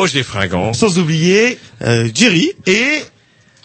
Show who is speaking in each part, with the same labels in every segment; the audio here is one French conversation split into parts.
Speaker 1: Et
Speaker 2: Roger Fringant.
Speaker 1: sans oublier euh, Jerry et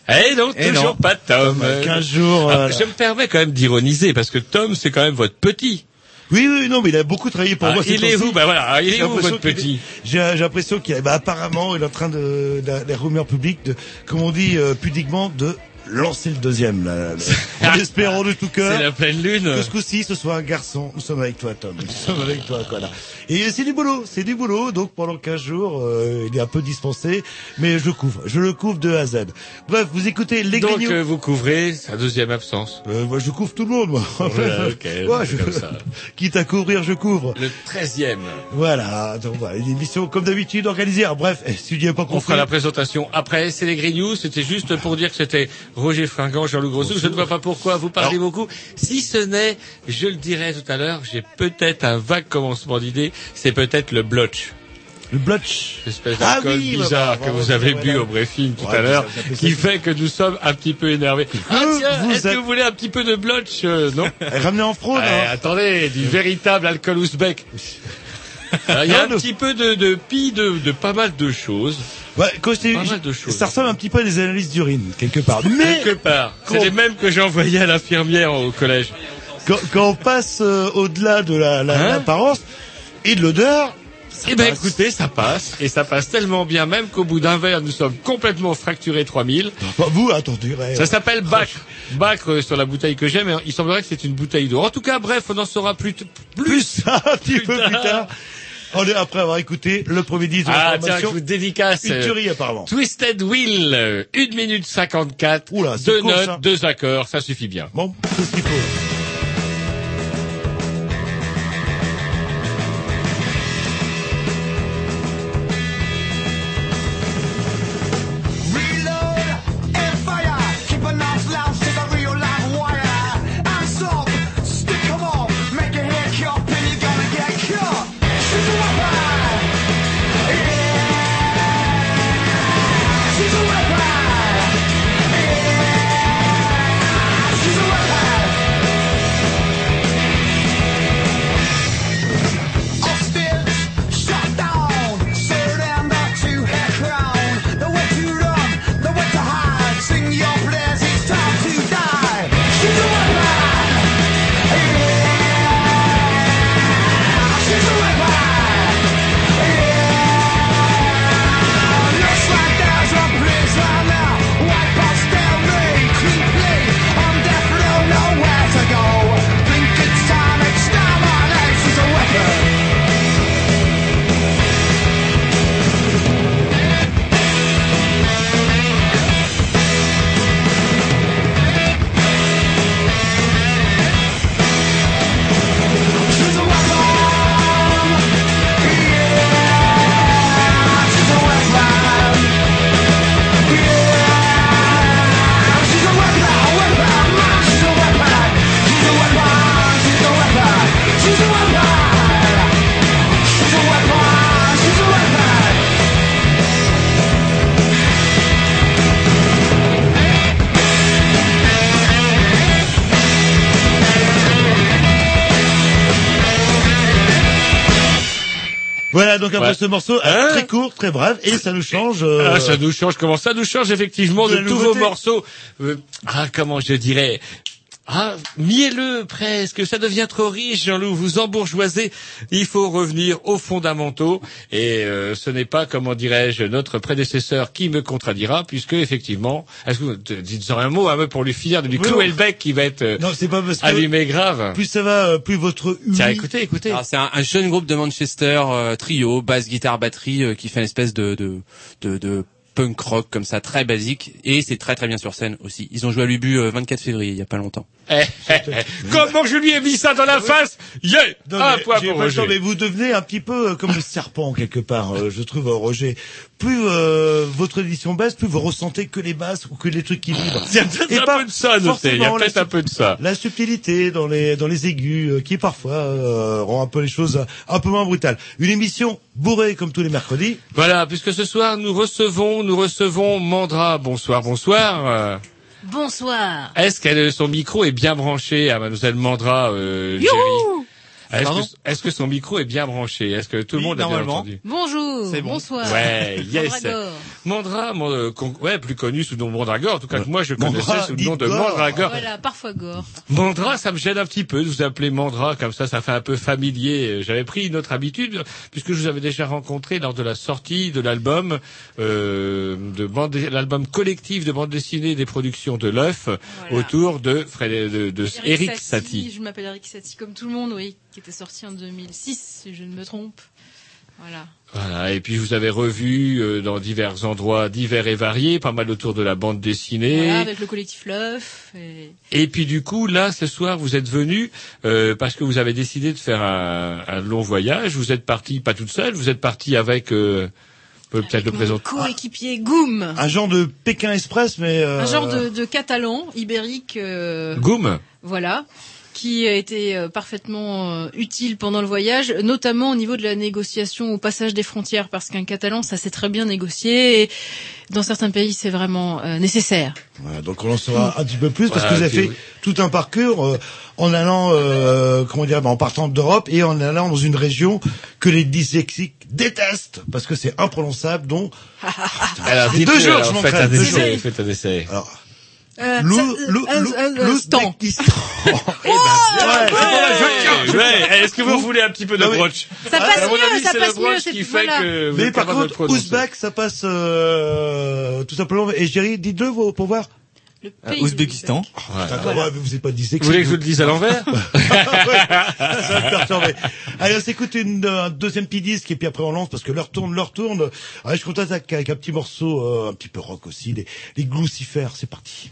Speaker 2: Eh
Speaker 1: Eh
Speaker 2: toujours
Speaker 1: non.
Speaker 2: pas Tom.
Speaker 1: Bah, 15 jours,
Speaker 2: Ah, je me permets quand même d'ironiser parce que Tom c'est quand même votre petit.
Speaker 1: oui oui non mais il a beaucoup travaillé pour
Speaker 2: Ah,
Speaker 1: moi.
Speaker 2: il est où Bah voilà, il
Speaker 1: J'ai
Speaker 2: est où
Speaker 1: l'impression
Speaker 2: votre petit
Speaker 1: J'ai l'impression qu'il bah, apparemment il est en train de, de les rumeurs publiques de comme on dit euh, pudiquement de lancer le deuxième là, là. en espérant de tout cœur.
Speaker 2: C'est la pleine lune.
Speaker 1: Que ce coup-ci, ce soit un garçon. Nous sommes avec toi, Tom. Nous sommes avec toi, quoi, là. Et c'est du boulot, c'est du boulot. Donc, pendant 15 jours, euh, il est un peu dispensé, mais je le couvre. Je le couvre de A à Z. Bref, vous écoutez les
Speaker 2: Donc euh, vous couvrez sa deuxième absence.
Speaker 1: Euh, moi, je couvre tout le monde, moi.
Speaker 2: Ouais, c'est
Speaker 1: je-
Speaker 2: comme ça.
Speaker 1: Quitte à couvrir, je couvre.
Speaker 2: Le treizième.
Speaker 1: Voilà. Donc, voilà. Une émission, comme d'habitude, organisée. Alors, bref, eh, si tu n'as pas
Speaker 2: On
Speaker 1: compris.
Speaker 2: fera la présentation après. C'est les Grignoux. C'était juste pour dire que c'était Roger Fringant, Jean-Luc Grossou. Je ne vois pas pourquoi vous parlez beaucoup. Si ce n'est, je le dirai tout à l'heure, j'ai peut-être un vague commencement d'idée. C'est peut-être le blotch.
Speaker 1: Le blotch.
Speaker 2: Espèce
Speaker 1: Ah
Speaker 2: d'alcool
Speaker 1: oui,
Speaker 2: bizarre
Speaker 1: bah,
Speaker 2: que
Speaker 1: bah,
Speaker 2: vous
Speaker 1: bah,
Speaker 2: avez bu au briefing tout
Speaker 1: Ouais,
Speaker 2: à l'heure, qui fait que nous sommes un petit peu énervés. Ah tiens,
Speaker 1: vous
Speaker 2: est-ce
Speaker 1: êtes-
Speaker 2: que vous voulez un petit peu de blotch euh, Non
Speaker 1: Eh, Ramené en fraude,
Speaker 2: Eh,
Speaker 1: hein.
Speaker 2: Attendez, du véritable alcool ouzbek. Euh, Il y a un petit peu de, de pis de, de pas mal de choses, De choses.
Speaker 1: ça ressemble un petit peu à des analyses d'urine, quelque part. Mais,
Speaker 2: quelque part. C'est les mêmes que j'ai envoyés à l'infirmière au collège.
Speaker 1: quand, quand on passe euh, au-delà de la, la-
Speaker 2: Hein
Speaker 1: l'apparence et de l'odeur, ça
Speaker 2: Eh ben
Speaker 1: passe.
Speaker 2: écoutez, ça passe, et ça passe tellement bien même qu'au bout d'un verre, nous sommes complètement fracturés 3000.
Speaker 1: Bah, vous, attendez, ouais,
Speaker 2: Ça s'appelle Bacre. Bacre euh, sur la bouteille que j'ai, mais il semblerait que c'est une bouteille d'eau. En tout cas, bref, on en saura plus, plus.
Speaker 1: un petit peu plus
Speaker 2: tard.
Speaker 1: On est après avoir écouté le premier disque de
Speaker 2: Ah
Speaker 1: la
Speaker 2: tiens, je vous dédicace.
Speaker 1: Une
Speaker 2: euh,
Speaker 1: tuerie, apparemment.
Speaker 2: Twisted Wheel, euh, 1 minute 54,
Speaker 1: Oula, c'est
Speaker 2: deux
Speaker 1: court,
Speaker 2: notes,
Speaker 1: ça.
Speaker 2: deux accords, ça suffit bien.
Speaker 1: Bon, c'est ce qu'il faut. Donc après
Speaker 2: Ouais.
Speaker 1: ce morceau, euh,
Speaker 2: Hein
Speaker 1: très court, très bref, et ça nous change. euh,
Speaker 2: Ah, ça nous change. Comment ça nous change effectivement
Speaker 1: de
Speaker 2: tous vos morceaux? Euh, Ah, comment je dirais? Ah, mielleux presque, ça devient trop riche, Jean-Loup, vous embourgeoisez, il faut revenir aux fondamentaux, et euh, ce n'est pas, comment dirais-je, notre prédécesseur qui me contredira, puisque effectivement, est-ce que vous dites un mot un peu pour lui finir de lui
Speaker 1: Oui,
Speaker 2: clouer
Speaker 1: oui.
Speaker 2: le bec qui va être euh,
Speaker 1: Non, c'est pas parce que
Speaker 2: allumé grave
Speaker 1: plus ça va, euh, plus votre.
Speaker 2: Tiens, écoutez, écoutez.
Speaker 3: Alors, c'est un, un jeune groupe de Manchester, euh, trio, basse, guitare, batterie, euh, qui fait une espèce de, de, de, de punk rock comme ça, très basique, et c'est très très bien sur scène aussi. Ils ont joué à l'Ubu euh, 24 février, il y a pas longtemps.
Speaker 2: Eh, eh, eh, Comment je lui ai mis ça dans la face Yeah
Speaker 1: Non,
Speaker 2: Un
Speaker 1: mais
Speaker 2: point pour
Speaker 1: pas le temps,
Speaker 2: Roger.
Speaker 1: mais vous devenez un petit peu euh, comme le serpent quelque part, euh, je trouve, euh, Roger. Plus euh, votre édition baisse, plus vous ressentez que les basses ou que les trucs qui vibrent.
Speaker 2: Il y a peut-être
Speaker 1: Et
Speaker 2: un
Speaker 1: pas
Speaker 2: peu de ça, notez. Il y a peut-être un peu de ça.
Speaker 1: La subtilité dans les dans les aigus euh, qui parfois euh, rend un peu les choses euh, un peu moins brutales. Une émission bourrée comme tous les mercredis.
Speaker 2: Voilà, puisque ce soir nous recevons, nous recevons Mandra. Bonsoir, bonsoir. Euh,
Speaker 4: Bonsoir.
Speaker 2: Est-ce que son micro est bien branché à Mademoiselle Mandra, euh, Jerry Est-ce que, est-ce que son micro est bien branché? Est-ce que tout le
Speaker 3: Oui,
Speaker 2: monde l'a bien
Speaker 3: normalement.
Speaker 2: entendu?
Speaker 4: Bonjour.
Speaker 3: C'est bon.
Speaker 4: Bonsoir.
Speaker 2: Ouais, yes. Mandra, mon- euh, con- ouais, plus connu sous le nom de Mandragore. En tout cas, que moi, je
Speaker 1: Mandra,
Speaker 2: connaissais sous le nom de
Speaker 1: Gore.
Speaker 2: Mandragore.
Speaker 4: Voilà, parfois gore.
Speaker 2: Mandra, ça me gêne un petit peu de vous appeler Mandra, comme ça, ça fait un peu familier. J'avais pris une autre habitude, puisque je vous avais déjà rencontré lors de la sortie de l'album, euh, de bande, l'album collectif de bande dessinée des productions de l'œuf,
Speaker 4: Voilà.
Speaker 2: autour de, Fred, de, de Eric Satie.
Speaker 4: Je m'appelle Eric Satie, comme tout le monde, oui, qui était sorti en 2006, si je ne me trompe. Voilà.
Speaker 2: Voilà, et puis vous avez revu euh, dans divers endroits divers et variés, pas mal autour de la bande dessinée.
Speaker 4: Voilà, avec le collectif L'œuf. Et...
Speaker 2: Et puis du coup, là, ce soir, vous êtes venu euh, parce que vous avez décidé de faire un, un long voyage. Vous êtes parti pas toute seule, vous êtes parti avec euh, peut peut-être le présenter.
Speaker 4: coéquipier Goum.
Speaker 1: Un genre de Pékin Express, mais euh,
Speaker 4: Un genre de, de catalan ibérique, euh,
Speaker 2: Goum.
Speaker 4: voilà, qui a été euh, parfaitement euh, utile pendant le voyage, notamment au niveau de la négociation au passage des frontières, parce qu'un catalan, ça s'est très bien négocié, et dans certains pays, c'est vraiment euh, nécessaire.
Speaker 1: Voilà, donc on en saura un petit peu plus parce
Speaker 2: Voilà,
Speaker 1: que vous avez fait tout un parcours euh, en allant, euh, comment dire, bah, en partant d'Europe et en allant dans une région que les dyslexiques détestent parce que c'est imprononçable. Donc,
Speaker 2: Alors, dites-le,
Speaker 1: deux jours, je m'en
Speaker 2: faites faites un essai.
Speaker 1: alors, l'Ouzbékistan.
Speaker 2: Ouais, ouais. Est-ce que vous voulez un petit peu de broche
Speaker 4: Ça passe
Speaker 2: À mon
Speaker 4: mieux, ça passe mieux. c'est-
Speaker 2: qui fait que
Speaker 1: Mais par contre. Ouzbek, ça passe euh, tout simplement. Et Jerry, dites-le pour voir.
Speaker 3: Euh, Ouzbékistan.
Speaker 1: Ouais, mais vous n'êtes pas dyslexique.
Speaker 2: Vous voulez que je vous le dise à l'envers
Speaker 1: ça va me perturber. Allez, on s'écoute une, un deuxième petit disque et puis après on lance parce que l'heure tourne, l'heure tourne. Allez, je compte avec, avec un petit morceau, euh, un petit peu rock aussi, les, les Glucifer, c'est parti.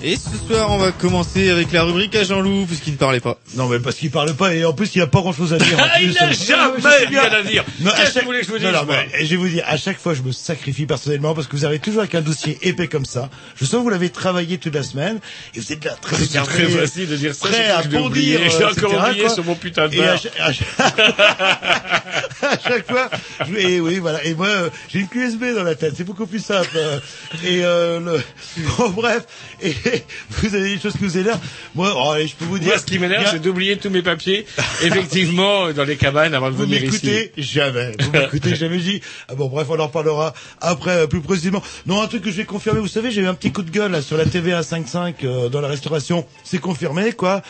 Speaker 5: Et ce soir, on va commencer avec la rubrique à Jean-Loup, puisqu'il ne parlait pas.
Speaker 1: Non, mais parce qu'il parle pas, et en plus, il a pas grand chose à dire. en
Speaker 2: Ah, il n'a jamais rien à dire.
Speaker 1: Non, à
Speaker 2: Qu'est-ce que
Speaker 1: chaque-
Speaker 2: vous voulez que je vous
Speaker 1: Non,
Speaker 2: dise,
Speaker 1: non, mais je vais vous dire, à chaque fois, je me sacrifie personnellement parce que vous arrivez toujours avec un dossier épais comme ça. Je sens que vous l'avez travaillé toute la semaine et vous êtes là très,
Speaker 2: C'est très facile de dire ça,
Speaker 1: prêt à bondir.
Speaker 2: J'ai
Speaker 1: euh,
Speaker 2: encore
Speaker 1: etc.,
Speaker 2: oublié sur mon putain de
Speaker 1: Et à
Speaker 2: bar.
Speaker 1: chaque, à chaque- à chaque fois, je, et oui, voilà. Et moi, euh, j'ai une QSB dans la tête. C'est beaucoup plus simple. Et euh, le, bon, bref. Et vous avez des choses qui vous énervent. Moi, oh, allez, je peux vous dire.
Speaker 2: Moi, ce qui m'énerve,
Speaker 1: a-
Speaker 2: c'est d'oublier tous mes papiers, effectivement, dans les cabanes avant de
Speaker 1: Vous
Speaker 2: venir ici.
Speaker 1: m'écoutez jamais. Vous m'écoutez jamais. Dit. Ah bon, bref, on en reparlera après euh, plus précisément. Non, un truc que je vais confirmer. Vous savez, j'ai eu un petit coup de gueule là, sur la TVA 5.5 euh, dans la restauration. C'est confirmé, quoi.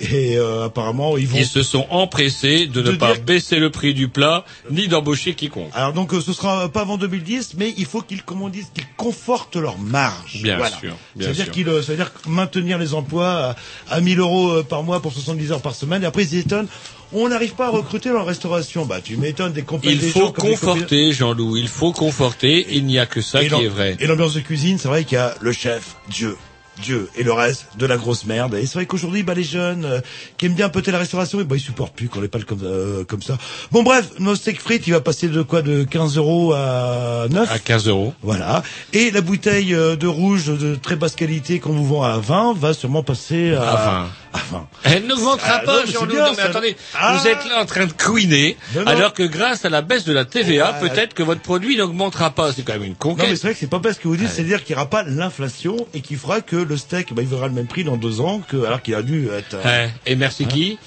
Speaker 1: Et euh, apparemment, ils vont.
Speaker 2: Ils se sont empressés de ne pas baisser le prix du plat, ni d'embaucher quiconque.
Speaker 1: Alors donc, euh, ce sera pas avant 2010, mais il faut qu'ils, comme on dit, qu'ils confortent leur marge.
Speaker 2: Bien
Speaker 1: Voilà.
Speaker 2: sûr,
Speaker 1: C'est-à-dire
Speaker 2: sûr.
Speaker 1: Qu'ils, euh, c'est-à-dire maintenir les emplois à, à 1000 euros euh, par mois pour 70 heures par semaine. Et après, ils s'étonnent. On n'arrive pas à recruter dans la restauration. Bah, tu m'étonnes des compagnies.
Speaker 2: Il faut conforter, Jean-Loup, il faut conforter, il n'y a que ça
Speaker 1: Et
Speaker 2: qui est vrai.
Speaker 1: Et l'ambiance de cuisine, c'est vrai qu'il y a le chef, Dieu. Dieu et le reste de la grosse merde. Et c'est vrai qu'aujourd'hui, bah, les jeunes euh, qui aiment bien peut-être la restauration, et bah, ils supportent plus qu'on les parle comme, euh, comme ça. Bon, bref, nos steak frites, il va passer de quoi De 15 euros à 9
Speaker 2: À 15 euros.
Speaker 1: Voilà. Et la bouteille euh, de rouge de très basse qualité qu'on vous vend à 20 va sûrement passer à,
Speaker 2: À 20.
Speaker 1: 20.
Speaker 2: Elle n'augmentera
Speaker 1: Ah, non,
Speaker 2: pas, Jean-Loup. Non, mais attendez,
Speaker 1: Ah.
Speaker 2: vous êtes là en train de couiner,
Speaker 1: Non, non.
Speaker 2: alors que grâce à la baisse de la TVA,
Speaker 1: Ah.
Speaker 2: peut-être que votre produit n'augmentera pas. C'est quand même une
Speaker 1: Non,
Speaker 2: conquête.
Speaker 1: mais c'est vrai que c'est pas parce que vous dites, c'est-à-dire qu'il n'y aura pas l'inflation et qui fera que le steak, bah, il vaudra le même prix dans deux ans que, alors qu'il a dû être, euh.
Speaker 2: Et merci qui?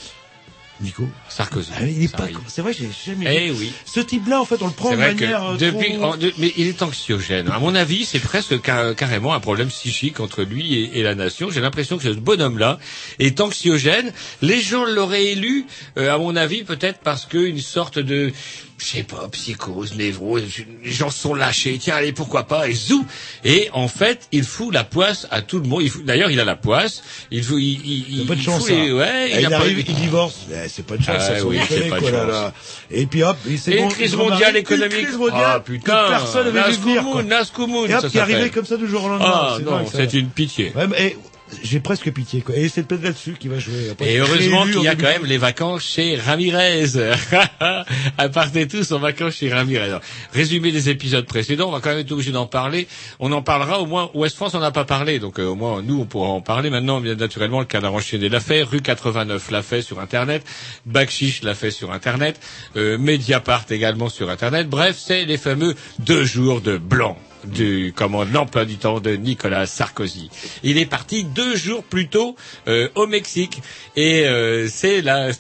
Speaker 1: Nico.
Speaker 2: Sarkozy.
Speaker 1: Ah, il est
Speaker 2: Ça
Speaker 1: pas, c'est vrai, j'ai jamais
Speaker 2: Eh oui.
Speaker 1: Ce type-là, en fait, on le prend de manière
Speaker 2: que
Speaker 1: euh,
Speaker 2: depuis,
Speaker 1: trop-
Speaker 2: en- de- mais il est anxiogène. À mon avis, c'est presque ca- carrément un problème psychique entre lui et, et la nation. J'ai l'impression que ce bonhomme-là est anxiogène. Les gens l'auraient élu, euh, à mon avis, peut-être parce qu'une sorte de, je sais pas, psychose, névrose. Les gens se sont lâchés. Tiens, allez, pourquoi pas Et zou. Et en fait, il fout la poisse à tout le monde. D'ailleurs, il a la poisse. Il fout, il, il,
Speaker 1: Il pas de
Speaker 2: il
Speaker 1: chance.
Speaker 2: fout les- ouais,
Speaker 1: Et
Speaker 2: il,
Speaker 1: il,
Speaker 2: a pas
Speaker 1: arrive,
Speaker 2: eu-
Speaker 1: il divorce. Eh, c'est pas de chance.
Speaker 2: Ah
Speaker 1: ça, sans
Speaker 2: oui,
Speaker 1: déconner,
Speaker 2: c'est pas de
Speaker 1: quoi, là,
Speaker 2: chance.
Speaker 1: là. Et puis hop, il s'est
Speaker 2: Et une
Speaker 1: bon-
Speaker 2: crise mondiale
Speaker 1: arrive,
Speaker 2: économique.
Speaker 1: Une crise mondiale
Speaker 2: Ah, putain.
Speaker 1: que personne n'avait vu venir.
Speaker 2: Nascoumoun,
Speaker 1: Et hop, qui est arrivé
Speaker 2: s'appelle.
Speaker 1: comme ça du jour au lendemain.
Speaker 2: Ah
Speaker 1: C'est
Speaker 2: non, c'est une pitié.
Speaker 1: J'ai presque pitié, quoi. Et c'est peut-être là-dessus qu'il va jouer. Après,
Speaker 2: Et heureusement qu'il y a quand même les vacances chez Ramirez. à partez tous en vacances chez Ramirez. Alors, résumé des épisodes précédents, on va quand même être obligé d'en parler. On en parlera au moins. Ouest France, on n'a pas parlé, donc euh, au moins nous, on pourra en parler. Maintenant, bien naturellement, le canard enchaîné l'a fait, rue 89 l'a fait sur Internet, Bakchiche l'a fait sur Internet, euh, Mediapart également sur Internet. Bref, c'est les fameux deux jours de blanc du comment de l'emploi du temps de Nicolas Sarkozy. Il est parti deux jours plus tôt euh, au Mexique et euh, c'est la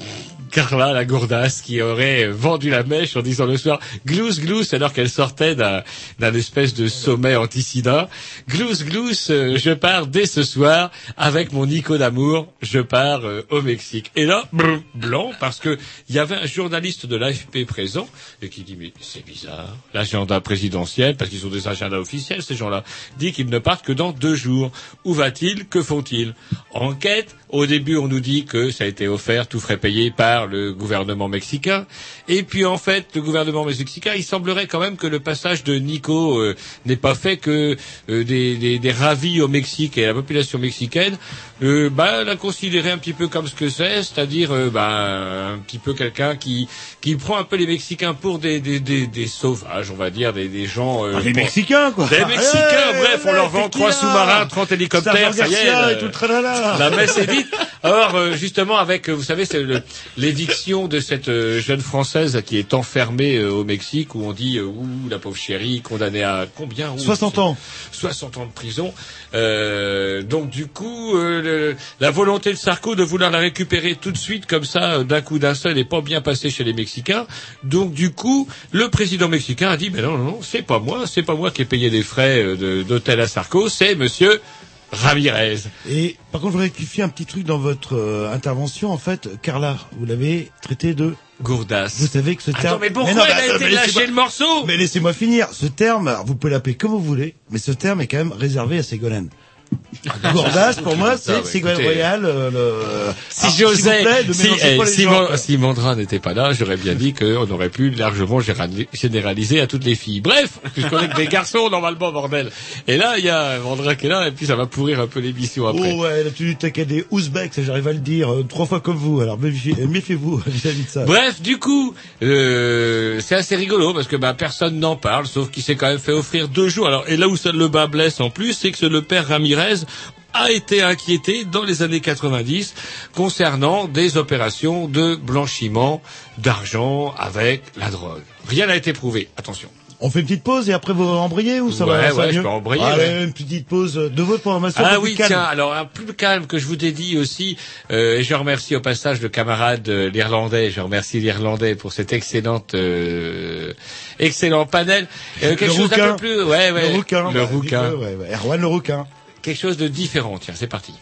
Speaker 2: Carla la gourdasse qui aurait vendu la mèche en disant le soir glousse glousse alors qu'elle sortait d'un espèce de sommet anti-sida. Glousse euh, je pars dès ce soir. Avec mon Nico d'amour je pars euh, au Mexique. Et là blanc parce que il y avait un journaliste de l'AFP présent et qui dit mais c'est bizarre. L'agenda présidentiel parce qu'ils ont des agendas officiels ces gens-là dit qu'ils ne partent que dans deux jours. Où va-t-il? Que font-ils? Enquête au début, on nous dit que ça a été offert, tout frais payé par le gouvernement mexicain. Et puis, en fait, le gouvernement mexicain, il semblerait quand même que le passage de Nico euh, n'ait pas fait que euh, des, ravis au Mexique et à la population mexicaine euh, bah, la considérer un petit peu comme ce que c'est, c'est-à-dire euh, bah, un petit peu quelqu'un qui, qui prend un peu les Mexicains pour des, des, des, des sauvages, on va dire, des, des gens... euh,
Speaker 1: Ah, des
Speaker 2: pour-
Speaker 1: Mexicains, quoi.
Speaker 2: Des Mexicains,
Speaker 1: Ouais,
Speaker 2: bref, on leur vend trois sous-marins, 30 hélicoptères, ça y est.
Speaker 1: Garcia
Speaker 2: le-
Speaker 1: et tout le tralala.
Speaker 2: la messe est dite.
Speaker 6: Alors euh, justement avec, euh, vous savez, c'est l'éviction de cette euh, jeune française qui est enfermée au Mexique où on dit ouh la pauvre chérie condamnée à combien Ouh,
Speaker 1: 60 ans.
Speaker 6: 60 ans de prison. Euh, donc du coup, euh, le- la volonté de Sarko de vouloir la récupérer tout de suite comme ça, euh, d'un coup d'un seul, n'est pas bien passée chez les Mexicains. Donc du coup, le président mexicain a dit, mais non, non, non, c'est pas moi, c'est pas moi qui ai payé les frais euh, d'hôtel à Sarko, c'est Monsieur Ramirez.
Speaker 1: Et par contre, je voudrais rectifier un petit truc dans votre euh, intervention. En fait, Carla, vous l'avez traité de
Speaker 6: Gourdas.
Speaker 1: Vous savez que ce
Speaker 6: Attends,
Speaker 1: terme.
Speaker 6: mais pourquoi
Speaker 1: non,
Speaker 6: elle a été
Speaker 1: mais laissez-moi-
Speaker 6: le morceau?
Speaker 1: Mais laissez-moi finir. Ce terme, vous pouvez l'appeler comme vous voulez, mais ce terme est quand même réservé à Ségolène. Gourdas, pour moi,
Speaker 6: Ah,
Speaker 1: c'est
Speaker 6: bah,
Speaker 1: Ségolène Royal. euh, le...
Speaker 6: Si
Speaker 1: vous
Speaker 6: j'osais,
Speaker 1: plaît, ne
Speaker 6: si, eh, si, Mon- si Mandrin n'était pas là, j'aurais bien dit qu'on aurait pu largement généraliser à toutes les filles. Bref, puisqu'on est que des garçons normalement, bordel. Et là, il y a Mandrin qui est là, et puis ça va pourrir un peu l'émission après.
Speaker 1: Oh ouais, la tenue de taquet des Ouzbeks, j'arrive à le dire, euh, trois fois comme vous. Alors méfiez- euh, méfiez-vous vis-à-vis de ça.
Speaker 6: Bref, du coup, euh, c'est assez rigolo parce que bah, personne n'en parle, sauf qu'il s'est quand même fait offrir deux jours. Alors, et là où ça le bas blesse en plus, c'est que le père Ramirez a été inquiété dans les années 90 concernant des opérations de blanchiment d'argent avec la drogue. Rien n'a été prouvé. Attention.
Speaker 1: On fait une petite pause et après vous embrayez ou ça
Speaker 6: Ouais,
Speaker 1: va ça
Speaker 6: ouais, je
Speaker 1: mieux
Speaker 6: peux embrayer, ouais.
Speaker 1: une petite pause de votre programmation.
Speaker 6: Ah
Speaker 1: un
Speaker 6: oui,
Speaker 1: calme.
Speaker 6: tiens, alors un plus calme que je vous dédie aussi, euh, et je remercie au passage le camarade euh, l'Irlandais, je remercie l'Irlandais pour cet excellente, euh, excellent panel. Euh, quelque
Speaker 1: Le
Speaker 6: chose d'un
Speaker 1: rouquin.
Speaker 6: peu plus, ouais, ouais,
Speaker 1: Le rouquin.
Speaker 6: le
Speaker 1: bah,
Speaker 6: rouquin.
Speaker 1: Erwan le rouquin.
Speaker 6: Quelque chose de différent. Tiens, c'est parti.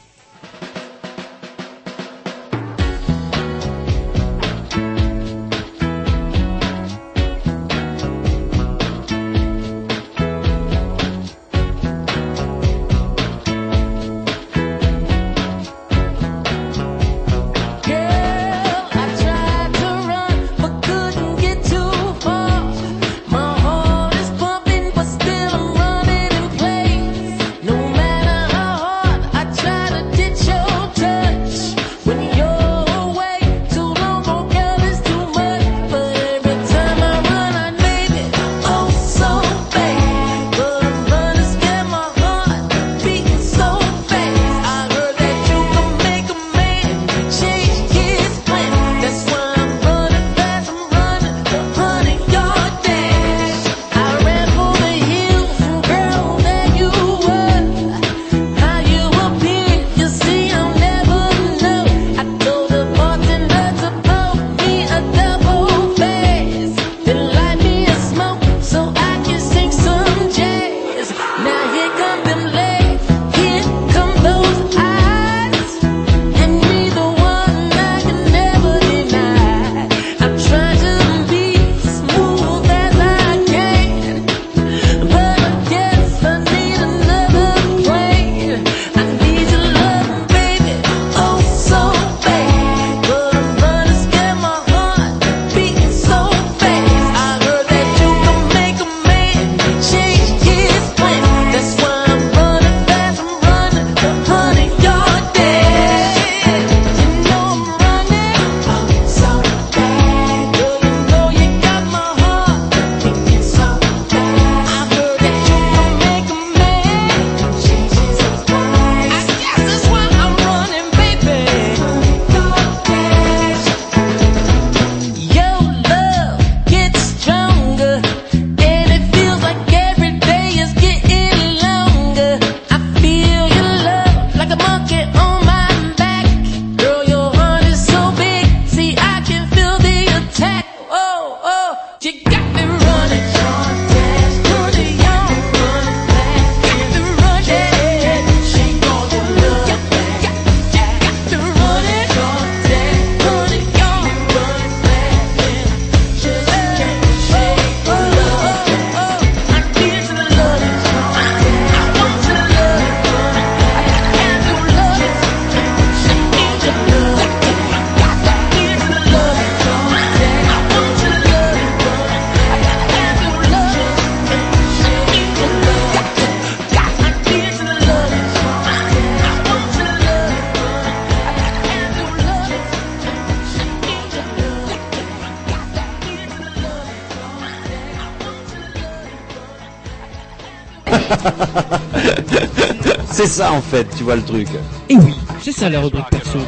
Speaker 7: Ça en fait, tu vois le truc.
Speaker 8: Et oui, c'est ça la rubrique perso.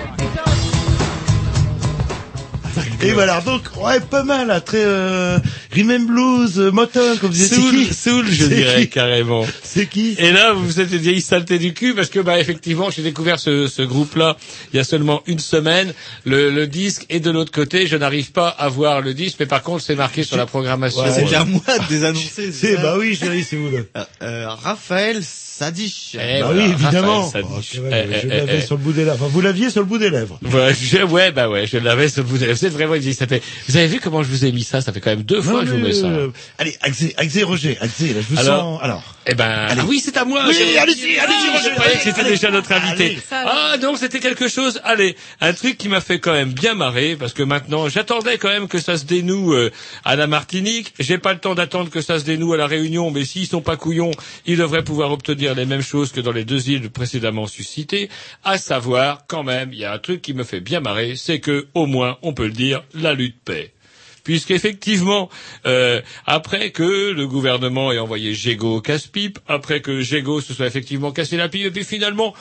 Speaker 1: Et voilà, donc, ouais, pas mal, là, très, euh, rhythm and blues, euh, Motown, comme vous disiez,
Speaker 2: Soul, Soul, je dirais carrément.
Speaker 1: C'est qui
Speaker 2: Et là, vous êtes une vieille saleté du cul parce que, bah, effectivement, j'ai découvert ce, ce groupe-là il y a seulement une semaine. Le, le disque est de l'autre côté. Je n'arrive pas à voir le disque, mais par contre, c'est marqué sur la programmation.
Speaker 1: Ouais,
Speaker 5: C'est à moi de désannoncer.
Speaker 1: C'est, bah oui, chérie, c'est vous, le.
Speaker 5: Euh, euh, Raphaël Sadich.
Speaker 2: Eh,
Speaker 1: bah
Speaker 2: voilà,
Speaker 1: oui, évidemment.
Speaker 2: Raphaël
Speaker 1: Oh,
Speaker 2: Sadich.
Speaker 1: c'est vrai,
Speaker 2: Eh,
Speaker 1: je
Speaker 2: eh,
Speaker 1: l'avais
Speaker 2: eh,
Speaker 1: sur le bout des lèvres. Enfin, vous l'aviez sur le bout des lèvres.
Speaker 2: Ouais, je, ouais, bah ouais, je l'avais sur le bout de la- Vous êtes vraiment saleté. Vous avez vu comment je vous ai mis ça? Ça fait quand même deux fois
Speaker 1: Non,
Speaker 2: que je vous mets ça.
Speaker 1: euh, Allez, Axé, Axé Roger, Axé, là, je vous
Speaker 2: Alors,
Speaker 1: sens, alors.
Speaker 2: Eh ben,
Speaker 1: Allez.
Speaker 2: ah oui, c'est à moi.
Speaker 1: Oui, allez-y, allez-y,
Speaker 2: Ah,
Speaker 1: Roger,
Speaker 2: Je croyais que c'était déjà notre invité.
Speaker 1: allez.
Speaker 2: Ah non, c'était quelque chose. Allez, un truc qui m'a fait quand même bien marrer parce que maintenant, j'attendais quand même que ça se dénoue euh, à la Martinique. J'ai pas le temps d'attendre que ça se dénoue à la Réunion, mais s'ils sont pas couillons, ils devraient pouvoir obtenir les mêmes choses que dans les deux îles précédemment suscitées. À savoir, quand même, il y a un truc qui me fait bien marrer, c'est que au moins, on peut le dire, la lutte paie puisqu'effectivement, euh, après que le gouvernement ait envoyé Gégo au casse-pipe, après que Gégo se soit effectivement cassé la pipe, et puis finalement,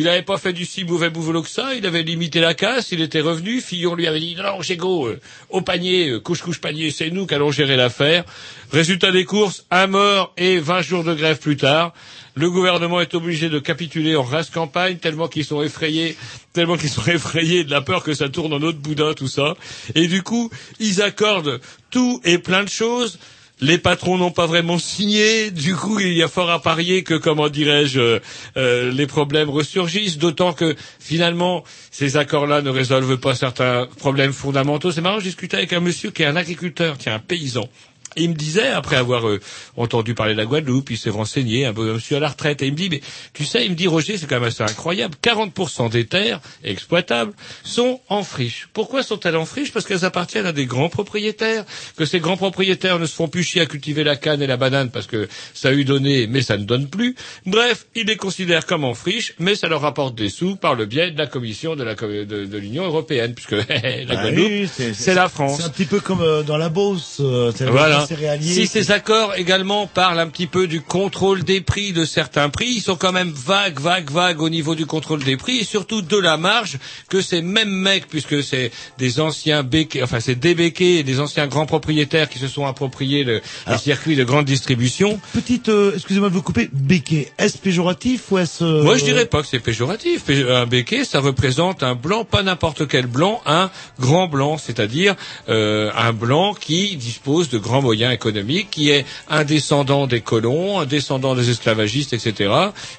Speaker 2: il n'avait pas fait du si mauvais boulot que ça, il avait limité la casse, il était revenu, Fillon lui avait dit, non, non, Gégo, euh, au panier, euh, couche-couche panier, c'est nous qui allons gérer l'affaire. Résultat des courses, un mort et 20 jours de grève plus tard. Le gouvernement est obligé de capituler en race campagne tellement qu'ils sont effrayés, tellement qu'ils sont effrayés de la peur que ça tourne en autre boudin, tout ça. Et du coup, ils accordent tout et plein de choses. Les patrons n'ont pas vraiment signé. Du coup, il y a fort à parier que, comment dirais-je, euh, euh, les problèmes ressurgissent. D'autant que, finalement, ces accords-là ne résolvent pas certains problèmes fondamentaux. C'est marrant, je discutais avec un monsieur qui est un agriculteur, qui est un paysan. Et il me disait, après avoir euh, entendu parler de la Guadeloupe, il s'est renseigné, un peu monsieur à la retraite, et il me dit, mais tu sais, il me dit, Roger, c'est quand même assez incroyable, 40% des terres exploitables sont en friche. Pourquoi sont-elles en friche? Parce qu'elles appartiennent à des grands propriétaires, que ces grands propriétaires ne se font plus chier à cultiver la canne et la banane parce que ça a eu donné, mais ça ne donne plus. Bref, ils les considèrent comme en friche, mais ça leur rapporte des sous par le biais de la commission de co- de, de l'Union européenne, puisque la
Speaker 1: Bah
Speaker 2: Guadeloupe,
Speaker 1: oui,
Speaker 2: c'est la France.
Speaker 1: C'est un petit peu comme euh, dans la Beauce, euh, c'est la
Speaker 2: Voilà.
Speaker 1: Céréalier.
Speaker 2: Si ces accords également parlent un petit peu du contrôle des prix de certains prix, ils sont quand même vagues, vagues, vagues au niveau du contrôle des prix et surtout de la marge que ces mêmes mecs, puisque c'est des anciens béquets, enfin c'est des béquets et des anciens grands propriétaires qui se sont appropriés le, le circuit de grande distribution.
Speaker 1: Petite, euh, excusez-moi de vous couper, béquet, est-ce péjoratif ou est-ce... euh,
Speaker 2: Moi, je dirais pas que c'est péjoratif. Pé- Un béquet, ça représente un blanc, pas n'importe quel blanc, un grand blanc, c'est-à-dire euh, un blanc qui dispose de grands moyens économiques, qui est un descendant des colons, un descendant des esclavagistes, etc.,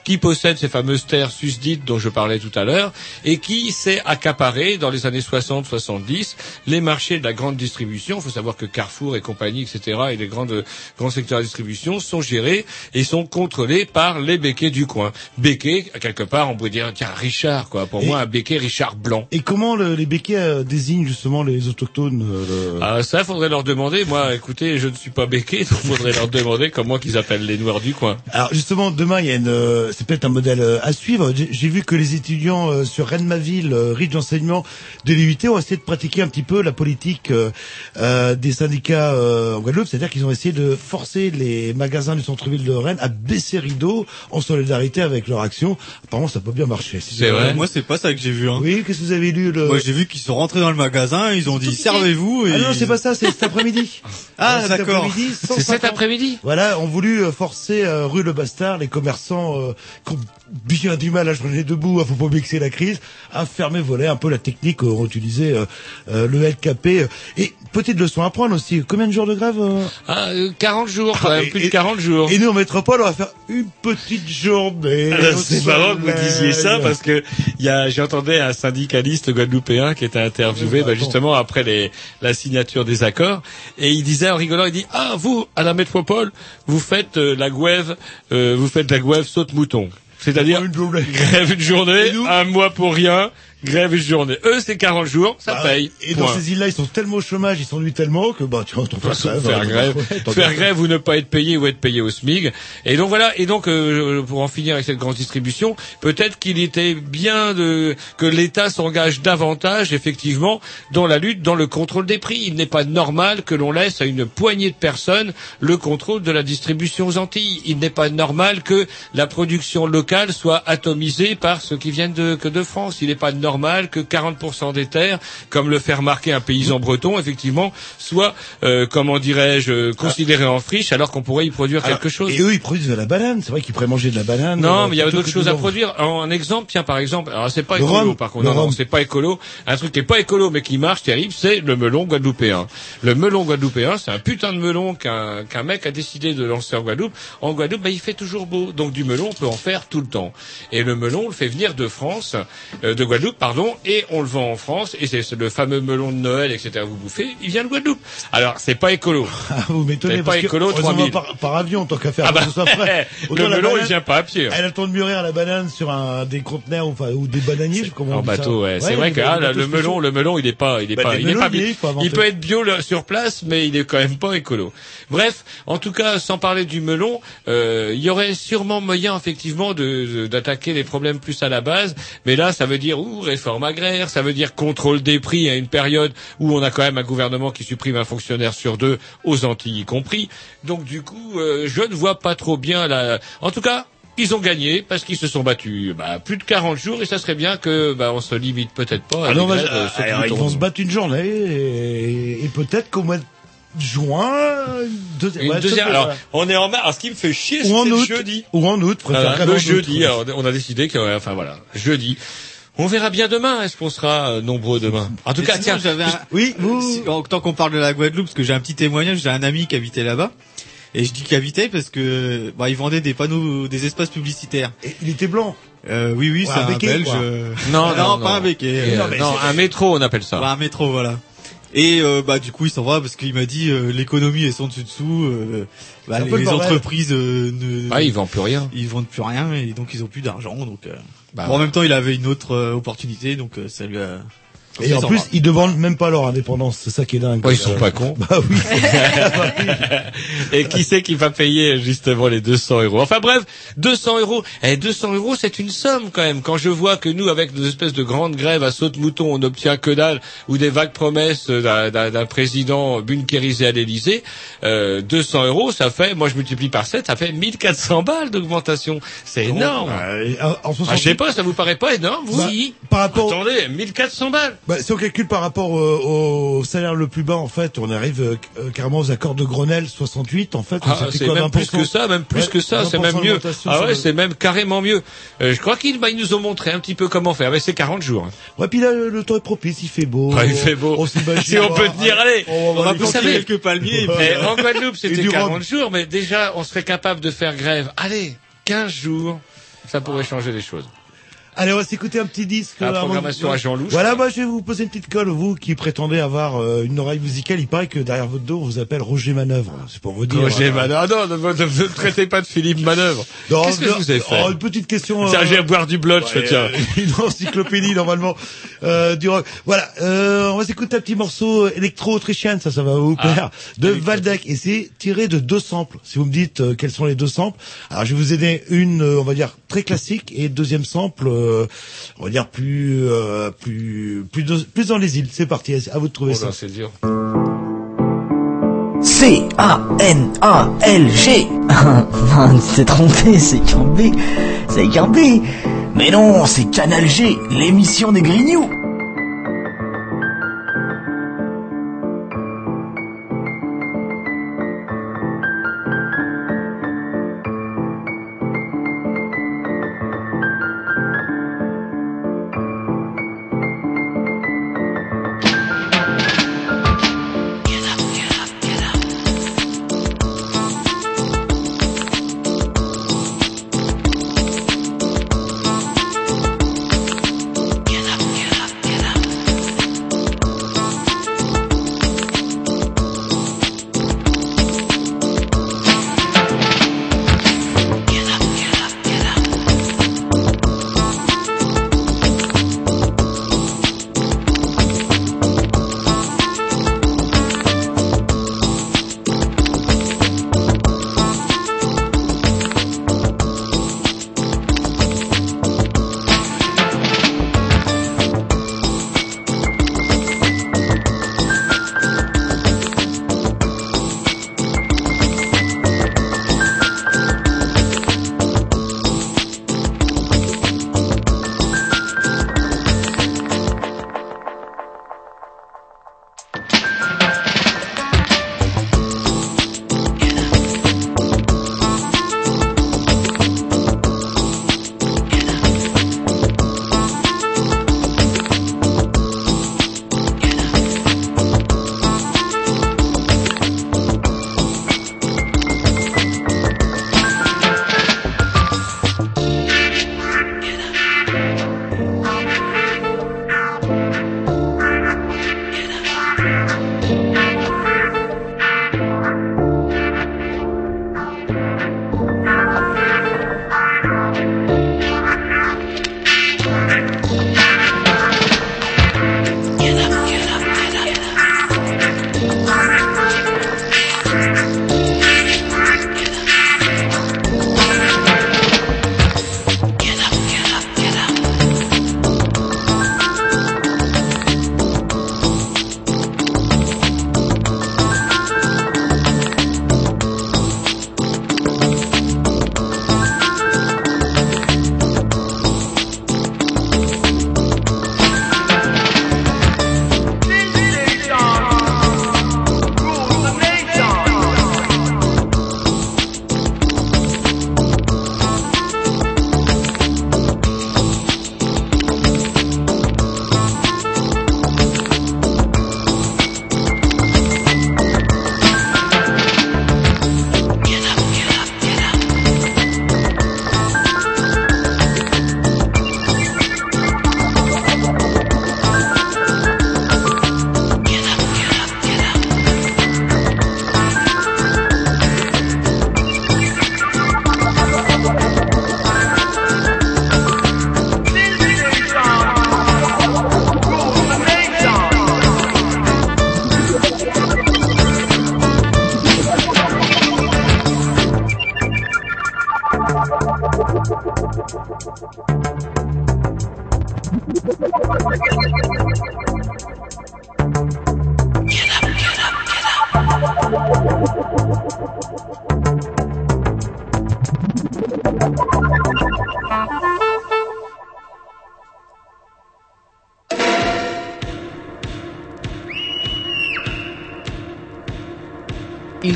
Speaker 2: qui possède ces fameuses terres susdites dont je parlais tout à l'heure, et qui s'est accaparé dans les années 60-70 les marchés de la grande distribution. Il faut savoir que Carrefour et compagnie, etc., et les grandes, grands secteurs de distribution sont gérés et sont contrôlés par les béquets du coin. Béquet, quelque part, on pourrait dire, tiens, Richard, quoi. Pour
Speaker 1: Et-
Speaker 2: moi, un béquet Richard blanc.
Speaker 1: Et comment le- les béquets euh, désignent justement les autochtones euh, le-
Speaker 2: Ah, ça, faudrait leur demander. Moi, écoutez, je ne suis pas béquet, donc faudrait leur demander comment qu'ils appellent les noirs du coin.
Speaker 1: Alors justement, demain, il y a une, euh, c'est peut-être un modèle euh, à suivre. J'ai j'ai vu que les étudiants euh, sur Rennes-Maville, euh, riche d'enseignement de l'UIT, ont essayé de pratiquer un petit peu la politique euh, euh, des syndicats euh, en Guadeloupe, c'est-à-dire qu'ils ont essayé de forcer les magasins du centre-ville de Rennes à baisser rideau en solidarité avec leur action. Apparemment, ça peut bien marcher.
Speaker 2: C'est vrai.
Speaker 5: Moi, c'est pas ça que j'ai vu. Hein.
Speaker 1: Oui, qu'est-ce que vous avez lu le...
Speaker 5: Moi, j'ai vu qu'ils sont rentrés dans le magasin, ils ont dit servez-vous. Et
Speaker 1: Ah non, c'est pas ça, c'est cet après-midi.
Speaker 5: Ah,
Speaker 1: cet
Speaker 5: d'accord.
Speaker 2: C'est cet
Speaker 1: 150.
Speaker 2: après-midi
Speaker 1: Voilà, ont voulu euh, forcer euh, rue Le Bastard les commerçants euh, qui ont bien du mal à joindre debout, hein, faut pas mixer la crise, à fermer voler un peu la technique qu'ont utilisé euh, euh, le LKP. Et petite leçon à prendre aussi, combien de jours de grève euh
Speaker 2: Ah, euh, 40 jours, quand même,
Speaker 1: et-
Speaker 2: plus de
Speaker 1: et-
Speaker 2: 40 jours.
Speaker 1: Et nous en métropole, on va faire une petite journée.
Speaker 2: Alors,
Speaker 1: au
Speaker 2: C'est marrant que vous disiez ça parce que il y a, j'entendais un syndicaliste guadeloupéen qui était interviewé
Speaker 1: Ah,
Speaker 2: bah, justement après les, la signature des accords et il disait en rigolant, il dit ah vous à la métropole vous faites euh, la grève, euh, vous faites la grève saute mouton, c'est-à-dire
Speaker 1: Une journée.
Speaker 2: grève une journée,
Speaker 1: nous
Speaker 2: un mois pour rien, grève journée. Eux c'est 40 jours, ça
Speaker 1: Ah,
Speaker 2: paye.
Speaker 1: Et dans ces îles-là, ils sont tellement au chômage, ils s'ennuient tellement que bah tu vois, fais
Speaker 2: façon, faire grève, faire grève ou ne pas être payé ou être payé au SMIG. Et donc voilà. Et donc euh, pour en finir avec cette grande distribution, peut-être qu'il était bien de que l'État s'engage davantage effectivement dans la lutte, dans le contrôle des prix. Il n'est pas normal que l'on laisse à une poignée de personnes le contrôle de la distribution aux Antilles. Il n'est pas normal que la production locale soit atomisée par ceux qui viennent de, que de France. Il n'est pas normal normal que 40% des terres, comme le fait remarquer un paysan breton, effectivement, soient, euh, comment dirais-je, euh, considérées en friche, alors qu'on pourrait y produire
Speaker 1: Alors,
Speaker 2: quelque chose.
Speaker 1: Et eux, ils produisent de la banane. C'est vrai qu'ils pourraient manger de la banane.
Speaker 2: Non, mais il y a d'autres choses à produire. En exemple, tiens, par exemple, alors c'est pas
Speaker 1: Le
Speaker 2: écolo,
Speaker 1: rhum.
Speaker 2: par contre, non, non, c'est pas écolo. Un truc qui est pas écolo, mais qui marche terrible, c'est le melon guadeloupéen. Le melon guadeloupéen, c'est un putain de melon qu'un qu'un mec a décidé de lancer en Guadeloupe. En Guadeloupe, bah, il fait toujours beau, donc du melon, on peut en faire tout le temps. Et le melon, on le fait venir de France, euh, de Guadeloupe, pardon, et on le vend en France. Et c'est le fameux melon de Noël, etc. Vous bouffez, il vient de Guadeloupe. Alors, c'est pas écolo.
Speaker 1: Ah, vous m'étonnez parce
Speaker 2: pas
Speaker 1: que
Speaker 2: écolo,
Speaker 1: on envoie
Speaker 2: 3000.
Speaker 1: par, par avion tant qu'à faire.
Speaker 2: Ah bah,
Speaker 1: que
Speaker 2: le melon, il
Speaker 1: banane,
Speaker 2: vient pas à pied.
Speaker 1: Elle a le temps de mûrir la banane sur un des conteneurs enfin, ou des bananiers, je comment on
Speaker 2: En bateau, ouais. C'est vrai que ah, le melon, le melon, il est pas, il est
Speaker 1: Bah,
Speaker 2: pas, il est pas.
Speaker 1: il.
Speaker 2: Il peut être bio sur place, mais il est quand même pas écolo. Bref, en tout cas, sans parler du melon, euh, il y aurait sûrement moyen effectivement de de- d'attaquer les problèmes plus à la base. Mais là, ça veut dire ouh, réforme agraire, ça veut dire contrôle des prix à une période où on a quand même un gouvernement qui supprime un fonctionnaire sur deux, aux Antilles y compris. Donc du coup, euh, je ne vois pas trop bien la. En tout cas. Ils ont gagné parce qu'ils se sont battus bah, plus de 40 jours et ça serait bien que bah, on se limite peut-être pas à
Speaker 1: Ah non, bah,
Speaker 2: euh,
Speaker 1: euh, alors, ils vont se battre une journée et, et peut-être qu'au mois de juin,
Speaker 2: Une
Speaker 1: ouais,
Speaker 2: deuxième. Alors, on est en mars. Alors, ce qui me fait chier,
Speaker 1: ou en
Speaker 2: c'est jeudi.
Speaker 1: ou en août, préfère
Speaker 2: le jeudi. Alors, on a décidé que, enfin voilà, jeudi. On verra bien demain. Est-ce qu'on sera euh, nombreux demain En tout cas,
Speaker 5: sinon,
Speaker 2: tiens.
Speaker 5: j'avais un-
Speaker 1: Oui,
Speaker 5: Si- en- tant qu'on parle de la Guadeloupe, parce que j'ai un petit témoignage, j'ai un ami qui habitait là-bas. Et je dis qu'il habitait parce que bah, il vendait des panneaux, des espaces publicitaires.
Speaker 1: Et il était blanc.
Speaker 5: Euh, oui, oui,
Speaker 1: Ouais,
Speaker 5: c'est
Speaker 1: un
Speaker 5: un
Speaker 1: béquet,
Speaker 5: Belge.
Speaker 1: quoi.
Speaker 5: euh,
Speaker 2: Non, non,
Speaker 5: pas
Speaker 2: non.
Speaker 5: un béquet.
Speaker 2: Et,
Speaker 5: euh,
Speaker 2: euh, non, un métro, on appelle ça.
Speaker 5: Ouais, un métro, voilà. Et euh, bah du coup il s'en va parce qu'il m'a dit euh, l'économie est sans dessus dessous. Euh, bah, les,
Speaker 1: le
Speaker 5: entreprises euh, ne,
Speaker 2: Ah, ils vendent plus rien.
Speaker 5: ils vendent plus rien et donc ils ont plus d'argent. Donc euh,
Speaker 2: Bah,
Speaker 5: bon, en même temps il avait une autre euh, opportunité donc euh, ça lui a.
Speaker 1: Et en plus,
Speaker 5: va.
Speaker 1: ils demandent même pas leur indépendance. C'est ça qui est dingue.
Speaker 2: Ouais, ils sont pas cons.
Speaker 1: Bah oui.
Speaker 2: Et qui c'est qui va payer justement les 200 euros? Enfin bref, 200 euros. Eh, 200 euros, c'est une somme quand même. Quand je vois que nous, avec nos espèces de grandes grèves à saute-mouton, on n'obtient que dalle, ou des vagues promesses d'un- président bunkérisé à l'Élysée, euh, 200 euros, ça fait, moi je multiplie par 7, ça fait 1400 balles d'augmentation. C'est énorme.
Speaker 1: Euh, en- en
Speaker 2: Ah, je sais pas, ça vous paraît pas énorme, vous
Speaker 1: Bah, par rapport,
Speaker 2: Attendez, 1400 balles
Speaker 1: bah, si on calcule par rapport euh, au salaire le plus bas, en fait, on arrive euh, euh, carrément aux accords de Grenelle 68, en fait.
Speaker 2: Ah, c'est même
Speaker 1: 20%?
Speaker 2: plus que ça, même plus
Speaker 1: Ouais,
Speaker 2: que ça, c'est
Speaker 1: 20%
Speaker 2: même mieux. Ah ouais,
Speaker 1: le-
Speaker 2: c'est même carrément mieux. Euh, je crois qu'ils bah, ils nous ont montré un petit peu comment faire, mais c'est 40 jours. hein.
Speaker 1: Ouais, puis là, le temps est propice, il fait beau.
Speaker 2: Ouais, il fait beau.
Speaker 1: On.
Speaker 2: Si on peut tenir, allez,
Speaker 1: on va
Speaker 2: on va
Speaker 1: aller
Speaker 2: vous
Speaker 1: planter
Speaker 2: savez,
Speaker 5: quelques palmiers. et euh,
Speaker 2: en Guadeloupe, c'était
Speaker 1: du
Speaker 2: 40
Speaker 1: rhum.
Speaker 2: jours, mais déjà, on serait capable de faire grève. Allez, 15 jours, ça pourrait changer les choses.
Speaker 1: Allez, on va s'écouter un petit disque.
Speaker 2: La
Speaker 1: euh, avant
Speaker 2: programmation à Jean Louche.
Speaker 1: Voilà, moi, je vais vous poser une petite colle, vous qui prétendez avoir euh, une oreille musicale. Il paraît que derrière votre dos, on vous appelle Roger Manœuvre. C'est pour vous dire.
Speaker 2: Roger
Speaker 1: euh,
Speaker 2: Manœuvre. Ah non, ne, ne traitez pas de Philippe Manœuvre. Qu'est-ce que je vous ai fait
Speaker 1: oh, Une petite question.
Speaker 2: Tiens,
Speaker 1: euh,
Speaker 2: j'ai à boire du blood, je
Speaker 1: Ouais,
Speaker 2: tiens.
Speaker 1: euh, une encyclopédie normalement euh, du rock. Voilà, euh, on va s'écouter un petit morceau électro-autrichien, ça, ça va vous
Speaker 2: Ah,
Speaker 1: plaire, de Valdec, et c'est tiré de deux samples. Si vous me dites euh, quels sont les deux samples, alors je vais vous aider une, euh, on va dire très classique, et deuxième sample, euh, on va dire plus, euh, plus, plus, de- plus dans les îles. C'est parti, à vous de trouver
Speaker 2: Oh
Speaker 1: ça.
Speaker 2: c'est dur.
Speaker 9: C-A-N-A-L-G. Non, c'est trompé, c'est qu'un B. C'est qu'un B. Mais non, c'est Canal G, l'émission des Grignoux.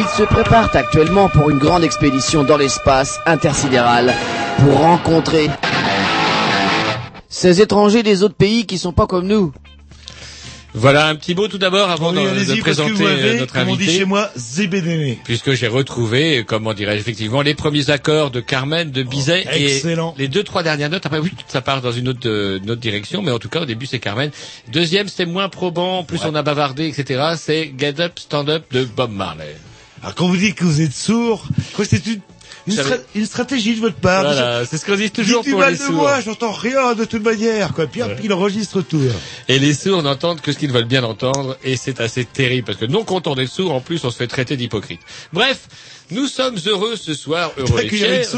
Speaker 7: ils se préparent actuellement pour une grande expédition dans l'espace intersidéral pour rencontrer ces étrangers des autres pays qui sont pas comme nous.
Speaker 2: Voilà un petit mot tout d'abord avant
Speaker 1: Oui,
Speaker 2: de, de présenter
Speaker 1: avez,
Speaker 2: euh, notre
Speaker 1: comme on
Speaker 2: invité.
Speaker 1: dit chez moi, zébédéné.
Speaker 2: Puisque j'ai retrouvé, comment dirais-je, effectivement, les premiers accords de Carmen, de Bizet
Speaker 1: Oh, excellent.
Speaker 2: et les deux, trois dernières notes. Après, oui, ça part dans une autre, euh, une autre direction, mais en tout cas, au début, c'est Carmen. Deuxième, c'est moins probant, plus on a bavardé, etc. C'est Get Up, Stand Up de Bob Marley.
Speaker 1: Alors quand vous dites que vous êtes sourd, quoi c'est une, une, stra- une stratégie de votre part.
Speaker 2: Voilà, c'est ce qu'on dit toujours
Speaker 1: Dites du
Speaker 2: pour
Speaker 1: mal
Speaker 2: les
Speaker 1: de
Speaker 2: sourds.
Speaker 1: moi, j'entends rien de toute manière, quoi. Puis, hop, il enregistre tout. hein.
Speaker 2: Et les sourds n'entendent que ce qu'ils veulent bien entendre, et c'est assez terrible, parce que non content d'être sourd, en plus, on se fait traiter d'hypocrite. Bref, nous sommes heureux ce soir, heureux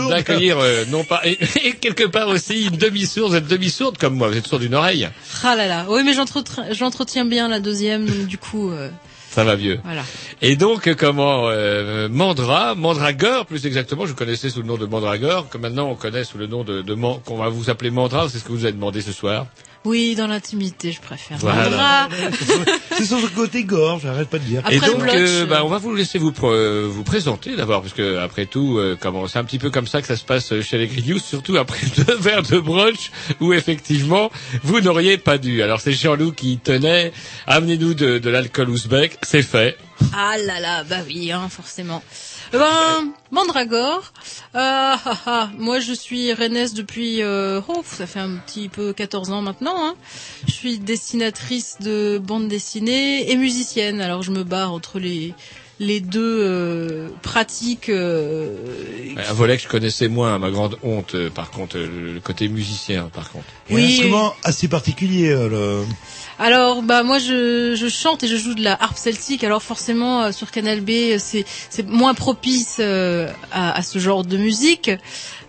Speaker 1: D'accueillir une
Speaker 2: euh, non pas, et, et quelque part aussi une demi-sourde, vous êtes demi-sourde comme moi, vous êtes sourde d'une oreille.
Speaker 4: Ah là là. Oui, mais j'entretiens j'entretiens bien la deuxième, donc du coup, euh,
Speaker 2: Ça va mieux.
Speaker 4: voilà.
Speaker 2: Et donc, comment euh, Mandra, Mandragore, plus exactement, je connaissais sous le nom de Mandragore, que maintenant on connaît sous le nom de, de qu'on va vous appeler Mandra, c'est ce que vous avez demandé ce soir.
Speaker 4: Oui, dans l'intimité, je préfère.
Speaker 2: Voilà.
Speaker 1: C'est le côté gorge, j'arrête pas de dire.
Speaker 4: Après
Speaker 2: et donc, euh,
Speaker 4: euh,
Speaker 2: bah, on va vous laisser vous pr- euh, vous présenter d'abord, parce que après tout, euh, comment c'est un petit peu comme ça que ça se passe chez les Green News, surtout après deux verres de brunch où effectivement vous n'auriez pas dû. Alors c'est Jean-Loup qui tenait, amenez-nous de, de l'alcool ouzbek, c'est fait.
Speaker 4: Ah là là, bah oui, hein, forcément. Ben, Mandragore. Euh, ah, moi, je suis rennaise depuis, euh, oh, ça fait un petit peu 14 ans maintenant. Hein. Je suis dessinatrice de bande dessinée et musicienne. Alors, je me barre entre les les deux euh, pratiques. euh,
Speaker 2: Un volet que je connaissais moins, à ma grande honte, euh, par contre, euh, le côté musicien, par contre.
Speaker 1: Et
Speaker 4: Oui.
Speaker 1: un instrument assez particulier, euh, le...
Speaker 4: Alors bah moi je, je chante et je joue de la harpe celtique. Alors forcément euh, sur Canal B c'est c'est moins propice euh, à, à ce genre de musique.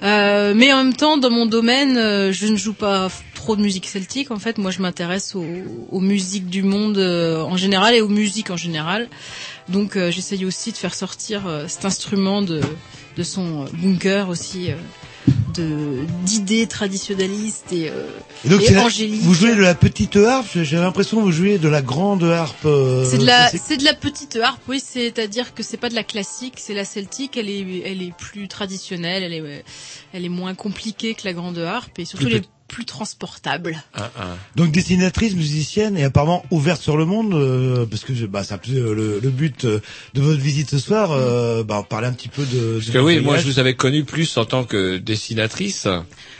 Speaker 4: Euh, mais en même temps dans mon domaine euh, je ne joue pas trop de musique celtique. En fait moi je m'intéresse aux, aux musiques du monde euh, en général et aux musiques en général. Donc euh, j'essaye aussi de faire sortir euh, cet instrument de de son euh, bunker aussi. euh, de d'idées traditionnalistes et, euh,
Speaker 1: Et donc,
Speaker 4: et
Speaker 1: la-
Speaker 4: angéliques.
Speaker 1: vous jouez de la petite harpe, j'ai l'impression que vous jouez de la grande harpe. euh,
Speaker 4: C'est de la,
Speaker 1: c'est-
Speaker 4: de la petite harpe, oui. C'est-à-dire que c'est pas de la classique, c'est la celtique. Elle est, elle est plus traditionnelle, elle est, elle est moins compliquée que la grande harpe et surtout
Speaker 1: Plus
Speaker 4: elle plus transportable.
Speaker 1: Donc dessinatrice, musicienne et apparemment ouverte sur le monde, euh, parce que je- bah, peu euh, le, le but euh, de votre visite ce soir, euh, bah, parler un petit peu de.
Speaker 2: Parce que oui, moi je vous avais connu plus en tant que dessinatrice,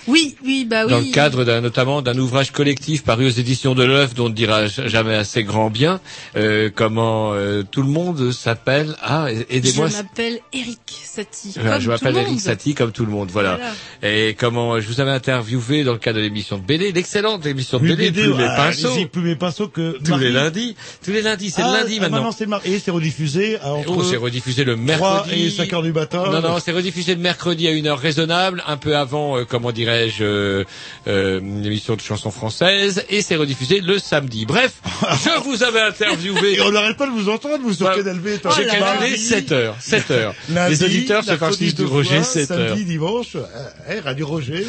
Speaker 4: Oui, oui, bah oui.
Speaker 2: dans le cadre d'un, notamment d'un ouvrage collectif paru aux éditions de l'œuf dont on ne dira jamais assez grand bien, euh, comment euh, tout le monde s'appelle, ah,
Speaker 4: Je
Speaker 2: aidez-moi.
Speaker 4: m'appelle Eric Satie.
Speaker 2: Voilà,
Speaker 4: comme
Speaker 2: je m'appelle
Speaker 4: le
Speaker 2: Eric. Satie comme tout le monde, voilà. Et comment je vous avais interviewé dans le cadre de l'émission de BD, l'excellente émission de BD, Plume et
Speaker 1: ah,
Speaker 2: Pinceau.
Speaker 1: allez-y, Plume et Pinceau que
Speaker 2: Tous les lundis, tous les lundis, c'est
Speaker 1: Ah,
Speaker 2: le lundi
Speaker 1: ah,
Speaker 2: maintenant.
Speaker 1: Et c'est rediffusé à entre
Speaker 2: Oh, c'est rediffusé le
Speaker 1: 3
Speaker 2: mercredi.
Speaker 1: et 5 heures du matin.
Speaker 2: Non, non, c'est rediffusé le mercredi à une heure raisonnable, un peu avant, euh, comment dirais-je, euh, euh, une émission de chansons françaises, et c'est rediffusé le samedi. Bref, je vous avais interviewé.
Speaker 1: Et on n'arrête pas de vous entendre, vous, sur
Speaker 2: Bah,
Speaker 1: Canal B.
Speaker 2: J'ai calculé 7 heures, 7 heures. Les auditeurs se farcissent du Roger,
Speaker 1: fois,
Speaker 2: 7 heures.
Speaker 1: Samedi, dimanche, euh, eh, Radio Roger.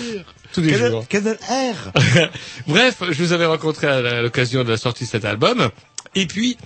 Speaker 2: Tous les jours. Bref, je vous avais rencontré à l'occasion de la sortie de cet album. Et puis,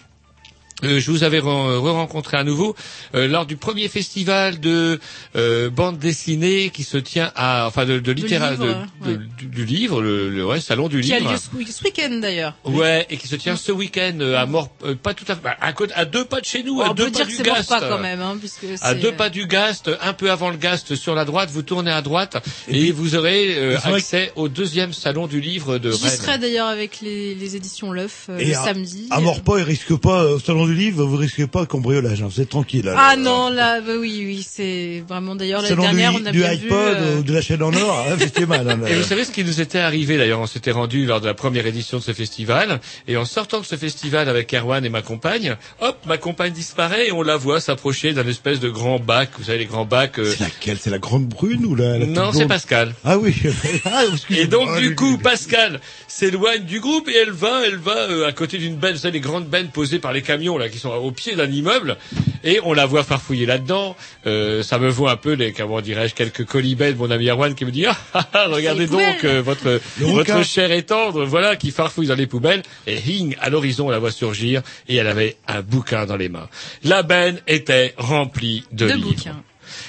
Speaker 2: euh, je vous avais re- re-rencontré à nouveau euh, lors du premier festival de euh, bande dessinée qui se tient à, enfin de, de littérature, du, du livre, le, le ouais, salon du
Speaker 4: Qui a
Speaker 2: livre.
Speaker 4: lieu ce, week- ce week-end d'ailleurs.
Speaker 2: Ouais, et qui se tient ce week-end euh, à mort, euh, pas tout à fait, bah, à, côté- à deux pas de chez nous,
Speaker 4: on
Speaker 2: à deux
Speaker 4: peut
Speaker 2: pas
Speaker 4: dire que
Speaker 2: du
Speaker 4: c'est mort
Speaker 2: Gast.
Speaker 4: pas quand même, hein, puisque
Speaker 2: À deux pas du Gast, un peu avant le Gast sur la droite, vous tournez à droite et, vous aurez euh, accès au deuxième salon du livre de
Speaker 4: J'y
Speaker 2: Rennes.
Speaker 4: serai d'ailleurs avec les, les éditions L'œuf euh,
Speaker 1: Et
Speaker 4: le
Speaker 1: à-
Speaker 4: samedi.
Speaker 1: À Morpas, il risque pas, euh, au salon du livre, vous risquez pas cambriolage, hein, vous êtes tranquille. là.
Speaker 4: Ah non, là, bah oui, oui, c'est vraiment d'ailleurs la dernière,
Speaker 1: du,
Speaker 4: on a
Speaker 1: du
Speaker 4: bien
Speaker 1: iPod
Speaker 4: vu. euh,
Speaker 1: ou de la chaîne en or, hein, c'était mal. hein.
Speaker 2: Et vous savez ce qui nous était arrivé d'ailleurs On s'était rendu lors de la première édition de ce festival et en sortant de ce festival avec Erwan et ma compagne, hop, ma compagne disparaît et on la voit s'approcher d'un espèce de grand bac. Vous savez les grands bacs. euh,
Speaker 1: C'est laquelle? C'est la grande brune ou la, la
Speaker 2: Non, c'est Pascal.
Speaker 1: Ah oui. Ah,
Speaker 2: Et donc
Speaker 1: Ah,
Speaker 2: du coup, Pascal s'éloigne du groupe et elle va, elle va euh, à côté d'une benne, vous savez les grandes bennes posées par les camions là qui sont au pied d'un immeuble et on la voit farfouiller là-dedans. Euh, ça me vaut un peu les, comment dirais-je, quelques colibets de mon ami Erwan qui me dit ah, ah, ah, regardez donc euh, votre votre chair est tendre, voilà qui farfouille dans les poubelles et hing à l'horizon on la voit surgir et elle avait un bouquin dans les mains. La benne était remplie de,
Speaker 4: de
Speaker 2: livres.
Speaker 4: bouquins.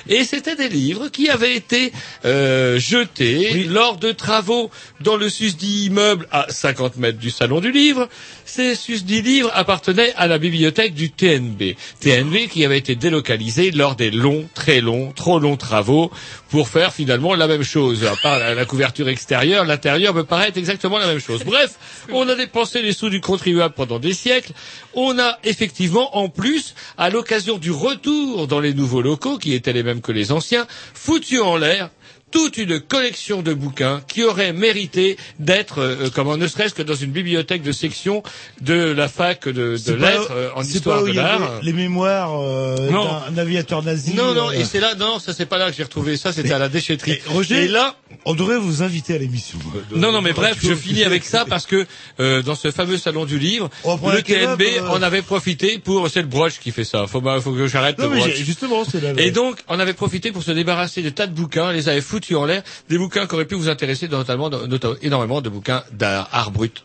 Speaker 2: Et c'était des livres qui avaient été euh, jetés lors de travaux dans le susdit immeuble à 50 mètres du salon du livre. Ces susdits livres appartenaient à la bibliothèque du TNB. TNB qui avait été délocalisé lors des longs, très longs, trop longs travaux pour faire finalement la même chose. À part la, couverture extérieure, l'intérieur me paraît exactement la même chose. Bref, on a dépensé les sous du contribuable pendant des siècles. On a effectivement, en plus, à l'occasion du retour dans les nouveaux locaux, qui étaient les mêmes que les anciens, foutu en l'air toute une collection de bouquins qui auraient mérité d'être, euh, comment, ne serait-ce que dans une bibliothèque de section de la fac de, de lettres euh, en histoire
Speaker 1: pas où
Speaker 2: de l'art.
Speaker 1: Les mémoires euh, d'un aviateur nazi.
Speaker 2: Non, non,
Speaker 1: euh,
Speaker 2: et c'est là, non, ça c'est pas là que j'ai retrouvé ça, c'était à la déchetterie.
Speaker 1: Et Roger,
Speaker 2: Et là,
Speaker 1: on devrait vous inviter à l'émission.
Speaker 2: Non, non, mais bref, je finis avec ça parce que euh, dans ce fameux salon du livre, le TNB
Speaker 1: euh.
Speaker 2: en avait profité pour... C'est le broche qui fait ça, faut, pas- faut que j'arrête
Speaker 1: Non,
Speaker 2: le
Speaker 1: mais
Speaker 2: broche.
Speaker 1: justement, c'est là.
Speaker 2: Et donc, on avait profité pour se débarrasser de tas de bouquins, les avait foutus en l'air, des bouquins qui auraient pu vous intéresser, notamment, notamment énormément de bouquins d'art art brut.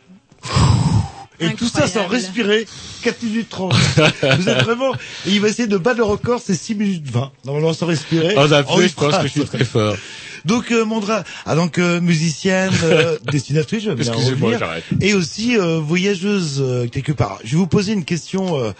Speaker 1: Et tout ça sans respirer, 4 minutes 30. vous êtes vraiment, et il va essayer de battre le record, c'est 6 minutes 20. Normalement sans respirer.
Speaker 2: En
Speaker 1: En une
Speaker 2: je pense que je suis très fort.
Speaker 1: Donc euh, Mondra, ah donc euh, musicienne, euh, dessinatrice, je vais bien
Speaker 2: Excusez-moi,
Speaker 1: revenir,
Speaker 2: j'arrête.
Speaker 1: et aussi euh, voyageuse euh, quelque part. Je vais vous poser une question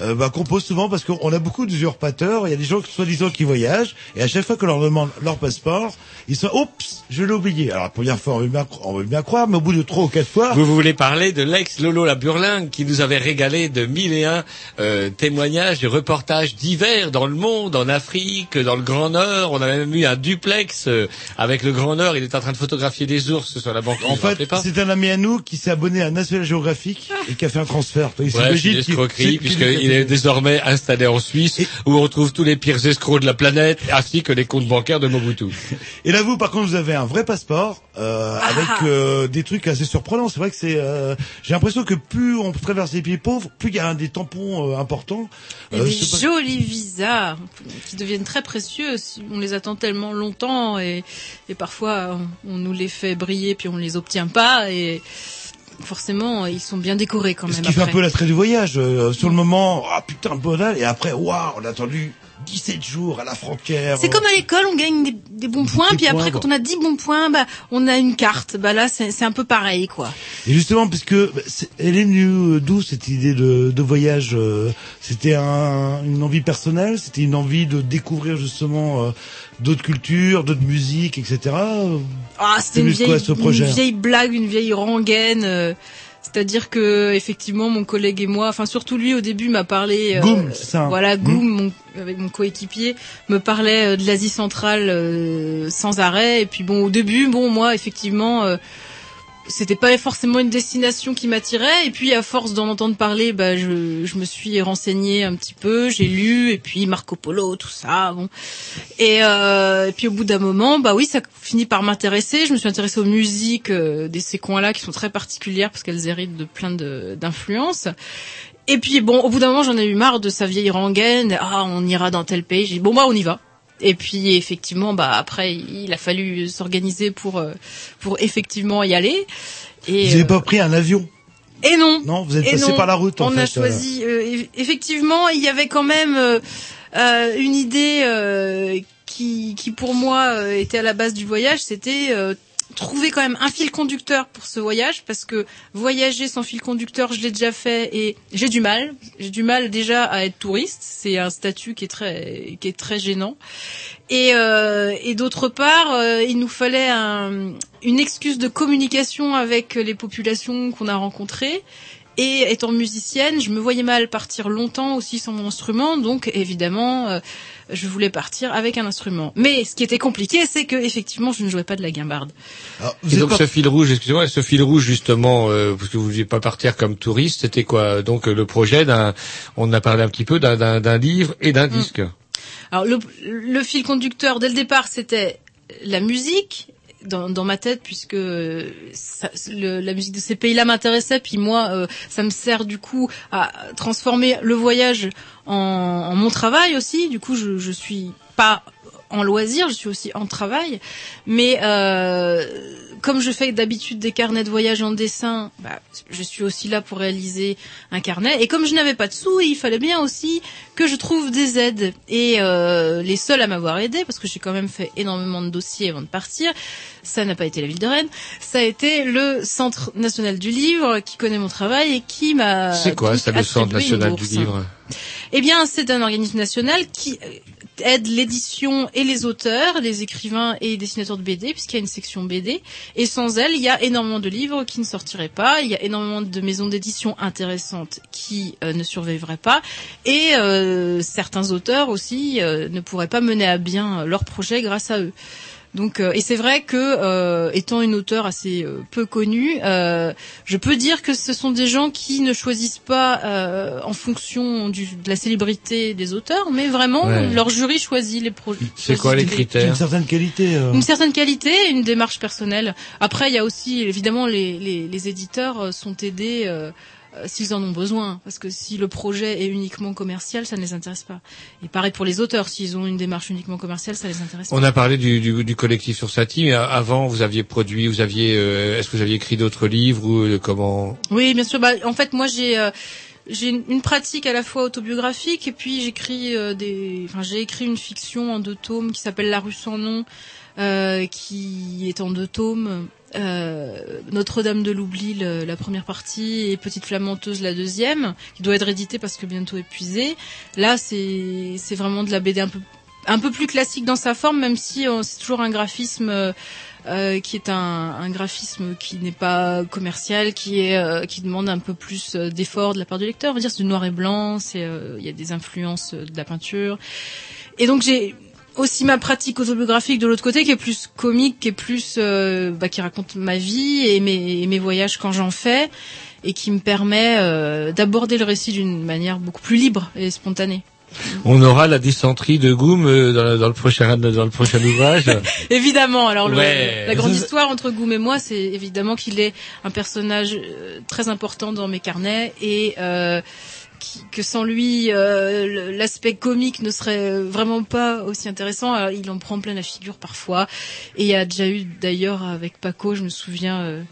Speaker 1: euh, bah, qu'on pose souvent parce qu'on a beaucoup d'usurpateurs. Il y a des gens soi-disant qui voyagent et à chaque fois qu'on leur demande leur passeport, ils sont oups, je l'ai oublié. Alors la première fois on veut bien, on veut bien croire, mais au bout de trois ou quatre fois,
Speaker 2: Vous voulez parler de l'ex Lolo la Burlingue qui nous avait régalé de mille et un euh, témoignages et reportages divers dans le monde, en Afrique, dans le Grand Nord. On a même eu un duplex euh, avec le Grand Nord. Il était en train de photographier des ours sur la banque.
Speaker 1: en fait, c'est un ami à nous qui s'est abonné à National Geographic et qui a fait un transfert. Il
Speaker 2: Ouais, une escroquerie,
Speaker 1: c'est-
Speaker 2: puisqu'il est désormais installé en Suisse, où on retrouve tous les pires escrocs de la planète, ainsi que les comptes bancaires de Mobutu.
Speaker 1: Et là, vous, par contre, vous avez un vrai passeport euh,
Speaker 4: Ah.
Speaker 1: avec euh, des trucs assez surprenants. C'est vrai que c'est. euh, J'ai l'impression que plus on traverse les pays pauvres, plus il y a un des tampons euh, importants.
Speaker 4: Il y a
Speaker 1: Euh,
Speaker 4: des
Speaker 1: pas-
Speaker 4: jolis visas qui deviennent très précieux. si On les attend tellement longtemps et, et parfois on, on nous les fait briller puis on les obtient pas et forcément ils sont bien décorés quand même.
Speaker 1: Ce qui fait un peu l'attrait du voyage. euh, sur le moment, ah putain, le bonheur. Et après, waouh, on a attendu 17 jours à la frontière.
Speaker 4: C'est comme à l'école, on gagne des, des bons points,
Speaker 1: Des
Speaker 4: puis après, quand on a 10 bons points, bah, on a une carte. Bah là, c'est c'est un peu pareil, quoi.
Speaker 1: Et justement, puisque bah, c'est- elle est venue euh, d'où cette idée de, de voyage euh, C'était un, une envie personnelle C'était une envie de découvrir justement euh, d'autres cultures, d'autres musiques, etc.
Speaker 4: Ah, c'était une vieille,
Speaker 1: quoi, ce projet
Speaker 4: une vieille blague, une vieille rengaine. euh, C'est-à-dire que effectivement, mon collègue et moi, enfin surtout lui, au début, m'a parlé. euh,
Speaker 1: Goum, c'est ça,
Speaker 4: Voilà,
Speaker 1: Goum.
Speaker 4: Goum, mon- avec mon coéquipier, me parlait euh, de l'Asie centrale euh, sans arrêt. Et puis bon, au début, bon, moi, effectivement. C'était pas forcément une destination qui m'attirait. Et puis à force d'en entendre parler bah je, je me suis renseignée un petit peu j'ai lu et puis Marco Polo tout ça bon. Et, euh, et puis au bout d'un moment bah oui ça finit par m'intéresser. Je me suis intéressée aux musiques euh, de ces coins là qui sont très particulières parce qu'elles héritent de plein d'influences. Et puis bon au bout d'un moment j'en ai eu marre de sa vieille rengaine. Ah on ira dans tel pays. J'ai dit bon bah on y va et puis effectivement, bah après, il a fallu s'organiser pour euh, pour effectivement y aller. Et
Speaker 1: Vous n'avez
Speaker 4: euh,
Speaker 1: pas pris un avion?
Speaker 4: Et non.
Speaker 1: Non, vous êtes passé
Speaker 4: non.
Speaker 1: par la route, en
Speaker 4: On
Speaker 1: fait.
Speaker 4: a choisi. euh, eff- effectivement, il y avait quand même une idée euh, qui, qui pour moi euh, était à la base du voyage. C'était euh, trouver quand même un fil conducteur pour ce voyage, parce que voyager sans fil conducteur, je l'ai déjà fait et j'ai du mal. J'ai du mal déjà à être touriste. C'est un statut qui est très qui est très gênant. Et, euh, d'autre part, euh, il nous fallait un- une excuse de communication avec les populations qu'on a rencontrées. Et étant musicienne, je me voyais mal partir longtemps aussi sans mon instrument, donc évidemment, euh, je voulais partir avec un instrument. Mais ce qui était compliqué, c'est que effectivement, je ne jouais pas de la guimbarde.
Speaker 2: Et donc ce fil rouge, excusez-moi, ce fil rouge justement, euh, parce que vous ne vouliez pas partir comme touriste, c'était quoi? Donc le projet d'un, on en a parlé un petit peu d'un- d'un d'un livre et d'un disque.
Speaker 4: Alors le, le fil conducteur dès le départ, c'était la musique dans, dans ma tête, puisque ça- le- la musique de ces pays-là m'intéressait, puis moi, euh, ça me sert du coup à transformer le voyage en, en mon travail aussi. Du coup, je, je suis pas en loisir, je suis aussi en travail, mais euh, comme je fais d'habitude des carnets de voyage en dessin, bah, je suis aussi là pour réaliser un carnet. Et comme je n'avais pas de sous, il fallait bien aussi que je trouve des aides. Et euh, les seuls à m'avoir aidé, parce que j'ai quand même fait énormément de dossiers avant de partir, ça n'a pas été la ville de Rennes, ça a été le Centre national du livre qui connaît mon travail et qui m'a
Speaker 2: C'est quoi ça, le Centre national du livre?
Speaker 4: Eh bien, c'est un organisme national qui aide l'édition et les auteurs, les écrivains et les dessinateurs de BD, puisqu'il y a une section BD. Et sans elle, il y a énormément de livres qui ne sortiraient pas, il y a énormément de maisons d'édition intéressantes qui euh, ne survivraient pas, et euh, certains auteurs aussi euh, ne pourraient pas mener à bien leur projet grâce à eux. Donc, euh, et c'est vrai que, euh, étant une auteure assez euh, peu connue, euh, je peux dire que ce sont des gens qui ne choisissent pas euh, en fonction du, de la célébrité des auteurs, mais vraiment
Speaker 1: Ouais.
Speaker 4: leur jury choisit les projets.
Speaker 1: C'est une certaine qualité. euh.
Speaker 4: Une certaine qualité, une démarche personnelle. Après, il y a aussi, évidemment, les, les, les éditeurs sont aidés s'ils en ont besoin, parce que si le projet est uniquement commercial, ça ne les intéresse pas. Et pareil pour les auteurs, s'ils ont une démarche uniquement commerciale, ça les intéresse
Speaker 2: On
Speaker 4: pas.
Speaker 2: a parlé du, du, du collectif sur Satie, mais avant vous aviez produit, vous aviez, euh, est-ce que vous aviez écrit d'autres livres ou euh, comment?
Speaker 4: Oui, bien sûr. Bah, en fait, moi, j'ai euh, j'ai une, une pratique à la fois autobiographique et puis j'écris euh, des, enfin, j'ai écrit une fiction en deux tomes qui s'appelle La rue sans nom, euh, qui est en deux tomes. Euh, Notre-Dame de l'oubli, la première partie, et Petite Flamanteuse, la deuxième, qui doit être éditée parce que bientôt épuisée. Là, c'est c'est vraiment de la BD un peu un peu plus classique dans sa forme, même si euh, c'est toujours un graphisme euh, qui est un, un graphisme qui n'est pas commercial, qui est euh, qui demande un peu plus euh, d'effort de la part du lecteur. On va dire c'est du noir et blanc, c'est euh, il y a des influences de la peinture. Et donc j'ai aussi ma pratique autobiographique de l'autre côté qui est plus comique, qui est plus euh, bah, qui raconte ma vie et mes, et mes voyages quand j'en fais et qui me permet euh, d'aborder le récit d'une manière beaucoup plus libre et spontanée.
Speaker 2: On aura la dysenterie de Goum euh, dans, le- dans le prochain dans le prochain ouvrage.
Speaker 4: Évidemment. Alors le- la grande histoire entre Goum et moi, c'est évidemment qu'il est un personnage euh, très important dans mes carnets et euh, que sans lui, euh, l'aspect comique ne serait vraiment pas aussi intéressant. Alors, il en prend plein la figure parfois. Et il y a déjà eu d'ailleurs avec Paco, je me souviens, euh,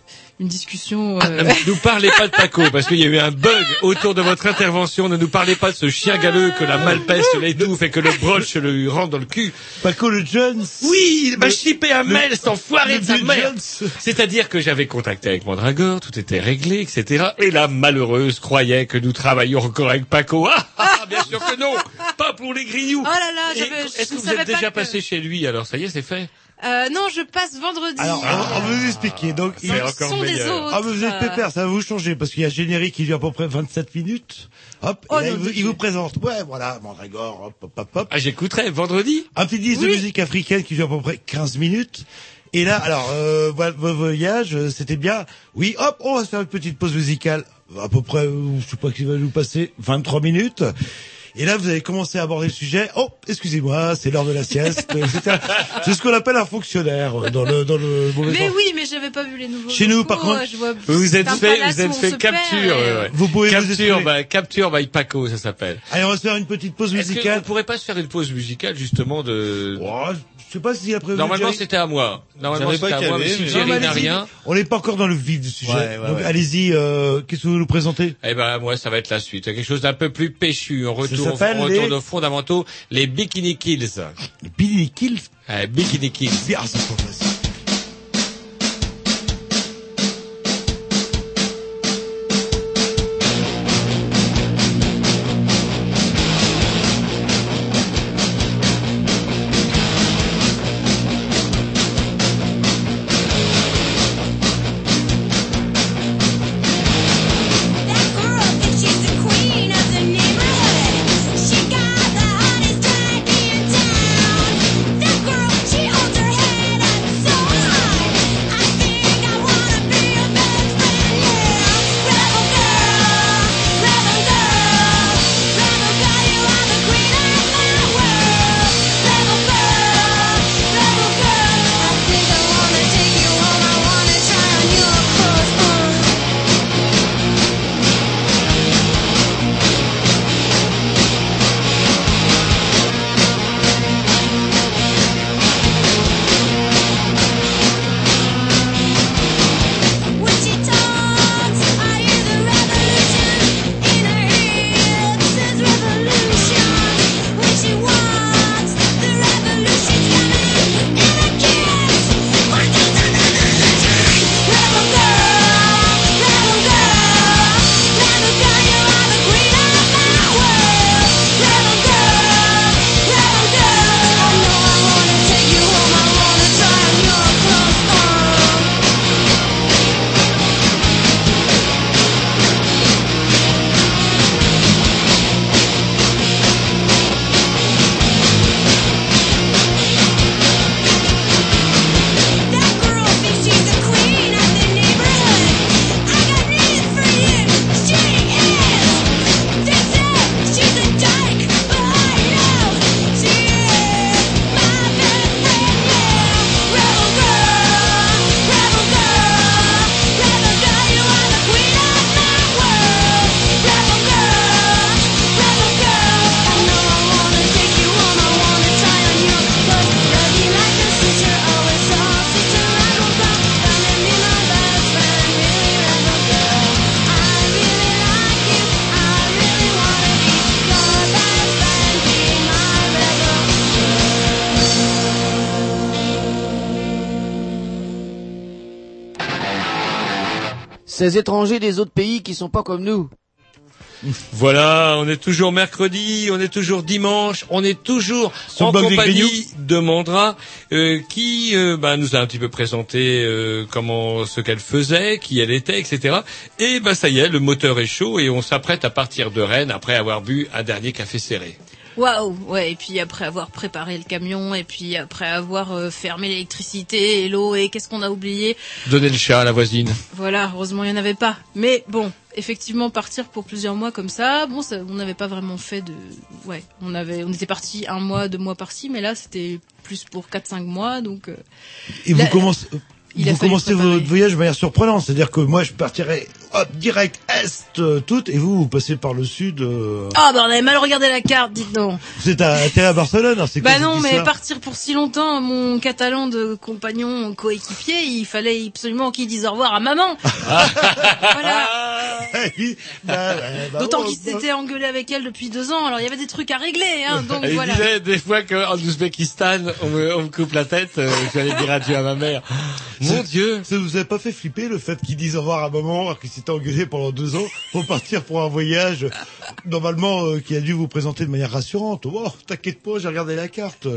Speaker 4: une discussion.
Speaker 2: Ah,
Speaker 4: euh,
Speaker 2: Ne nous parlez pas de Paco, parce qu'il y a eu un bug autour de votre intervention. Ne nous parlez pas de ce chien galeux que la malpeste l'étouffe et que le broche le rentre dans le cul.
Speaker 1: Paco le Jones.
Speaker 2: Oui, il m'a chippé un
Speaker 1: le-
Speaker 2: mail, cet enfoiré de sa mère.
Speaker 1: Jones.
Speaker 2: C'est-à-dire que j'avais contacté avec Mandragore, tout était réglé, etc. Et la malheureuse croyait que nous travaillions encore avec Paco. Ah, ah, bien sûr que non, pas pour les grillous.
Speaker 4: Oh là là,
Speaker 2: Est-ce que vous êtes déjà
Speaker 4: que-
Speaker 2: passé chez lui Alors? Ça y est, c'est fait?
Speaker 4: Euh, non, je passe vendredi.
Speaker 1: Alors, on, on va vous expliquer. Donc,
Speaker 2: encore
Speaker 4: sont des autres.
Speaker 1: Ah, mais vous êtes pépère, ça va vous changer, parce qu'il y a un générique qui dure à peu près 27 minutes. Hop,
Speaker 4: Oh
Speaker 1: et là,
Speaker 4: non,
Speaker 1: il, vous, il vous présente. Ouais, voilà, Mandragore, hop, hop, hop, hop.
Speaker 2: Ah, j'écouterai vendredi.
Speaker 1: Un petit disque de musique africaine qui dure à peu près 15 minutes. Et là, alors, euh, vo- vos voyages, euh, c'était bien. Oui, hop, on va se faire une petite pause musicale. À peu près, euh, je sais pas qui va nous passer, 23 minutes.
Speaker 10: Et là, vous avez commencé à aborder le sujet. Oh, excusez-moi, c'est l'heure de la sieste. C'est- c'est ce qu'on appelle un fonctionnaire euh, dans le dans le mauvais
Speaker 4: Mais
Speaker 10: sens.
Speaker 4: oui, mais j'avais pas vu les nouveaux.
Speaker 10: Chez nous, par contre,
Speaker 4: ouais, je vois-
Speaker 2: Vous êtes fait, vous êtes fait capture.
Speaker 4: et-
Speaker 2: ouais, ouais.
Speaker 10: Vous pouvez vous
Speaker 2: capture, bah, capture by Paco, ça s'appelle.
Speaker 10: Allez, on va se faire une petite pause musicale.
Speaker 2: qu'on pourrait pas se faire une pause musicale justement de
Speaker 10: Oh, je sais pas si après.
Speaker 2: Normalement
Speaker 10: Jerry-
Speaker 2: c'était à moi. Normalement
Speaker 5: pas
Speaker 2: c'était à moi, mais si Jerry n'a rien,
Speaker 10: On n'est pas encore dans le vif du sujet.
Speaker 5: Ouais, ouais,
Speaker 10: Donc
Speaker 5: ouais.
Speaker 10: allez-y. euh, Qu'est-ce que vous nous présentez?
Speaker 2: Eh ben moi ça va être la suite. Quelque chose d'un peu plus péchu. On retourne, on
Speaker 10: les-
Speaker 2: retourne aux fondamentaux, les Bikini Kills.
Speaker 10: Billy Kill.
Speaker 2: Eh, Bikini Kills.
Speaker 10: Bien, c'est pas facile.
Speaker 7: Ces étrangers des autres pays qui sont pas comme nous.
Speaker 2: Voilà, on est toujours mercredi, on est toujours dimanche, on est toujours
Speaker 10: Sur
Speaker 2: en compagnie de Mandra, euh, qui euh, bah, nous a un petit peu présenté euh, comment ce qu'elle faisait, qui elle était, etc. Et bah ça y est, le moteur est chaud et on s'apprête à partir de Rennes après avoir bu un dernier café serré.
Speaker 4: Waouh, ouais, et puis après avoir préparé le camion, et puis après avoir euh, fermé l'électricité et l'eau, et qu'est-ce qu'on a oublié?
Speaker 2: Donner le chat à la voisine.
Speaker 4: Voilà, heureusement il n'y en avait pas. Mais bon, effectivement, partir pour plusieurs mois comme ça, bon, ça, on n'avait pas vraiment fait de... Ouais, on avait, on était parti un mois, deux mois par-ci, mais là c'était plus pour 4-5 mois, donc... euh,
Speaker 10: Et vous commencez,
Speaker 4: il
Speaker 10: vous commencez votre voyage de manière surprenante. C'est-à-dire que moi, je partirais hop, direct est euh, tout, et vous, vous passez par le sud. euh,
Speaker 4: Ah bah on avait mal regardé la carte, dites donc
Speaker 10: Vous êtes à, atterri à Barcelone. alors C'est quoi
Speaker 4: Bah
Speaker 10: cette
Speaker 4: non, mais
Speaker 10: histoire
Speaker 4: partir pour si longtemps, mon catalan de compagnon coéquipier, il fallait absolument qu'il dise au revoir à maman. voilà.
Speaker 10: Bah, bah,
Speaker 4: D'autant qu'il
Speaker 10: bah.
Speaker 4: s'était engueulé avec elle depuis deux ans, alors il y avait des trucs à régler, hein, donc
Speaker 2: il
Speaker 4: voilà.
Speaker 2: disait des fois qu'en Ouzbékistan, on me, on me coupe la tête, euh, je vais aller dire adieu à ma mère. Mon Dieu
Speaker 10: Ça vous a pas fait flipper le fait qu'ils disent au revoir à maman alors qu'ils s'étaient engueulés pendant deux ans pour partir pour un voyage normalement euh, qui a dû vous présenter de manière rassurante. Oh, t'inquiète pas, j'ai regardé la carte. là.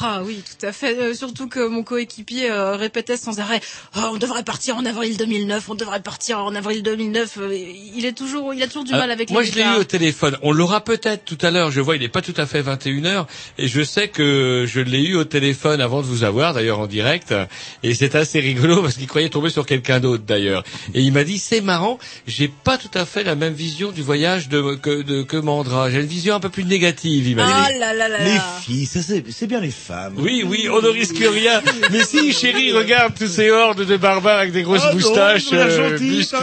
Speaker 4: Ah oui, tout à fait. Euh, surtout que mon coéquipier euh, répétait sans arrêt oh, on devrait partir en avril 2009, on devrait partir en avril 2009. euh, il est toujours, il a toujours du
Speaker 2: Alors,
Speaker 4: mal avec
Speaker 2: moi,
Speaker 4: les
Speaker 2: je l'ai eu au téléphone. On l'aura peut-être tout à l'heure. Je vois, il n'est pas tout à fait 21h. Et je sais que je l'ai eu au téléphone avant de vous avoir, d'ailleurs, en direct. Et c'est assez rigolo parce qu'il croyait tomber sur quelqu'un d'autre, d'ailleurs. Et il m'a dit, c'est marrant, j'ai pas tout à fait la même vision du voyage de, que, de, que Mandra. J'ai une vision un peu plus négative, il m'a
Speaker 4: Ah
Speaker 2: dit.
Speaker 4: là là là
Speaker 1: Les
Speaker 4: là.
Speaker 1: filles, ça c'est c'est bien les femmes.
Speaker 2: Oui, oui, on ne risque rien. Mais si, chérie, regarde tous ces hordes de barbares avec des grosses
Speaker 1: Ah non,
Speaker 2: moustaches, euh,
Speaker 1: ça.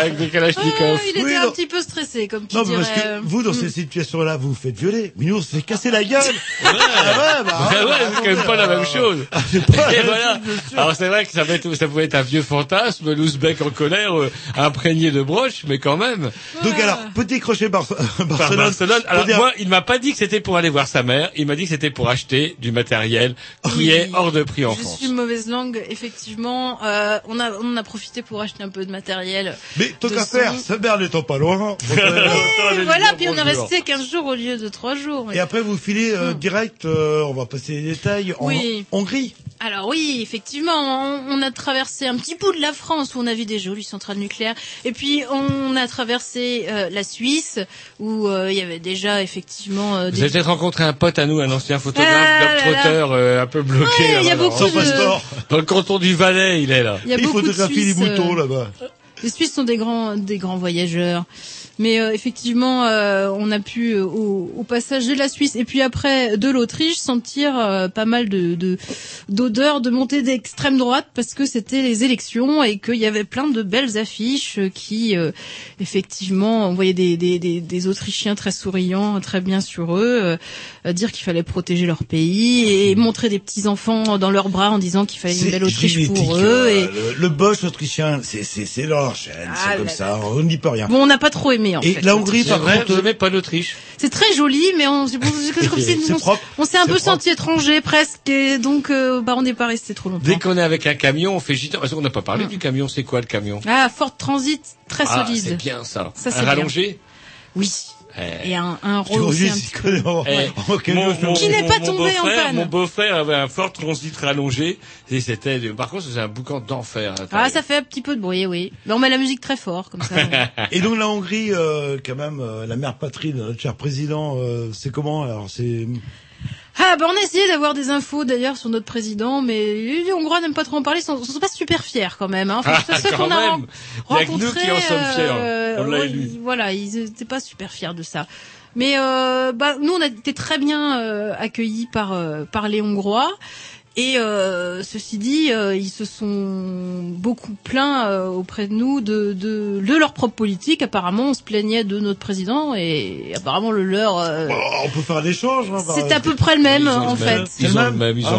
Speaker 2: avec des kalachnikovs.
Speaker 4: Ah, il était
Speaker 1: Oui,
Speaker 4: un
Speaker 1: non.
Speaker 4: petit peu stressé, comme qui
Speaker 1: Non, mais
Speaker 4: dirait.
Speaker 1: parce que vous, dans
Speaker 4: Mm.
Speaker 1: ces situations-là, vous vous faites violer. Mais nous, on se fait casser la gueule. Ah ouais, bah,
Speaker 2: Ouais, ouais, c'est quand même pas la même chose.
Speaker 1: pas
Speaker 2: Et
Speaker 1: la
Speaker 2: voilà. Alors c'est vrai que ça, va être, ça pouvait être un vieux fantasme, l'ouzbek en colère, euh, imprégné de broches, mais quand même.
Speaker 1: Donc alors, petit crochet
Speaker 2: Par
Speaker 1: Barcelone.
Speaker 2: Alors
Speaker 1: dire-
Speaker 2: moi, il m'a pas dit que c'était pour aller voir sa mère, il m'a dit que c'était pour acheter du matériel qui
Speaker 4: Oui.
Speaker 2: est hors de prix en
Speaker 4: Je
Speaker 2: France.
Speaker 4: suis mauvaise langue, effectivement. Euh, on a on en a profité pour acheter un peu de matériel.
Speaker 1: Mais tant qu'à faire, sa mère n'étant pas loin.
Speaker 4: Et voilà, puis on est resté 15 jours au lieu de 3 jours.
Speaker 1: Et après, vous filez euh, direct, euh, on va passer les détails, en
Speaker 4: Oui.
Speaker 1: Hongrie.
Speaker 4: Alors oui, effectivement, on, a traversé un petit bout de la France où on a vu des jolies centrales nucléaires, et puis on a traversé euh, la Suisse où euh, il y avait déjà effectivement euh,
Speaker 2: Vous
Speaker 4: des...
Speaker 2: avez peut-être rencontré un pote à nous, un ancien photographe,
Speaker 4: Ah
Speaker 2: globe-trotteur, euh, un peu bloqué.
Speaker 4: Ouais, il y a beaucoup Sans de- passeport.
Speaker 2: Dans le canton du Valais, il est là.
Speaker 4: Il y a
Speaker 1: Il
Speaker 4: beaucoup de
Speaker 1: photographie les moutons
Speaker 4: euh,
Speaker 1: là-bas.
Speaker 4: Les Suisses sont des grands, des grands voyageurs. Mais euh, effectivement, euh, on a pu euh, au, au passage de la Suisse et puis après de l'Autriche sentir euh, pas mal de de- d'odeurs de, montée d'extrême droite parce que c'était les élections et qu'il y avait plein de belles affiches qui euh, effectivement on voyait des, des, des, des Autrichiens très souriants, très bien sur eux, dire qu'il fallait protéger leur pays et montrer des petits enfants dans leurs bras en disant qu'il fallait une belle Autriche pour eux. Et...
Speaker 1: le, le Bosch autrichien, c'est leur chaîne,
Speaker 4: Ah
Speaker 1: c'est comme
Speaker 4: là
Speaker 1: ça, on n'y peut rien.
Speaker 4: Bon, on n'a pas trop aimé en
Speaker 1: Et
Speaker 4: fait.
Speaker 1: la Hongrie, par
Speaker 2: vrai,
Speaker 1: contre,
Speaker 2: pas l'Autriche
Speaker 4: C'est très joli, mais on, on,
Speaker 1: propre.
Speaker 4: on s'est un peu senti étranger presque, et donc euh, bah on n'est pas resté trop longtemps.
Speaker 2: Dès qu'on est avec un camion, on fait gitan. Parce qu'on n'a pas parlé du camion. C'est quoi le camion?
Speaker 4: Ah, Ford Transit, très
Speaker 2: Ah,
Speaker 4: solide.
Speaker 2: c'est bien ça.
Speaker 4: Ça, c'est
Speaker 2: un
Speaker 4: bien.
Speaker 2: rallongé?
Speaker 4: Oui.
Speaker 2: Eh.
Speaker 4: Et un, un rôle aussi un petit peu.
Speaker 2: Eh, mon-
Speaker 4: Qui n'est pas
Speaker 2: mon
Speaker 4: tombé en
Speaker 2: beau-frère-
Speaker 4: panne.
Speaker 2: Mon beau-frère avait un Ford Transit rallongé. Et c'était, par contre, c'est un boucan d'enfer. à
Speaker 4: Ah, ça fait un petit peu de bruit, oui. Mais on met la musique très fort, comme ça.
Speaker 1: Et donc la Hongrie, euh, quand même, euh, la mère patrie de notre cher président, euh, c'est comment Alors c'est
Speaker 4: ah, bah on a essayé d'avoir des infos d'ailleurs sur notre président, mais les Hongrois n'aiment pas trop en parler, ils sont, sont pas super fiers quand même. Hein. Enfin,
Speaker 2: Ah,
Speaker 4: ceux qu'on a
Speaker 2: même. Que nous
Speaker 4: rencontrés,
Speaker 2: qui en sommes fiers.
Speaker 4: euh,
Speaker 2: On l'a
Speaker 4: ouais,
Speaker 2: élu.
Speaker 4: Voilà, ils étaient pas super fiers de ça. Mais euh, bah, nous, on a été très bien euh, accueillis par euh, par les Hongrois. Et euh, ceci dit, euh, ils se sont beaucoup plaints euh, auprès de nous de, de, de leur propre politique. Apparemment, on se plaignait de notre président et apparemment le leur, euh,
Speaker 1: Oh, on peut faire l'échange. Hein, par-
Speaker 4: c'est à peu près le même
Speaker 2: Ils ont
Speaker 4: en
Speaker 2: le même.
Speaker 4: fait.
Speaker 2: Ils ont le même, ils
Speaker 1: Ah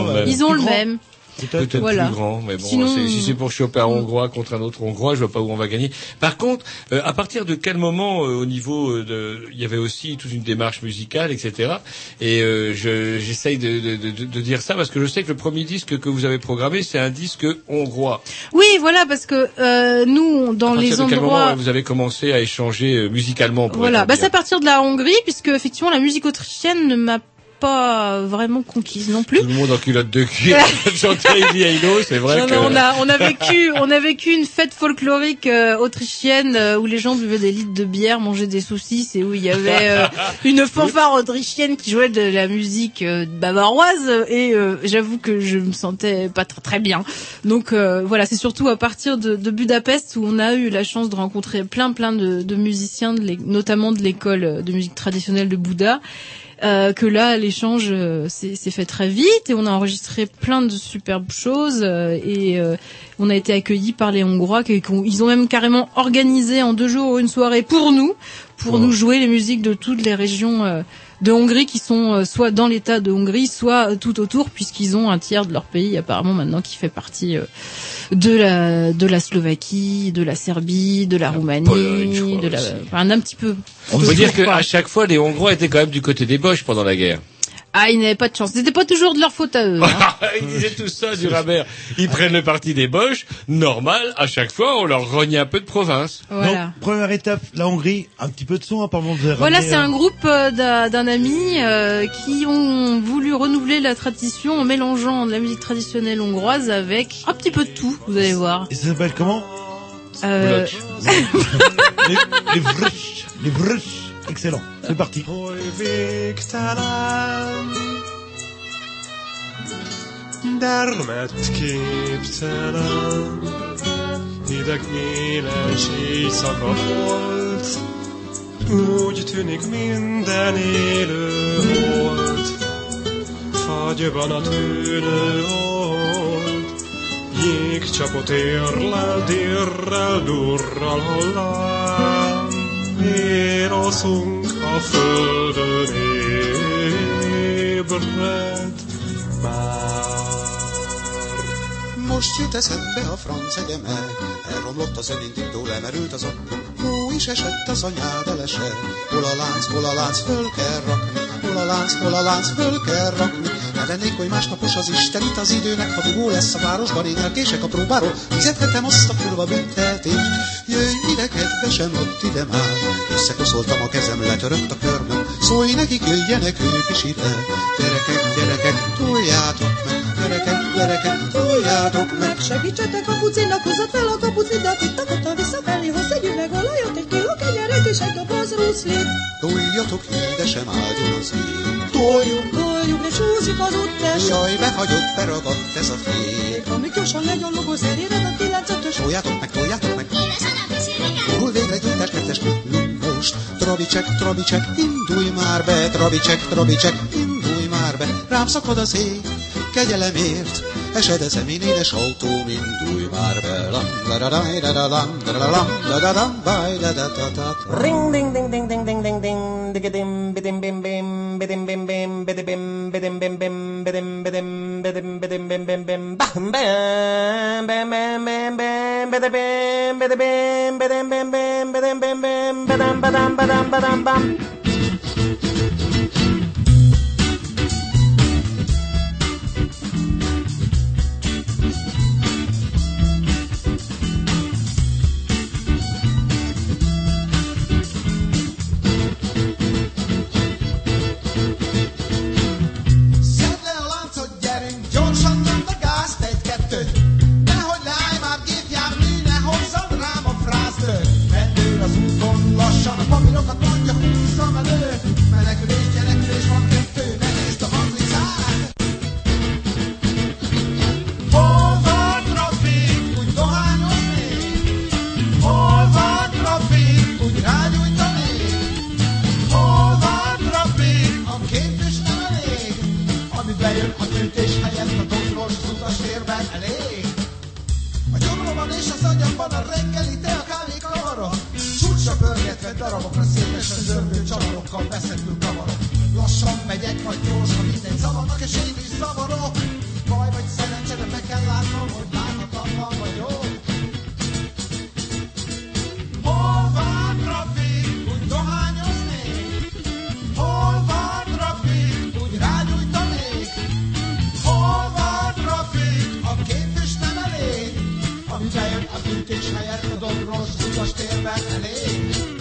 Speaker 2: ont le
Speaker 1: ouais.
Speaker 2: même.
Speaker 1: Peut-être.
Speaker 4: Voilà.
Speaker 2: plus grand, mais bon,
Speaker 4: Sinon-
Speaker 2: si c'est pour choper un Hongrois contre un autre Hongrois, je vois pas où on va gagner. Par contre, euh, à partir de quel moment, euh, au niveau euh, de, il y avait aussi toute une démarche musicale, etc. Et euh, je- j'essaye de, de, de, de dire ça parce que je sais que le premier disque que vous avez programmé, c'est un disque hongrois.
Speaker 4: Oui, voilà, parce que euh, nous,
Speaker 2: À
Speaker 4: dans
Speaker 2: partir
Speaker 4: les
Speaker 2: de quel moment
Speaker 4: endroits,
Speaker 2: vous avez commencé à échanger euh, musicalement pour
Speaker 4: voilà, bah c'est à partir de la Hongrie, puisque effectivement la musique autrichienne ne m'a pas vraiment conquise non plus.
Speaker 2: Tout le monde en culotte de cuir, chanter Ili Ailo, c'est vrai
Speaker 4: Non,
Speaker 2: que...
Speaker 4: non, on a on a vécu on a vécu une fête folklorique euh, autrichienne euh, où les gens buvaient des litres de bière, mangeaient des saucisses et où il y avait euh, une fanfare autrichienne qui jouait de la musique bavaroise et j'avoue que je me sentais pas très très bien. Donc voilà, c'est surtout à partir de, de Budapest où on a eu la chance de rencontrer plein plein de, de musiciens, de notamment de l'école de musique traditionnelle de Bouddha. Euh, que là l'échange euh, s'est fait très vite et on a enregistré plein de superbes choses euh, et euh, on a été accueillis par les Hongrois qui, qui ont- ils ont même carrément organisé en deux jours une soirée pour nous pour nous jouer les musiques de toutes les régions euh, de Hongrie qui sont euh, soit dans l'État de Hongrie soit euh, tout autour puisqu'ils ont un tiers de leur pays apparemment maintenant qui fait partie euh, de la de la Slovaquie, de la Serbie, de la, Roumanie,
Speaker 2: Pologne,
Speaker 4: de la enfin, un petit peu
Speaker 2: On peut dire qu'à chaque fois, les Hongrois étaient quand même du côté des Boches pendant la guerre.
Speaker 4: Ah, ils n'avaient pas de chance. C'était pas toujours de leur faute à eux. hein.
Speaker 2: Ils disaient tout ça du Rabert. Ils prennent le parti des Boches. Normal, à chaque fois, on leur rogne un peu de province.
Speaker 4: Voilà.
Speaker 1: Donc, première étape, la Hongrie, un petit peu de son, apparemment vous avez
Speaker 4: Voilà, c'est
Speaker 1: euh,
Speaker 4: un groupe euh, d'un ami euh, qui ont voulu renouveler la tradition en mélangeant de la musique traditionnelle hongroise avec un petit peu de tout, vous allez voir.
Speaker 1: Et ça s'appelle comment
Speaker 4: Euh,
Speaker 1: les, les les. Excellent. C'est parti.
Speaker 11: Dermet képtelen Hideg éles éjszaka volt Úgy tűnik minden élő hold Fagyban a tűnő old Jégcsapot érlel, dirrel, durral hollám Éroszunk a földön ébred
Speaker 12: Most jut eszembe a franc egyemek, elromlott az önindító, lemerült az okna. Hó is esett az anyád elese, hol a lánc, hol a lánc, föl kell rakni, hol a lánc, hol a lánc, föl kell rakni. Ne hogy másnapos az Isten itt az időnek, ha dugó lesz a városban, én elkések a próbáról, fizethetem azt a kurva büntetést. Jöjj ide, kedve sem ott ide már, összekoszoltam a kezem, letörött a körmöm, szólj nekik, jöjjenek ők is ide. Gyerekek, gyerekek, toljátok meg, gyerekek, gyerekek, toljátok meg.
Speaker 13: Segítsetek a pucinak, hozza fel a kapucidat, itt a kata visszafelé, hoz egy üveg olajat, egy kiló kenyeret és egy doboz ruszlit.
Speaker 12: Toljatok, édesem áldjon az ég.
Speaker 13: Toljuk, toljuk, és húzik az úttest.
Speaker 12: Jaj, befagyott, beragadt ez a fék.
Speaker 13: Amíg gyorsan legyollogó szeréred a kilencetös.
Speaker 12: Toljátok meg, toljátok meg. Hol végre gyújtás kettes most. Trabicek, trabicek, indulj már be, trabicek, trabicek, indulj már be. Rám szakad az ég, kegyelemért, esedezem én édes autóm, indulj már be. Lam, da da da da da lam, da da lam, da da dam, baj, da da da da.
Speaker 14: Ring ding ding ding ding ding ding ding. Digidim bidim bim bim. Bidim bim bim. Bidim bim bidim bim bim. Bidim bidim bidim bidim bim bim bim. Bam bam bam bam bam bam bidim bim bidim bim bidim bim bim bidim bim bim. Badam badam badam badam bam
Speaker 15: darabokra szélesen zörgő csavarokkal beszedül kavarok. Lassan megyek, vagy gyorsan, mindegy zavarnak, és én is zavarok. Baj vagy szerencse, de meg kell látnom, hogy láthatatlan vagyok. Hol van trafik, úgy dohányoznék? Hol van trafik, úgy rágyújtanék? Hol van trafik, a képvis nem elég? Ami bejön a büntés helyett a dobros utas térben elég?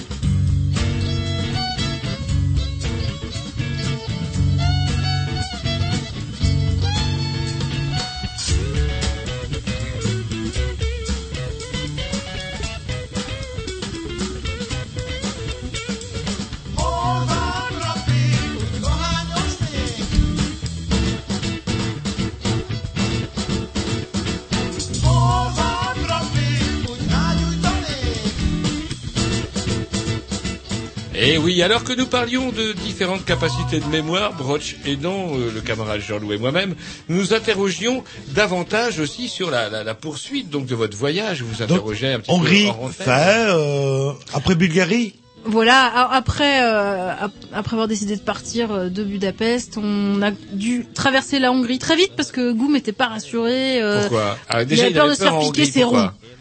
Speaker 2: Oui, alors que nous parlions de différentes capacités de mémoire, Broch aidant euh, le camarade Jean-Loup et moi-même, nous nous interrogions davantage aussi sur la, la, la poursuite donc de votre voyage. Vous vous interrogez un petit peu en antenne.
Speaker 1: fait, euh, après Bulgarie?
Speaker 4: Voilà, après, euh, ap- après avoir décidé de partir euh, de Budapest, on a dû traverser la Hongrie très vite parce que Goum n'était pas rassuré. euh,
Speaker 2: Pourquoi? Ah,
Speaker 4: il avait
Speaker 2: il
Speaker 4: peur
Speaker 2: avait
Speaker 4: de se faire piquer
Speaker 2: Hongrie,
Speaker 4: ses roues.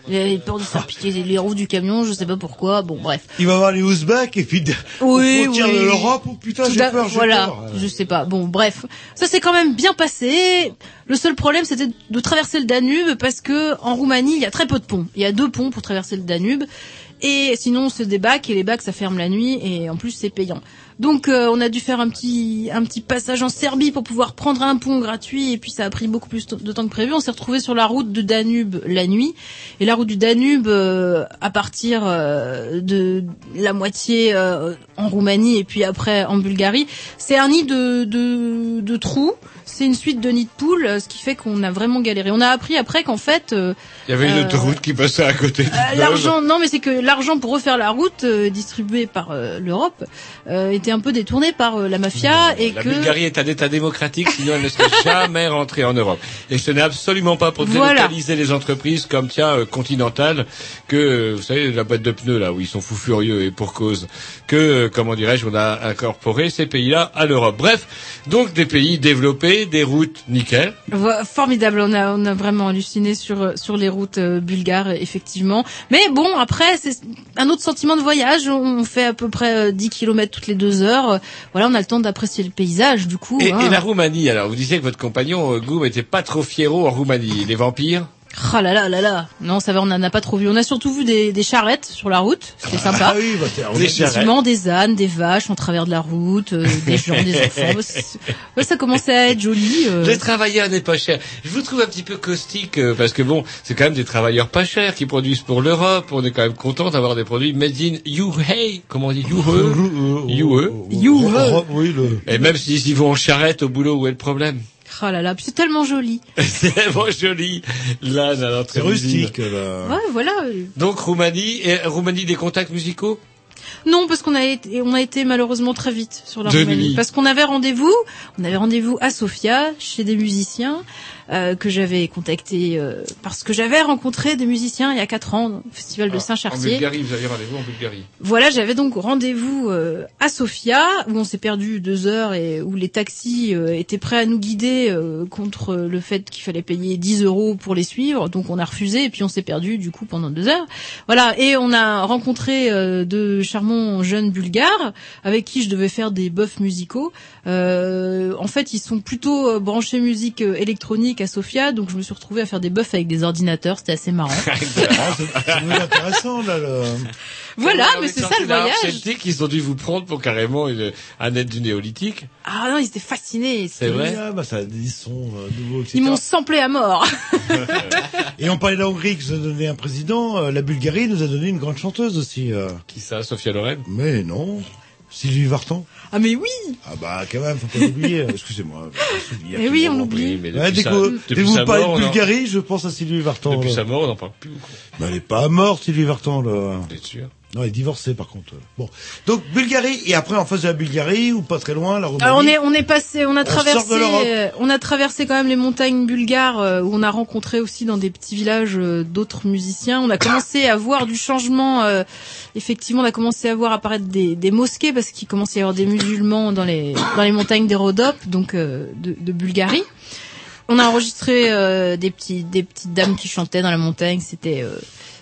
Speaker 4: Il avait peur de se faire piquer les roues du camion, je sais pas pourquoi. Bon, bref.
Speaker 1: Il va voir les Ouzbeks et puis de-
Speaker 4: Oui,
Speaker 1: aux frontières
Speaker 4: oui.
Speaker 1: de l'Europe. Oh putain, j'ai peur, j'ai
Speaker 4: Voilà,
Speaker 1: peur.
Speaker 4: je sais pas. Bon, bref, ça s'est quand même bien passé. Le seul problème, c'était de traverser le Danube parce que en Roumanie, il y a très peu de ponts. Il y a deux ponts pour traverser le Danube. Et sinon, c'est des bacs et les bacs, ça ferme la nuit et en plus, c'est payant. Donc euh, on a dû faire un petit un petit passage en Serbie pour pouvoir prendre un pont gratuit et puis ça a pris beaucoup plus de temps que prévu. On s'est retrouvé sur la route de Danube la nuit et la route du Danube euh, à partir euh, de la moitié euh, en Roumanie et puis après en Bulgarie, c'est un nid de de, de trous. C'est une suite de nids de poules, euh, ce qui fait qu'on a vraiment galéré. On a appris après qu'en fait, euh,
Speaker 2: Il y avait une
Speaker 4: euh,
Speaker 2: autoroute qui passait à côté.
Speaker 4: l'argent, non, mais c'est que l'argent pour refaire la route distribué par l'Europe était un peu détourné par la mafia et
Speaker 2: La
Speaker 4: que
Speaker 2: Bulgarie est un État démocratique, sinon elle ne serait jamais rentrée en Europe. Et ce n'est absolument pas pour
Speaker 4: Voilà.
Speaker 2: délocaliser les entreprises comme tiens Continental que vous savez la boîte de pneus là où ils sont fous furieux et pour cause que comment dirais-je on a incorporé ces pays-là à l'Europe. Bref, donc des pays développés, des routes nickel.
Speaker 4: Formidable. On a on a vraiment halluciné sur euh, sur les routes euh, bulgares effectivement. Mais bon après c'est un autre sentiment de voyage. On fait à peu près euh, 10 km toutes les deux heures. Euh, Voilà, on a le temps d'apprécier le paysage du coup.
Speaker 2: Et,
Speaker 4: hein.
Speaker 2: et la Roumanie alors vous disiez que votre compagnon euh, Goum était pas trop fiero en Roumanie. Les vampires?
Speaker 4: Ah là là là là. Non, ça va, on en a pas trop vu. On a surtout vu des, des charrettes sur la route. C'était sympa.
Speaker 1: Ah oui, bah, c'est- on est
Speaker 4: Effectivement, des ânes, des vaches en travers de la route, euh, des gens, des enfants. Ouais, ça commençait à être joli. euh.
Speaker 2: Les travailleurs n'est pas cher. Je vous trouve un petit peu caustique euh, parce que bon, c'est quand même des travailleurs pas chers qui produisent pour l'Europe. On est quand même content d'avoir des produits made in UA. Comment on dit? UA UA.
Speaker 4: UA.
Speaker 1: Oui, le.
Speaker 2: Et même s'ils y vont en charrette au boulot, où est le problème?
Speaker 4: Ah là là, puis c'est tellement joli.
Speaker 2: C'est vraiment joli. Là, dans l'entrée
Speaker 1: C'est rustique, là.
Speaker 4: Ouais, voilà.
Speaker 2: Donc Roumanie et Roumanie des contacts musicaux?
Speaker 4: Non, parce qu'on a été, on a été malheureusement très vite sur la Roumanie. Parce qu'on avait rendez-vous, on avait rendez-vous à Sofia, chez des musiciens, euh, que j'avais contactés, euh, parce que j'avais rencontré des musiciens il y a quatre ans, au festival de
Speaker 2: Ah, En
Speaker 4: Saint-Chartier.
Speaker 2: Bulgarie, vous aviez rendez-vous en Bulgarie.
Speaker 4: Voilà, j'avais donc rendez-vous euh, à Sofia où on s'est perdu deux heures et où les taxis euh, étaient prêts à nous guider euh, contre le fait qu'il fallait payer 10 euros pour les suivre. Donc on a refusé et puis on s'est perdu du coup pendant deux heures. Voilà, et on a rencontré euh, de charmants jeunes bulgares avec qui je devais faire des buffs musicaux. Euh, en fait, ils sont plutôt euh, branchés musique euh, électronique à Sofia, donc je me suis retrouvée à faire des buffs avec des ordinateurs. C'était assez marrant.
Speaker 1: C'est intéressant, là, le...
Speaker 4: voilà, mais c'est ça le voyage.
Speaker 2: Celtique, ils ont dû vous prendre pour carrément une, un aide du néolithique.
Speaker 4: Ah non, ils étaient fascinés.
Speaker 2: C'est vrai
Speaker 1: Ah, bah, ça a des sons euh, nouveaux, etc.
Speaker 4: Ils m'ont samplé à mort.
Speaker 1: Et on parlait de la Hongrie qui nous a donné un président. euh, la Bulgarie nous a donné une grande chanteuse aussi. euh.
Speaker 2: Qui ça, Sophia Loren?
Speaker 1: Mais non. Sylvie Vartan.
Speaker 4: Ah mais oui
Speaker 1: Ah bah quand même, faut pas l'oublier. Excusez-moi. souviens
Speaker 4: Eh oui, on l'oublie.
Speaker 2: Oui, mais
Speaker 1: Ouais, dès
Speaker 2: sa-
Speaker 1: que dès vous parlez
Speaker 2: mort,
Speaker 1: de Bulgarie, je pense à Sylvie Vartan.
Speaker 2: Depuis
Speaker 1: là.
Speaker 2: sa mort, on n'en parle plus. quoi.
Speaker 1: Mais elle est pas morte, Sylvie Vartan, là.
Speaker 2: Êtes sûr?
Speaker 1: Non, elle est divorcée, par contre. Bon. Donc, Bulgarie, et après, en face de la Bulgarie, ou pas très loin, la Roumanie.
Speaker 4: Alors on est on est passé, on a traversé, euh, on a traversé quand même les montagnes bulgares euh, où on a rencontré aussi dans des petits villages euh, d'autres musiciens. On a commencé à voir du changement. euh, effectivement, on a commencé à voir apparaître des, des mosquées parce qu'il commençait à y avoir des musulmans dans les dans les montagnes des Rhodopes, donc euh, de, de Bulgarie. On a enregistré euh, des petits des petites dames qui chantaient dans la montagne. C'était euh,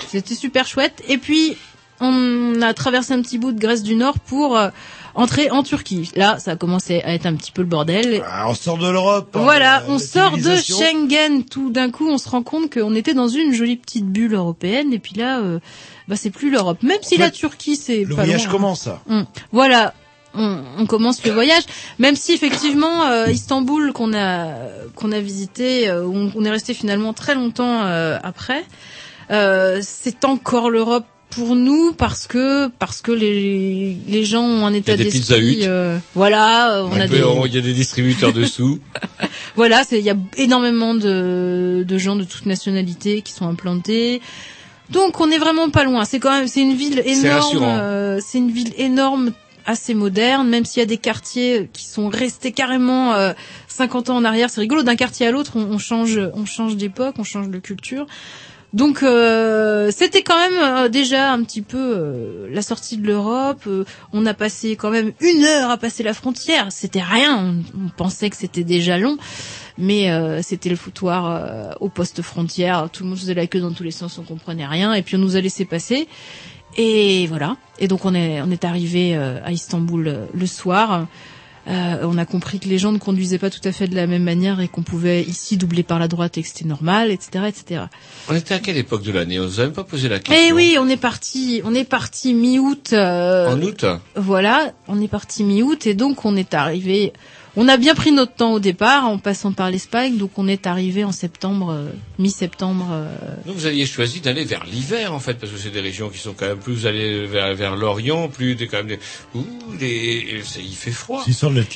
Speaker 4: c'était super chouette. Et puis on a traversé un petit bout de Grèce du Nord pour euh, entrer en Turquie. Là, ça a commencé à être un petit peu le bordel.
Speaker 1: Ah, on sort de l'Europe. hein,
Speaker 4: Voilà,
Speaker 1: la-
Speaker 4: on sort de. Schengen. Tout d'un coup, on se rend compte qu'on était dans une jolie petite bulle européenne. Et puis là, euh, bah, c'est plus l'Europe. Même si la Turquie, c'est
Speaker 1: Le
Speaker 4: pas
Speaker 1: voyage
Speaker 4: loin.
Speaker 1: commence, ça.
Speaker 4: Hum. Voilà. On, on commence le voyage, même si effectivement euh, Istanbul qu'on a qu'on a visité, euh, on, on est resté finalement très longtemps euh, après. Euh, c'est encore l'Europe pour nous parce que parce que les les gens ont un état d'esprit. Euh, voilà, euh, on a des
Speaker 2: Il y a des distributeurs dessous.
Speaker 4: voilà, c'est il y a énormément de de gens de toutes nationalités qui sont implantés. Donc on est vraiment pas loin. C'est quand même c'est une ville énorme. euh, c'est une ville énorme, assez moderne, même s'il y a des quartiers qui sont restés carrément euh, 50 ans en arrière. C'est rigolo. D'un quartier à l'autre, on, on change on change d'époque, on change de culture. Donc euh, c'était quand même euh, déjà un petit peu euh, la sortie de l'Europe. On a passé quand même une heure à passer la frontière. C'était rien. On, pensait que c'était déjà long, mais c'était le foutoir au poste frontière. Tout le monde faisait la queue dans tous les sens, on comprenait rien. Et puis on nous a laissé passer. Et voilà. Et donc on est arrivé à Istanbul le soir. Euh, on a compris que les gens ne conduisaient pas tout à fait de la même manière et qu'on pouvait ici doubler par la droite et que c'était normal, etc., etc.
Speaker 2: On était à quelle époque de l'année? On a même pas posé la question.
Speaker 4: Eh oui, on est parti, on est parti mi-août. euh,
Speaker 2: En août?
Speaker 4: Voilà, on est parti mi-août et donc on est arrivé. On a bien pris notre temps au départ en passant par l'Espagne, donc on est arrivé en septembre, euh, mi-septembre. euh,
Speaker 2: Donc vous aviez choisi d'aller vers l'hiver en fait, parce que c'est des régions qui sont quand même plus vous allez vers, vers l'Orient, plus des quand même des ouh, des, c'est- il fait froid.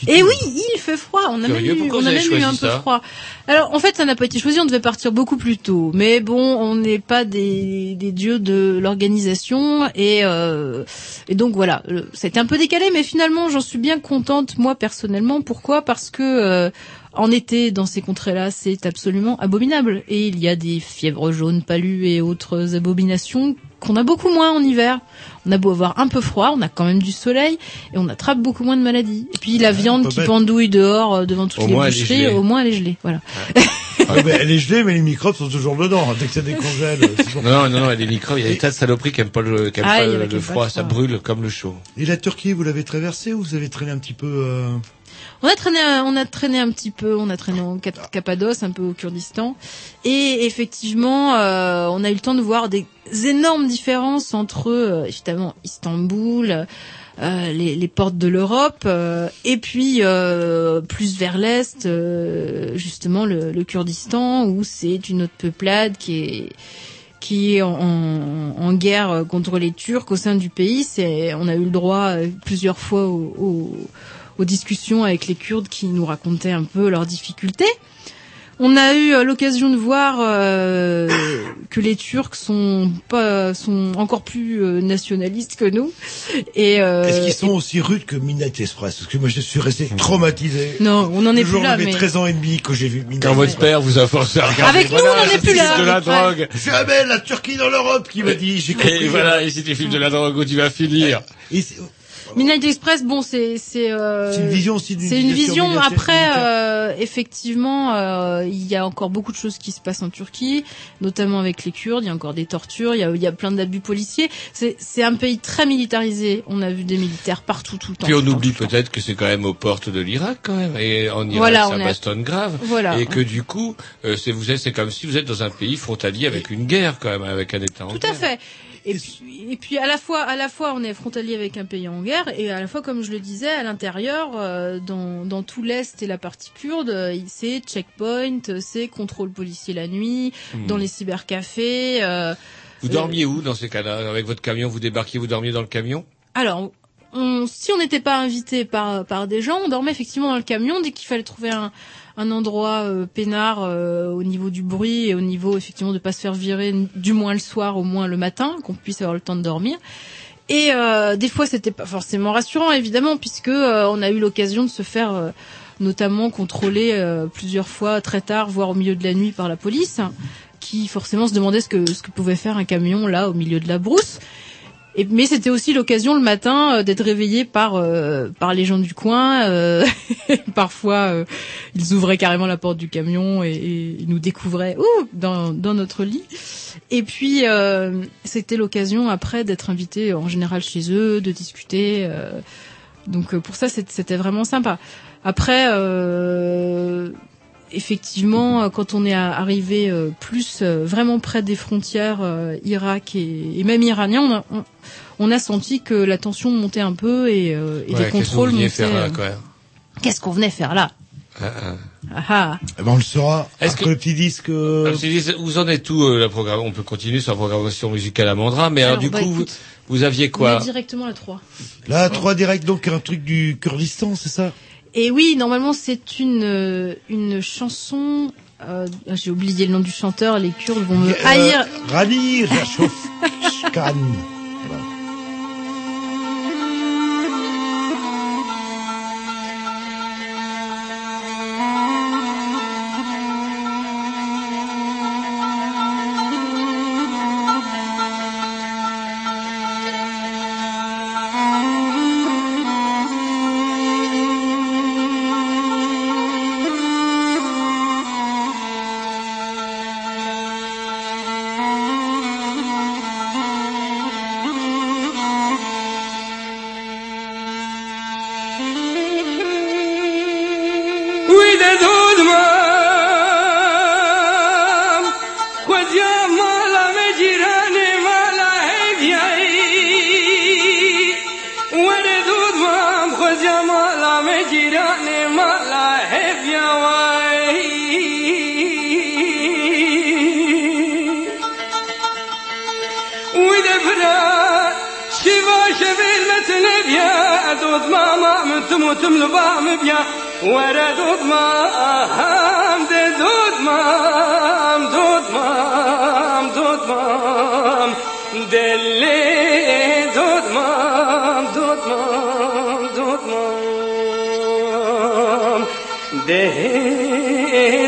Speaker 4: Et oui, il fait froid. On a
Speaker 2: Curieux,
Speaker 4: même eu, on a même un peu froid. Alors en fait, ça n'a pas été choisi. On devait partir beaucoup plus tôt. Mais bon, on n'est pas des, des dieux de l'organisation et euh, et donc voilà. C'était un peu décalé, mais finalement, j'en suis bien contente moi personnellement. Pourquoi Parce que euh, en été, dans ces contrées-là, c'est absolument abominable. Et il y a des fièvres jaunes, palus et autres abominations qu'on a beaucoup moins en hiver. On a beau avoir un peu froid, on a quand même du soleil et on attrape beaucoup moins de maladies. Et puis la viande qui
Speaker 1: bête.
Speaker 4: pendouille dehors euh, devant toutes
Speaker 1: Au
Speaker 4: les boucheries, au moins elle est gelée. Voilà.
Speaker 1: Ah, mais elle est gelée, mais les microbes sont toujours dedans. Dès que ça décongèle.
Speaker 2: Non, non, non, des microbes, il y a des tas de saloperies qui aiment pas le, qui aiment
Speaker 4: Ah,
Speaker 2: pas le, froid,
Speaker 4: le
Speaker 2: ça
Speaker 4: froid.
Speaker 2: brûle comme le chaud.
Speaker 1: Et la Turquie, vous l'avez traversée ou vous avez traîné un petit peu euh...
Speaker 4: On a traîné, on a traîné un petit peu, on a traîné en Cap- Cappadoce, un peu au Kurdistan, et effectivement, euh, on a eu le temps de voir des énormes différences entre euh, évidemment Istanbul, euh, les, portes de l'Europe, euh, et puis euh, plus vers l'est, justement le, Kurdistan, où c'est une autre peuplade qui est qui en, guerre contre les Turcs au sein du pays. On a eu le droit plusieurs fois au- aux discussions avec les Kurdes qui nous racontaient un peu leurs difficultés. On a eu euh, l'occasion de voir euh, que les Turcs sont pas sont encore plus euh, nationalistes que nous. Et euh,
Speaker 1: Est-ce qu'ils sont aussi rudes que Midnight Express? Parce que moi, je suis resté traumatisé.
Speaker 4: Non, on n'en est plus là, mais-
Speaker 1: 13 ans et demi que j'ai vu Midnight
Speaker 2: Quand votre père vous a forcé à regarder.
Speaker 4: Avec nous, on n'en est plus là.
Speaker 2: de la
Speaker 4: Ouais.
Speaker 2: drogue.
Speaker 1: Jamais la Turquie dans l'Europe qui m'a dit. J'ai compris.
Speaker 2: Et voilà, et c'est des films de la drogue où tu vas finir.
Speaker 1: Et
Speaker 4: Midnight Express, bon, c'est c'est euh,
Speaker 1: C'est une vision aussi d'une
Speaker 4: C'est une
Speaker 1: vision
Speaker 4: Après,
Speaker 1: militaire.
Speaker 4: euh, effectivement, euh, il y a encore beaucoup de choses qui se passent en Turquie, notamment avec les Kurdes. Il y a encore des tortures. Il y a, il y a plein d'abus policiers. C'est c'est un pays très militarisé. On a vu des militaires partout, tout le temps.
Speaker 2: Puis on oublie peut-être que c'est quand même aux portes de l'Irak quand même, et en Irak
Speaker 4: Voilà,
Speaker 2: ça
Speaker 4: on est à-
Speaker 2: bastonne grave,
Speaker 4: Voilà.
Speaker 2: et que du coup, euh, c'est vous êtes, c'est comme si vous êtes dans un pays frontalier avec une guerre quand même, avec un État en
Speaker 4: Tout à fait. Et puis, et puis à la fois, à la fois, on est frontalier avec un pays en guerre, et à la fois, comme je le disais, à l'intérieur, euh, dans, dans tout l'est et la partie kurde, euh, c'est checkpoint, c'est contrôle policier la nuit,
Speaker 2: Hmm.
Speaker 4: dans les cybercafés. euh,
Speaker 2: Vous dormiez où dans ces cas-là? Avec votre camion, vous débarquiez, vous dormiez dans le camion?
Speaker 4: Alors, on- si on n'était pas invité par, par des gens, on dormait effectivement dans le camion dès qu'il fallait trouver un, un endroit euh, peinard euh, au niveau du bruit et au niveau effectivement de pas se faire virer du moins le soir, au moins le matin, qu'on puisse avoir le temps de dormir. Et euh, des fois, c'était pas forcément rassurant, évidemment, puisque euh, on a eu l'occasion de se faire euh, notamment contrôler euh, plusieurs fois très tard, voire au milieu de la nuit par la police, qui forcément se demandait ce que ce que pouvait faire un camion là au milieu de la brousse. Mais c'était aussi l'occasion le matin euh, d'être réveillé par euh, par les gens du coin. euh, parfois, euh, ils ouvraient carrément la porte du camion et, ils nous découvraient ouh, dans, dans notre lit. Et puis, euh, c'était l'occasion après d'être invité en général chez eux, de discuter. donc pour ça, c'était vraiment sympa. Après, effectivement, euh, quand on est arrivé euh, plus euh, vraiment près des frontières euh, Irak et, et même iranien, on a, on, on a senti que la tension montait un peu et, euh, et
Speaker 2: Ouais,
Speaker 4: les contrôles montaient.
Speaker 2: faire là, quoi
Speaker 4: Qu'est-ce qu'on venait faire là
Speaker 2: Ah, ah.
Speaker 4: Ah ah.
Speaker 1: Eh ben, on le saura.
Speaker 2: Est-ce
Speaker 1: après
Speaker 2: que-
Speaker 1: le petit disque. euh,
Speaker 2: Vous en êtes où euh, la programme On peut continuer sur la programmation musicale à Mandra, mais alors,
Speaker 4: Alors,
Speaker 2: du
Speaker 4: bah,
Speaker 2: coup, vous,
Speaker 4: écoute,
Speaker 2: vous aviez
Speaker 4: On
Speaker 2: quoi
Speaker 4: est directement à 3.
Speaker 1: Là, trois directs, donc un truc du Kurdistan, c'est ça?
Speaker 4: Et oui, normalement, c'est une, euh, une chanson. euh, J'ai oublié le nom du chanteur, les Kurdes vont me
Speaker 1: Euh,
Speaker 4: haïr.
Speaker 1: Rani.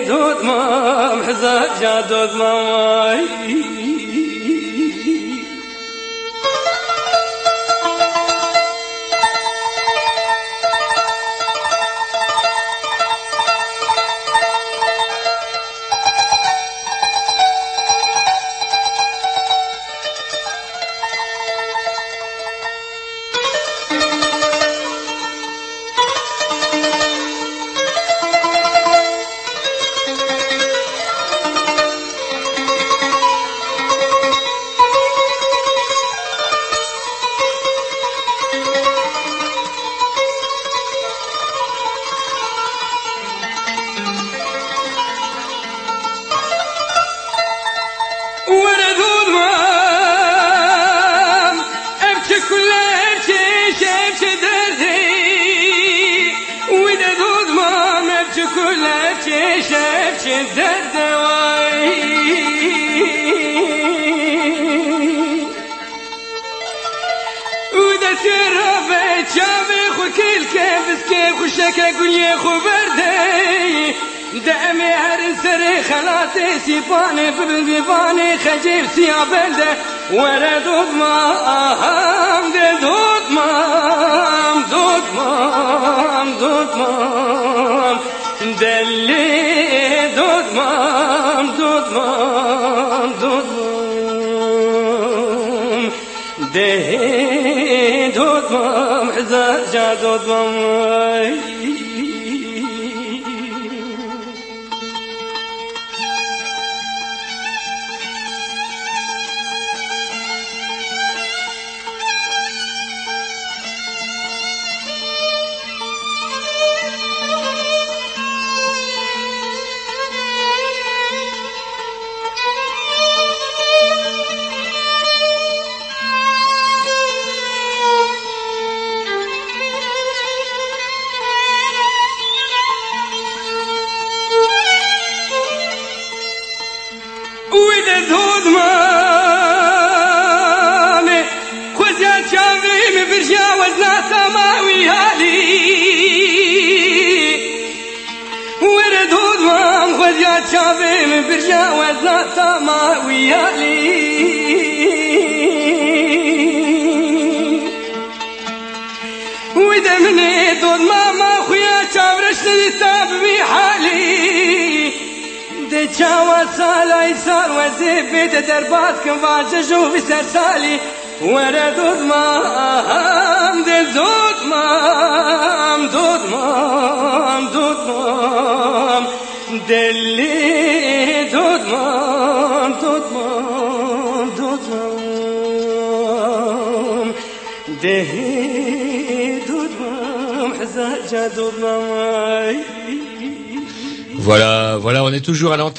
Speaker 16: دود ما حزا جا دود ما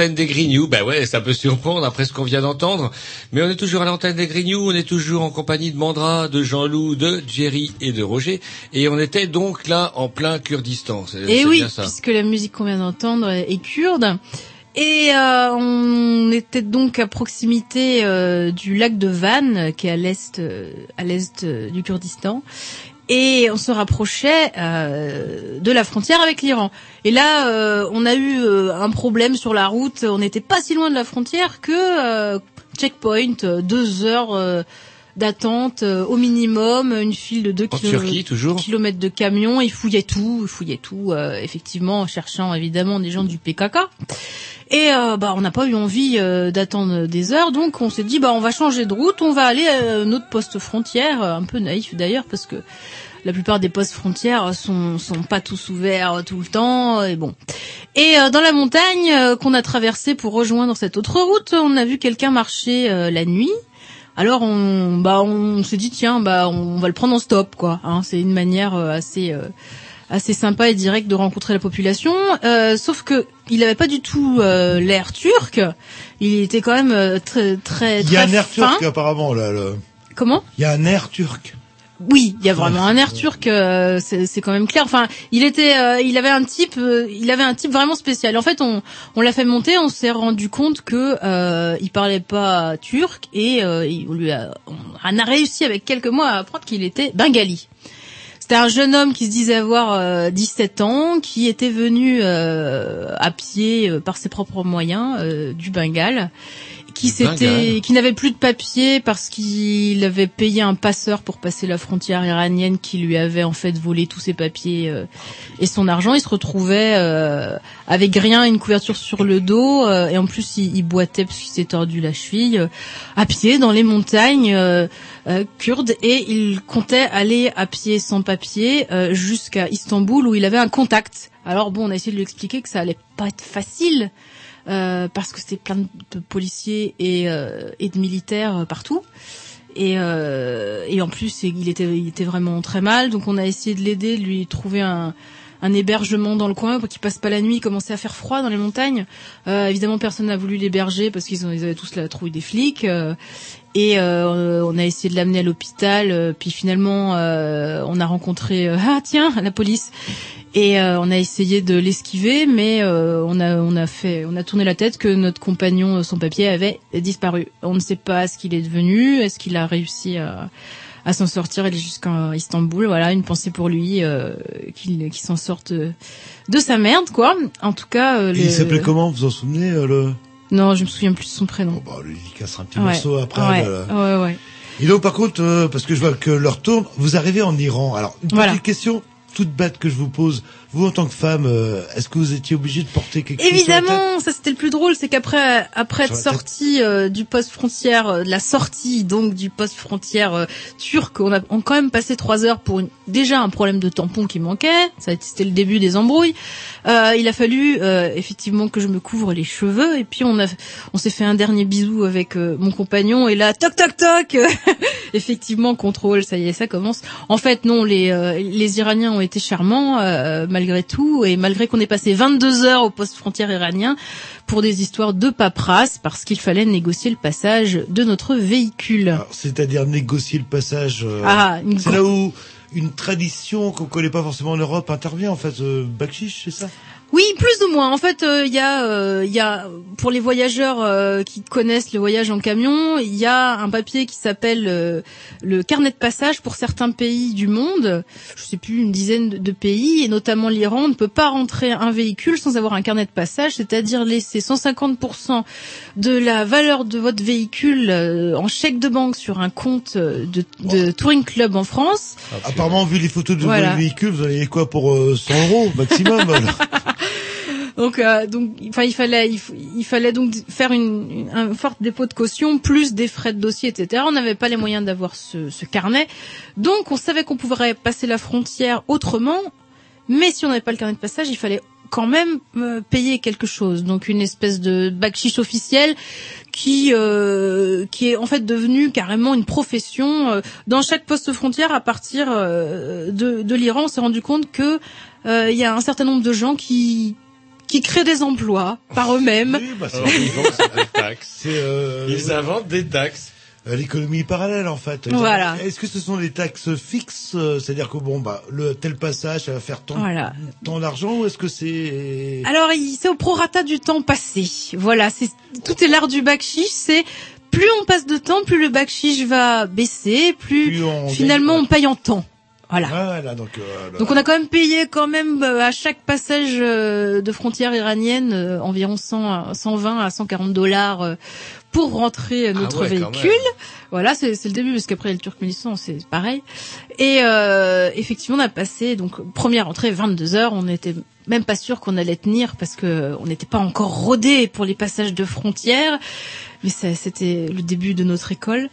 Speaker 2: l'antenne des Grignoux. Ben ouais, ça peut surprendre après ce qu'on vient d'entendre, mais on est toujours à l'antenne des Grignoux. On est toujours en compagnie de Mandra, de Jean-Loup, de Jerry et de Roger, et on était donc là en plein Kurdistan.
Speaker 4: Et
Speaker 2: c'est
Speaker 4: oui,
Speaker 2: bien ça.
Speaker 4: puisque la musique qu'on vient d'entendre est kurde. Et euh, on était donc à proximité euh, du lac de Van, qui est à l'est, euh, à l'est du Kurdistan, et on se rapprochait euh, de la frontière avec l'Iran. Et là, euh, on a eu euh, un problème sur la route. On n'était pas si loin de la frontière que euh, checkpoint, deux heures. d'attente euh, au minimum, une file de 2
Speaker 2: En Turquie, toujours
Speaker 4: kilomètres de camions, ils fouillaient tout, ils fouillaient tout, euh, effectivement, en cherchant évidemment des gens du PKK. Et euh, bah on n'a pas eu envie euh, d'attendre des heures, donc on s'est dit bah on va changer de route, on va aller à notre poste frontière, euh, un peu naïf d'ailleurs parce que la plupart des postes frontières sont sont pas tous ouverts tout le temps et bon. Et euh, dans la montagne euh, qu'on a traversée pour rejoindre cette autre route, on a vu quelqu'un marcher euh, la nuit. Alors on bah on s'est dit tiens bah on va le prendre en stop quoi. Hein, c'est une manière euh, assez euh, assez sympa et directe de rencontrer la population. Euh, sauf que il avait pas du tout euh, l'air turc. Il était quand même euh, très très
Speaker 1: Il y a un air
Speaker 4: fin.
Speaker 1: turc apparemment là. le-
Speaker 4: Comment?
Speaker 1: Il y a un air turc.
Speaker 4: Oui, il y a vraiment un air turc, euh, c'est quand même clair. Enfin, il était, euh, il avait un type, euh, il avait un type vraiment spécial. En fait, on, on l'a fait monter, on s'est rendu compte que euh, il parlait pas turc et euh, il- on lui a, on a réussi avec quelques mois à apprendre qu'il était bengali. C'était un jeune homme qui se disait avoir euh, 17 ans, qui était venu euh, à pied euh, par ses propres moyens euh, du Bengale, qui s'était, qui n'avait plus de papier parce qu'il avait payé un passeur pour passer la frontière iranienne, qui lui avait en fait volé tous ses papiers euh, et son argent. Il se retrouvait euh, avec rien, une couverture sur le dos, euh, et en plus il, il boitait parce qu'il s'est tordu la cheville, euh, à pied dans les montagnes euh, kurdes, et il comptait aller à pied sans papier euh, jusqu'à Istanbul où il avait un contact. Alors bon, on a essayé de lui expliquer que ça allait pas être facile. euh, parce que c'était plein de, policiers et, euh, et de militaires euh, partout. Et, euh, et en plus, il était, il était vraiment très mal. Donc on a essayé de l'aider, de lui trouver un, un hébergement dans le coin pour qu'il passe pas la nuit. Commençait à faire froid dans les montagnes. Euh, évidemment, personne n'a voulu l'héberger parce qu'ils ils avaient tous la trouille des flics. euh, et euh, on a essayé de l'amener à l'hôpital. euh, puis finalement, euh, on a rencontré euh, ah tiens la police. Et euh, on a essayé de l'esquiver, mais euh, on a on a fait on a tourné la tête que notre compagnon sans papier avait disparu. On ne sait pas ce qu'il est devenu. Est-ce qu'il a réussi à à s'en sortir, aller jusqu'à Istanbul. Voilà, une pensée pour lui, euh, qu'il s'en sorte de sa merde, quoi. En tout cas, euh, le-
Speaker 1: Il s'appelait comment Vous vous en souvenez le
Speaker 4: Non, je me souviens plus de son prénom.
Speaker 1: Bah, lui, il cassera un petit
Speaker 4: Ouais.
Speaker 1: morceau après.
Speaker 4: Ouais, ouais, ouais.
Speaker 1: Et donc, par contre, euh, parce que je vois que l'heure tourne, vous arrivez en Iran. Alors, une
Speaker 4: Voilà.
Speaker 1: petite question toute bête que je vous pose. Vous, en tant que femme, euh, est-ce que vous étiez obligé de porter quelque chose la tête
Speaker 4: Évidemment, ça c'était le plus drôle, c'est qu'après après être sorti euh, du poste frontière, euh, de la sortie donc du poste frontière euh, turc, on a on a quand même passé trois heures pour une- déjà un problème de tampon qui manquait. Ça c'était le début des embrouilles. Euh, il a fallu euh, effectivement que je me couvre les cheveux et puis on a on s'est fait un dernier bisou avec euh, mon compagnon et là toc toc toc effectivement contrôle ça y est ça commence en fait non les euh, les Iraniens ont été charmants euh, malgré tout et malgré qu'on ait passé 22 heures au poste frontière iranien pour des histoires de paperasse parce qu'il fallait négocier le passage de notre véhicule
Speaker 1: Alors, C'est-à-dire négocier le passage. euh,
Speaker 4: Ah,
Speaker 1: c'est là où une tradition qu'on connaît pas forcément en Europe intervient, en fait. Euh, Bakshish, c'est ça?
Speaker 4: Oui, plus ou moins. En fait, euh, il y a, euh, il y a pour les voyageurs euh, qui connaissent le voyage en camion, il y a un papier qui s'appelle euh, le carnet de passage pour certains pays du monde. Je sais plus une dizaine de, pays, et notamment l'Iran, on ne peut pas rentrer un véhicule sans avoir un carnet de passage, c'est-à-dire laisser 150% de la valeur de votre véhicule euh, en chèque de banque sur un compte de, de touring club en France.
Speaker 1: Apparemment, vu les photos de
Speaker 4: Voilà.
Speaker 1: vos véhicules, vous avez quoi pour euh, 100 euros maximum
Speaker 4: Donc, euh, donc, enfin, il fallait, il, fallait donc faire une, un fort dépôt de caution plus des frais de dossier, etc. On n'avait pas les moyens d'avoir ce, ce carnet, donc on savait qu'on pourrait passer la frontière autrement, mais si on n'avait pas le carnet de passage, il fallait quand même euh, payer quelque chose, donc une espèce de backchiche officiel qui euh, qui est en fait devenu carrément une profession euh, dans chaque poste frontière à partir euh, de, de l'Iran. On s'est rendu compte que euh, il y a un certain nombre de gens qui qui créent des emplois par eux-mêmes.
Speaker 1: bah, euh,
Speaker 2: Ils inventent des taxes.
Speaker 1: Euh, L'économie parallèle en fait.
Speaker 4: Voilà.
Speaker 1: Est-ce que ce sont des taxes fixes, euh, c'est-à-dire que bon bah le tel passage ça va faire tant,
Speaker 4: Voilà.
Speaker 1: tant d'argent ou est-ce que c'est
Speaker 4: Alors, il- c'est au prorata du temps passé. Voilà, c'est tout est l'art du backchiche. C'est plus on passe de temps, plus le backchiche va baisser, plus,
Speaker 1: Plus on
Speaker 4: finalement on paye en temps. Voilà.
Speaker 1: Voilà, donc euh, bah,
Speaker 4: Donc on a quand même payé quand même euh, à chaque passage euh, de frontière iranienne euh, environ 100, à- 120 à 140 dollars euh, pour rentrer euh,
Speaker 2: Ah
Speaker 4: notre
Speaker 2: ouais,
Speaker 4: véhicule. Voilà, c'est le début parce qu'après le Turkménistan c'est pareil. Et euh, effectivement on a passé donc première entrée 22 heures. On n'était même pas sûr qu'on allait tenir parce que on n'était pas encore rodé pour les passages de frontières. Mais c'était le début de notre école.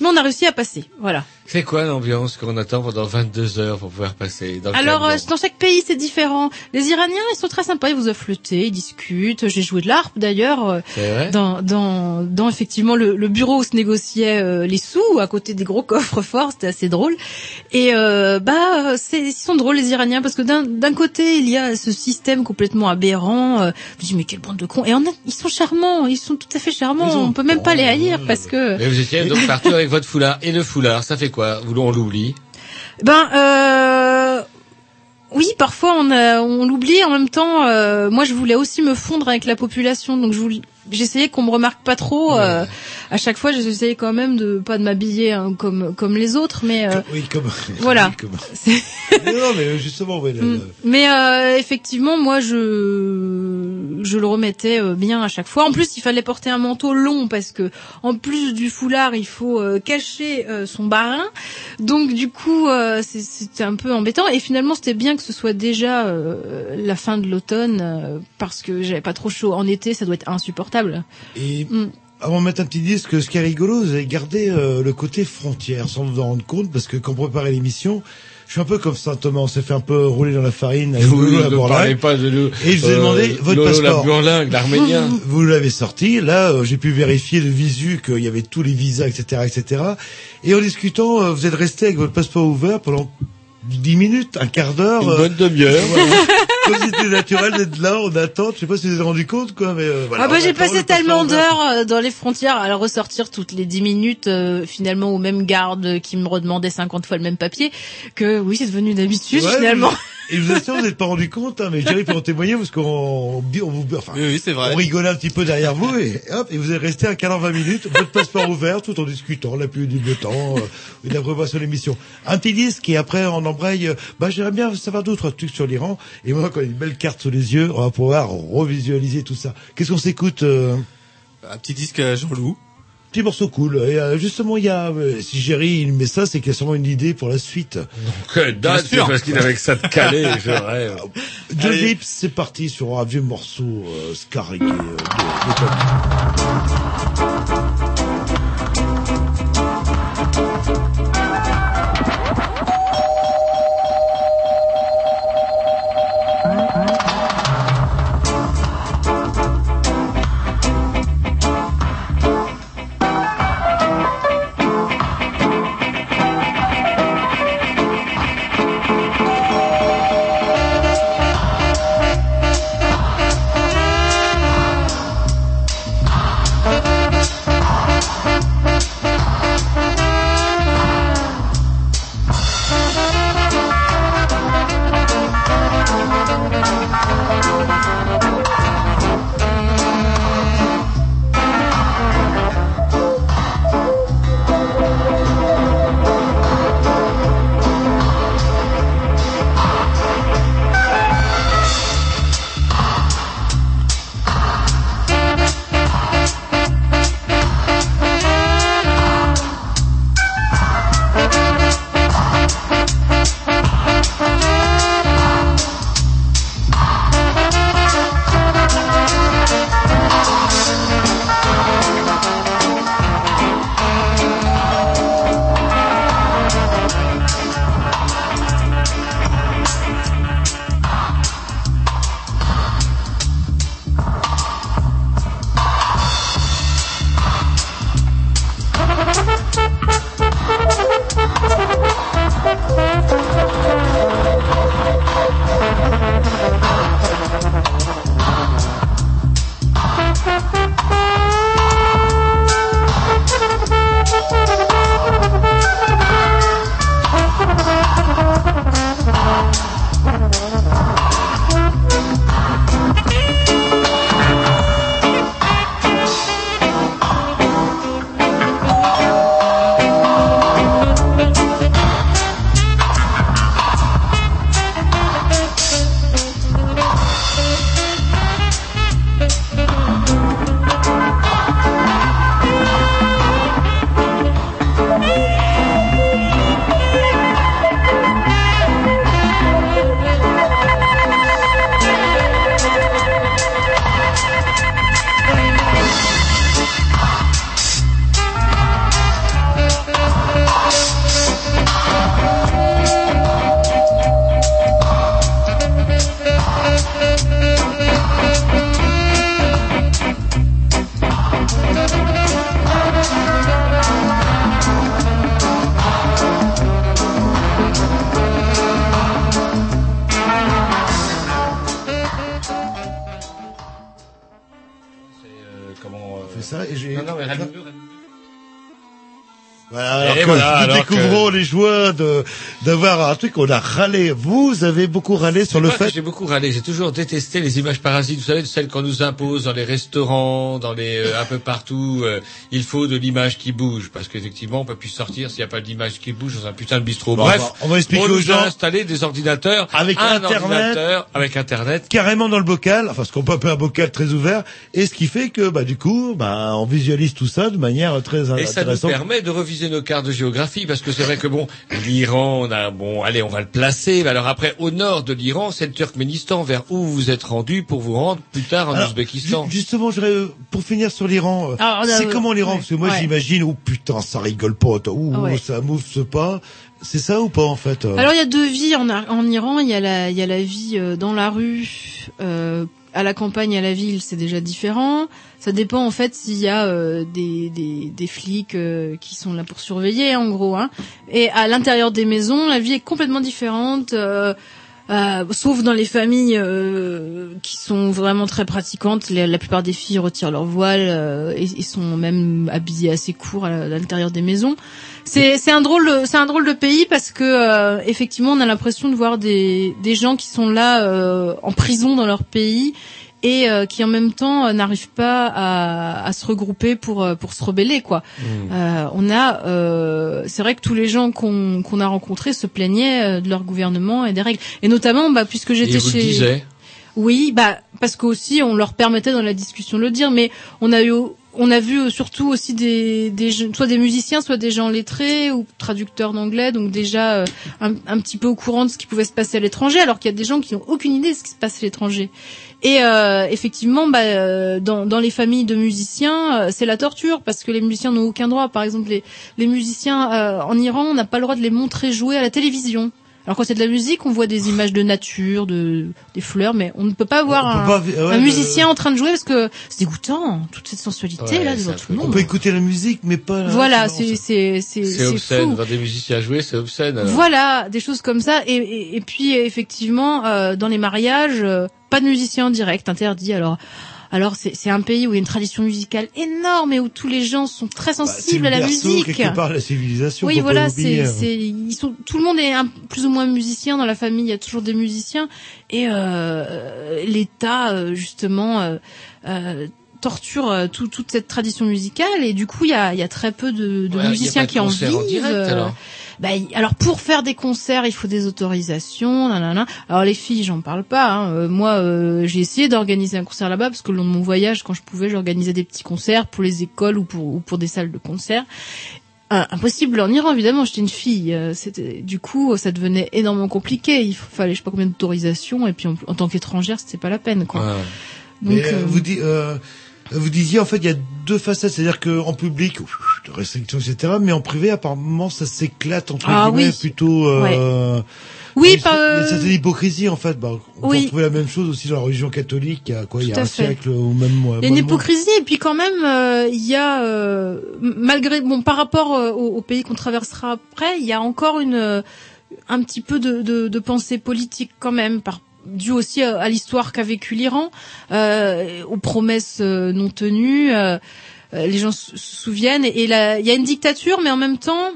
Speaker 4: Mais on a réussi à passer. Voilà.
Speaker 2: C'est quoi l'ambiance qu'on attend pendant 22 heures pour pouvoir passer dans
Speaker 4: Alors, euh, dans chaque pays, c'est différent. Les Iraniens, ils sont très sympas, ils vous offrent le thé, ils discutent. J'ai joué de l'harpe d'ailleurs euh,
Speaker 2: C'est vrai
Speaker 4: dans, dans, dans effectivement le, le bureau où se négociaient euh, les sous, à côté des gros coffres forts, c'était assez drôle. Et euh, bah, c'est, ils sont drôles les Iraniens parce que d'un, d'un côté, il y a ce système complètement aberrant. Euh, je me dis mais quelle bande de cons. Et en a- ils sont charmants, ils sont tout à fait charmants. On peut même pas les haïr parce que
Speaker 2: Mais vous étiez donc partout avec votre foulard. Et le foulard, ça fait quoi? On l'oublie?
Speaker 4: Ben, euh, oui, parfois on, on l'oublie. En même temps, euh, moi, je voulais aussi me fondre avec la population, donc je voulais- j'essayais qu'on me remarque pas trop. euh, à chaque fois, j'essayais quand même de pas de m'habiller hein, comme comme les autres, mais euh,
Speaker 1: Oui, comme.
Speaker 4: Voilà.
Speaker 1: oui, comme- non, non, mais justement, ouais,
Speaker 4: Mm. Mais euh, effectivement, moi, je je le remettais euh, bien à chaque fois. En plus, il fallait porter un manteau long parce que en plus du foulard, il faut euh, cacher euh, son barin. Donc du coup, euh, c'est- c'était un peu embêtant. Et finalement, c'était bien que ce soit déjà euh, la fin de l'automne euh, parce que j'avais pas trop chaud. En été, ça doit être insupportable.
Speaker 1: Et
Speaker 4: Mm.
Speaker 1: avant de mettre un petit disque, ce qui est rigolo, vous avez gardé euh, le côté frontière, sans vous en rendre compte, parce que quand on préparait l'émission, je suis un peu comme Saint Thomas, on s'est fait un peu rouler dans la farine. avec
Speaker 2: Oui,
Speaker 1: à
Speaker 2: ne parlez pas de nous.
Speaker 1: Et je vous ai
Speaker 2: Euh,
Speaker 1: demandé votre passeport.
Speaker 2: la Burlingue, l'arménien.
Speaker 1: Vous l'avez sorti. Là, euh, j'ai pu vérifier le visu, qu'il y avait tous les visas, etc., etc. Et en discutant, euh, vous êtes resté avec votre passeport ouvert pendant 10 minutes, un quart d'heure.
Speaker 2: Une
Speaker 1: euh,
Speaker 2: bonne demi-heure.
Speaker 1: c'était naturel d'être là, on attend. Je sais pas si vous vous êtes rendu compte, quoi, mais euh, voilà.
Speaker 4: ah bah j'ai passé tellement d'heures euh, dans les frontières à ressortir toutes les 10 minutes euh, finalement au même garde qui me redemandait 50 fois le même papier que oui c'est devenu une habitude
Speaker 1: Ouais,
Speaker 4: finalement.
Speaker 1: Et vous assure, vous n'êtes pas rendu compte, hein, mais Jerry peut en témoigner parce qu'on on, on vous, enfin,
Speaker 5: c'est vrai.
Speaker 1: on rigolait un petit peu derrière vous et hop, et vous êtes resté un quart d'heure, 20 minutes, votre passeport ouvert, tout en discutant, la pluie du beau temps, euh, et la préparation de l'émission. Un petit disque et après on embraye, euh, bah j'aimerais bien savoir d'autres trucs sur l'Iran. Et moi, quand il y a une belle carte sous les yeux, on va pouvoir revisualiser tout ça. Qu'est-ce qu'on s'écoute euh?
Speaker 5: Un petit disque à Jean-Loup.
Speaker 1: Petit morceau cool. Et euh, justement, il y a, euh, si Jerry il met ça, c'est qu'il y a sûrement une idée pour la suite.
Speaker 2: Que date, c'est parce qu'il avait que ça de calé, je rêve. Allez.
Speaker 1: Lips, c'est parti sur un vieux morceau euh, euh, de, de Voilà, alors
Speaker 2: Et
Speaker 1: que
Speaker 2: voilà,
Speaker 1: nous
Speaker 2: alors
Speaker 1: découvrons les joies de d'avoir un truc on a râlé. Vous avez beaucoup râlé sur le fait.
Speaker 2: J'ai beaucoup râlé. J'ai toujours détesté les images parasites. Vous savez, celles qu'on nous impose dans les restaurants, dans les euh, un peu partout. euh, il faut de l'image qui bouge parce qu'effectivement, on peut plus sortir s'il n'y a pas d'image qui bouge dans un putain de bistrot.
Speaker 1: Bon,
Speaker 2: Bref,
Speaker 1: on va- on va expliquer
Speaker 2: nous
Speaker 1: aux gens.
Speaker 2: a installé des ordinateurs
Speaker 1: Avec
Speaker 2: un
Speaker 1: Internet.
Speaker 2: ordinateur avec Internet.
Speaker 1: carrément dans le bocal, enfin ce qu'on peut appeler un bocal très ouvert, et ce qui fait que bah du coup, bah on visualise tout ça de manière très
Speaker 2: Et ça nous
Speaker 1: intéressante.
Speaker 2: permet de reviser nos cartes de géographie, parce que c'est vrai que bon, l'Iran, on a bon, allez, on va le placer. Mais alors après, au nord de l'Iran, c'est le Turkménistan, vers où vous êtes rendu pour vous rendre plus tard en
Speaker 1: Alors,
Speaker 2: Ouzbékistan.
Speaker 1: ju- Justement, j'aurais, euh, pour finir sur l'Iran, euh,
Speaker 4: Alors, on a-
Speaker 1: c'est comment l'Iran?
Speaker 4: ouais.
Speaker 1: Parce que moi
Speaker 4: Ouais.
Speaker 1: j'imagine, oh putain, ça rigole pas, ouh,
Speaker 4: Ouais.
Speaker 1: ça mouffe pas. C'est ça ou pas en fait euh?
Speaker 4: Alors il y a deux vies en, en Iran. Il y a la, il y a la vie euh, dans la rue, euh, à la campagne, à la ville, c'est déjà différent. Ça dépend en fait s'il y a euh, des, des, des flics euh, qui sont là pour surveiller, en gros. Hein. Et à l'intérieur des maisons, la vie est complètement différente. euh, euh, sauf dans les familles euh, qui sont vraiment très pratiquantes, la, plupart des filles retirent leur voile euh, et, et sont même habillées assez court à l'intérieur des maisons. C'est c'est un drôle de- c'est un drôle de pays parce que euh, effectivement on a l'impression de voir des des gens qui sont là euh, en prison dans leur pays et euh, qui en même temps euh, n'arrivent pas à, à se regrouper pour euh, pour se rebeller quoi. Euh, on a, euh, c'est vrai que tous les gens qu'on qu'on a rencontrés se plaignaient de leur gouvernement et des règles. Et notamment, bah, puisque j'étais chez. Oui, bah parce qu'aussi on leur permettait dans la discussion de le dire, mais on a eu, on a vu surtout aussi des, soit des musiciens, soit des gens lettrés ou traducteurs d'anglais, donc déjà euh, un, petit peu au courant de ce qui pouvait se passer à l'étranger, alors qu'il y a des gens qui n'ont aucune idée de ce qui se passe à l'étranger. Et euh, effectivement, bah, euh, dans, les familles de musiciens, c'est la torture parce que les musiciens n'ont aucun droit. Par exemple, les, les musiciens en Iran, on n'a pas le droit de les montrer jouer à la télévision. Alors quand c'est de la musique, on voit des images de nature, de des fleurs, mais on ne peut pas voir
Speaker 1: On
Speaker 4: un,
Speaker 1: pas ouais,
Speaker 4: un musicien en train de jouer parce que c'est dégoûtant, toute cette sensualité
Speaker 2: Ouais,
Speaker 4: là devant tout le
Speaker 1: On
Speaker 4: monde.
Speaker 1: peut écouter la musique, mais pas. la-
Speaker 4: Voilà, c'est c'est c'est
Speaker 2: C'est
Speaker 4: c'est
Speaker 2: obscène. Voir des musiciens jouer, c'est obscène. alors.
Speaker 4: Voilà, des choses comme ça. Et, et, et puis effectivement, euh, dans les mariages, euh, pas de musicien en direct, interdit. Alors, alors c'est c'est un pays où il y a une tradition musicale énorme et où tous les gens sont très
Speaker 1: Bah, c'est
Speaker 4: sensibles
Speaker 1: le
Speaker 4: à la
Speaker 1: berceau,
Speaker 4: musique.
Speaker 1: quelque part, de la civilisation.
Speaker 4: Oui, voilà, c'est c'est ils sont tout le monde est un, plus ou moins musicien dans la famille. Il y a toujours des musiciens et euh, l'État euh, justement. Euh, euh, torture euh, tout- toute cette tradition musicale et du coup il y a, il y a très peu de, de
Speaker 2: Ouais, il y a
Speaker 4: musiciens
Speaker 2: pas de
Speaker 4: qui en vivent.
Speaker 2: direct, alors
Speaker 4: bah, alors pour faire des concerts, il faut des autorisations. nanana. Alors les filles, j'en parle pas. hein. Euh, moi, euh, j'ai essayé d'organiser un concert là-bas parce que le long de mon voyage, quand je pouvais, j'organisais des petits concerts pour les écoles ou pour, ou pour des salles de concert. Euh, impossible en Iran, évidemment. J'étais une fille. euh, C'était du coup, ça devenait énormément compliqué. Il fallait, je sais pas combien d'autorisations. Et puis en, en tant qu'étrangère, c'était pas la peine, quoi.
Speaker 2: Ouais.
Speaker 4: Donc,
Speaker 1: Mais, euh, vous, euh, vous disiez en fait il y a deux facettes, c'est-à-dire que en public, ouf, de restrictions etc. Mais en privé apparemment ça s'éclate entre
Speaker 4: Ah
Speaker 1: guillemets
Speaker 4: oui.
Speaker 1: plutôt. Euh,
Speaker 4: Oui,
Speaker 1: mais
Speaker 4: pas,
Speaker 1: c'est-
Speaker 4: euh,
Speaker 1: mais C'est de l'hypocrisie en fait. Bah, on
Speaker 4: Oui.
Speaker 1: peut retrouver la même chose aussi dans la religion catholique. Il y a quoi Il y a un
Speaker 4: fait.
Speaker 1: siècle ou même.
Speaker 4: Il y a une hypocrisie et puis quand même euh, il y a euh, malgré bon par rapport euh, au, au pays qu'on traversera après il y a encore une euh, un petit peu de, de, de pensée politique quand même par dû aussi à, à l'histoire qu'a vécu l'Iran euh, aux promesses euh, non tenues euh, euh, les gens se souviennent. Et, il y a une dictature mais en même temps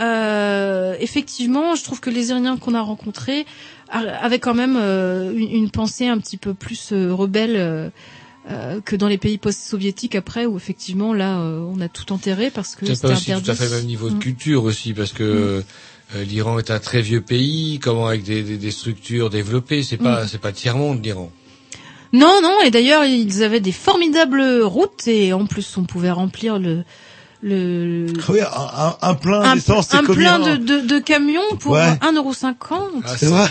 Speaker 4: euh, effectivement je trouve que les Iraniens qu'on a rencontrés avaient quand même une, une pensée un petit peu plus rebelle euh, que dans les pays post-soviétiques après où effectivement là euh, on a tout enterré parce que
Speaker 2: C'est pas aussi tout à fait le même niveau de
Speaker 4: Mm.
Speaker 2: culture aussi, parce que euh, l'Iran est un très vieux pays, comment avec des, des, des structures développées, c'est pas
Speaker 4: Mm.
Speaker 2: c'est pas tiers monde l'Iran.
Speaker 4: Non, non, et d'ailleurs ils avaient des formidables routes et en plus on pouvait remplir le le
Speaker 1: Oui, un, un, un plein
Speaker 4: un,
Speaker 1: d'essence, c'est
Speaker 4: un
Speaker 1: combien
Speaker 4: plein de, de, de camions pour
Speaker 1: Ouais.
Speaker 4: 1,50€.
Speaker 1: Ah, c'est vrai.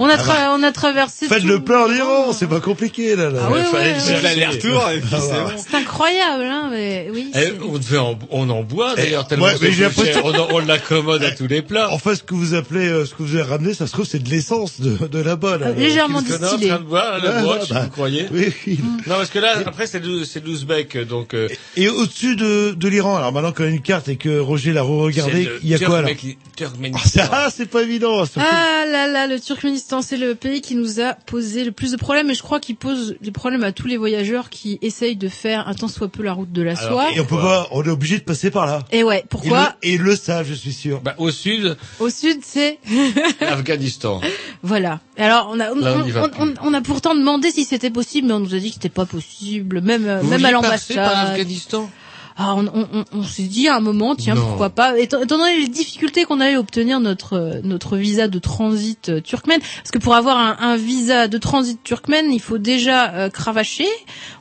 Speaker 4: On a,
Speaker 1: Ah bah.
Speaker 4: tra- on a traversé
Speaker 1: Faites
Speaker 4: tout.
Speaker 1: le plein en Iran, c'est pas compliqué là. là.
Speaker 4: Ah ouais, ouais,
Speaker 1: C'est
Speaker 4: ouais.
Speaker 1: l'aller-retour et puis
Speaker 2: Ah,
Speaker 1: c'est
Speaker 2: ouais.
Speaker 1: bon.
Speaker 4: C'est incroyable, hein, mais oui.
Speaker 2: Eh,
Speaker 4: c'est-
Speaker 2: on, devait en, on en boit d'ailleurs tellement
Speaker 1: ouais, mais l'impression-
Speaker 2: on, on l'accommode à tous les plats.
Speaker 1: En fait, ce que vous appelez, euh, ce que vous avez ramené, ça se trouve, c'est de l'essence de, de là-bas. Là,
Speaker 4: Euh, légèrement
Speaker 2: Qu'est-ce qu'on est en
Speaker 4: distillé.
Speaker 2: train de boire, la broche,
Speaker 1: bah,
Speaker 2: vous croyez
Speaker 1: Oui, oui.
Speaker 2: Non, parce que là, après, c'est l'Ouz- c'est l'Ouzbek, donc... euh,
Speaker 1: Et au-dessus de, de l'Iran, Alors maintenant qu'on a une carte et que Roger l'a re-regardé, il y a quoi là Ah,
Speaker 2: Turkménistan.
Speaker 1: c'est- Ah, c'est pas évident. ça.
Speaker 4: Ah là là, le Turkménistan, c'est le pays qui nous a posé le plus de problèmes et je crois qu'il pose des problèmes à tous les voyageurs qui essayent de faire un tant soit peu la route de la
Speaker 1: Alors,
Speaker 4: soie.
Speaker 1: et on peut pas, on est obligé de passer par là.
Speaker 4: Et ouais, pourquoi
Speaker 1: Et le, le savent, je suis sûr.
Speaker 2: Bah, au sud,
Speaker 4: Au sud, c'est
Speaker 2: l'Afghanistan.
Speaker 4: voilà. Alors on a on,
Speaker 2: Là, on y va
Speaker 4: on- on- on a pourtant demandé si c'était possible, mais on nous a dit que c'était pas possible, même euh,
Speaker 2: Vous
Speaker 4: même à
Speaker 2: passer par
Speaker 4: l'ambassade.
Speaker 2: l'Afghanistan
Speaker 4: Ah, on, on, on- on s'est dit à un moment, tiens,
Speaker 2: Non.
Speaker 4: pourquoi pas. Étant, étant donné les difficultés qu'on a eu à obtenir notre euh, notre visa de transit euh, turkmène, parce que pour avoir un, un visa de transit turkmène, il faut déjà euh, cravacher.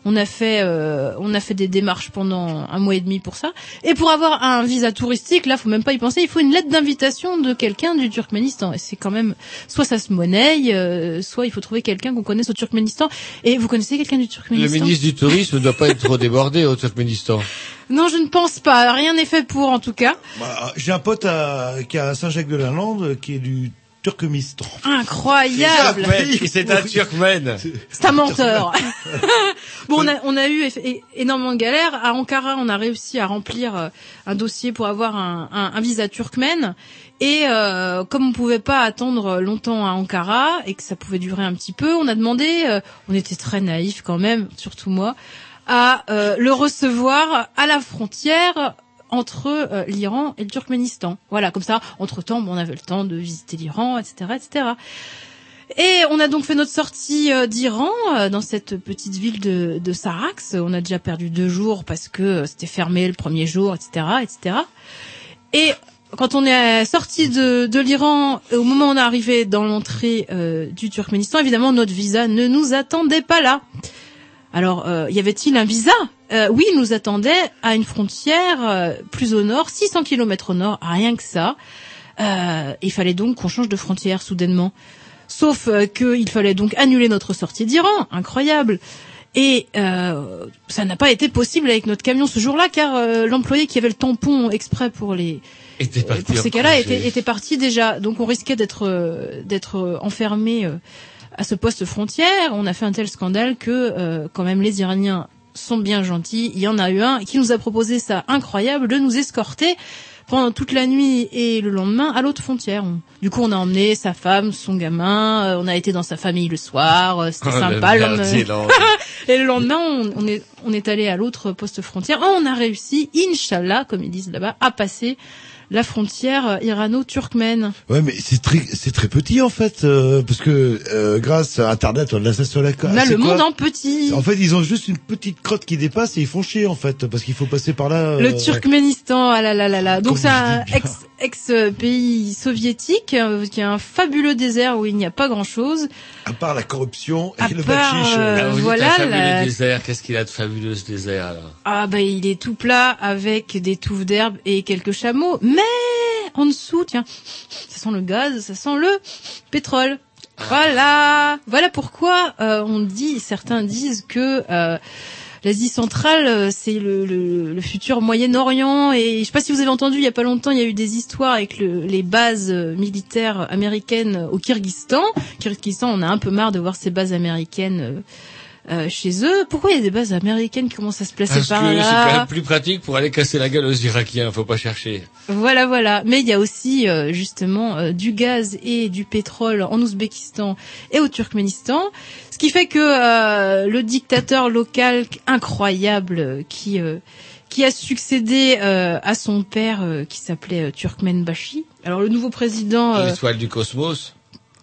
Speaker 4: On a fait euh, on a fait des démarches pendant un mois et demi pour ça. Et pour avoir un visa touristique, là, faut même pas y penser. Il faut une lettre d'invitation de quelqu'un du Turkménistan. Et c'est quand même soit ça se monnaie, euh, soit il faut trouver quelqu'un qu'on connaisse au Turkménistan. Et vous connaissez quelqu'un du
Speaker 2: Le
Speaker 4: Turkménistan
Speaker 2: ministre du Tourisme ne doit pas être trop débordé au Turkménistan.
Speaker 4: Non, je ne pense pas. Rien n'est fait pour, en tout cas.
Speaker 1: Bah, J'ai un pote à, qui a à Saint-Jacques-de-la-Lande euh, qui est du Turkménistan.
Speaker 4: Incroyable.
Speaker 2: C'est un Turkmène.
Speaker 4: C'est un menteur. bon, on a, on a eu énormément de galères. À Ankara, on a réussi à remplir euh, un dossier pour avoir un, un, un visa turkmène. Et euh, comme on pouvait pas attendre longtemps à Ankara et que ça pouvait durer un petit peu, on a demandé, euh, on était très naïfs quand même, surtout moi, à euh, le recevoir à la frontière entre euh, l'Iran et le Turkménistan. Voilà, comme ça, entre-temps, bon, on avait le temps de visiter l'Iran, etc., etc. Et on a donc fait notre sortie euh, d'Iran euh, dans cette petite ville de, de Sarax. On a déjà perdu deux jours parce que c'était fermé le premier jour, etc., etc. Et quand on est sorti de, de l'Iran, au moment où on est arrivé dans l'entrée du Turkménistan, évidemment, notre visa ne nous attendait pas là. Alors, euh, y avait-il un visa? Euh, Oui, il nous attendait à une frontière euh, plus au nord, 600 km au nord, rien que ça. Euh, il fallait donc qu'on change de frontière soudainement. Sauf euh, qu'il fallait donc annuler notre sortie d'Iran, incroyable. Et euh, ça n'a pas été possible avec notre camion ce jour-là, car euh, l'employé qui avait le tampon exprès pour les
Speaker 2: Était parti
Speaker 4: pour ces cas-là était, était parti déjà. Donc on risquait d'être d'être enfermé euh, à ce poste frontière. On a fait un tel scandale que euh, quand même les Iraniens sont bien gentils. Il y en a eu un qui nous a proposé ça incroyable de nous escorter pendant toute la nuit et le lendemain à l'autre frontière. On- du coup, on a emmené sa femme, son gamin. euh, on a été dans sa famille le soir. euh, C'était
Speaker 2: Oh,
Speaker 4: sympa. et le lendemain, on, on est on est allé à l'autre poste frontière. Oh, on a réussi, inshallah, comme ils disent là-bas, à passer la frontière euh, irano-turkmène.
Speaker 1: Ouais, mais c'est très, c'est très petit en fait, euh, parce que euh, grâce à Internet, on a ça sur la
Speaker 4: On a le monde en petit.
Speaker 1: En fait, ils ont juste une petite crotte qui dépasse et ils font chier en fait, parce qu'il faut passer par là.
Speaker 4: Le
Speaker 1: euh,
Speaker 4: Turkménistan, ah là là là là. Donc c'est un ex, ex pays soviétique euh, qui a un fabuleux désert où il n'y a pas grand chose.
Speaker 1: À part la corruption et
Speaker 4: À
Speaker 1: le
Speaker 4: part, euh,
Speaker 2: dites
Speaker 4: voilà,
Speaker 2: un fabuleux
Speaker 4: la-
Speaker 2: désert. Qu'est-ce qu'il a de fabuleux ce désert alors?
Speaker 4: Ah bah il est tout plat avec des touffes d'herbe et quelques chameaux. Mais en dessous, tiens, ça sent le gaz, ça sent le pétrole. Voilà, voilà pourquoi euh, on dit, certains disent que euh, l'Asie centrale euh, c'est le, le, futur Moyen-Orient et je sais pas si vous avez entendu il y a pas longtemps il y a eu des histoires avec le, les bases militaires américaines au Kyrgyzstan. Kyrgyzstan, on a un peu marre de voir ces bases américaines. Euh, chez eux. Pourquoi il y a des bases américaines qui commencent à se placer
Speaker 2: Parce que
Speaker 4: par
Speaker 2: c'est
Speaker 4: là
Speaker 2: quand même plus pratique pour aller casser la gueule aux Irakiens. Faut pas chercher.
Speaker 4: Voilà, voilà. Mais il y a aussi euh, justement euh, du gaz et du pétrole en Ouzbékistan et au Turkménistan, ce qui fait que euh, le dictateur local incroyable qui euh, qui a succédé euh, à son père euh, qui s'appelait euh, Turkmenbashi. Alors le nouveau président,
Speaker 2: L'étoile du cosmos.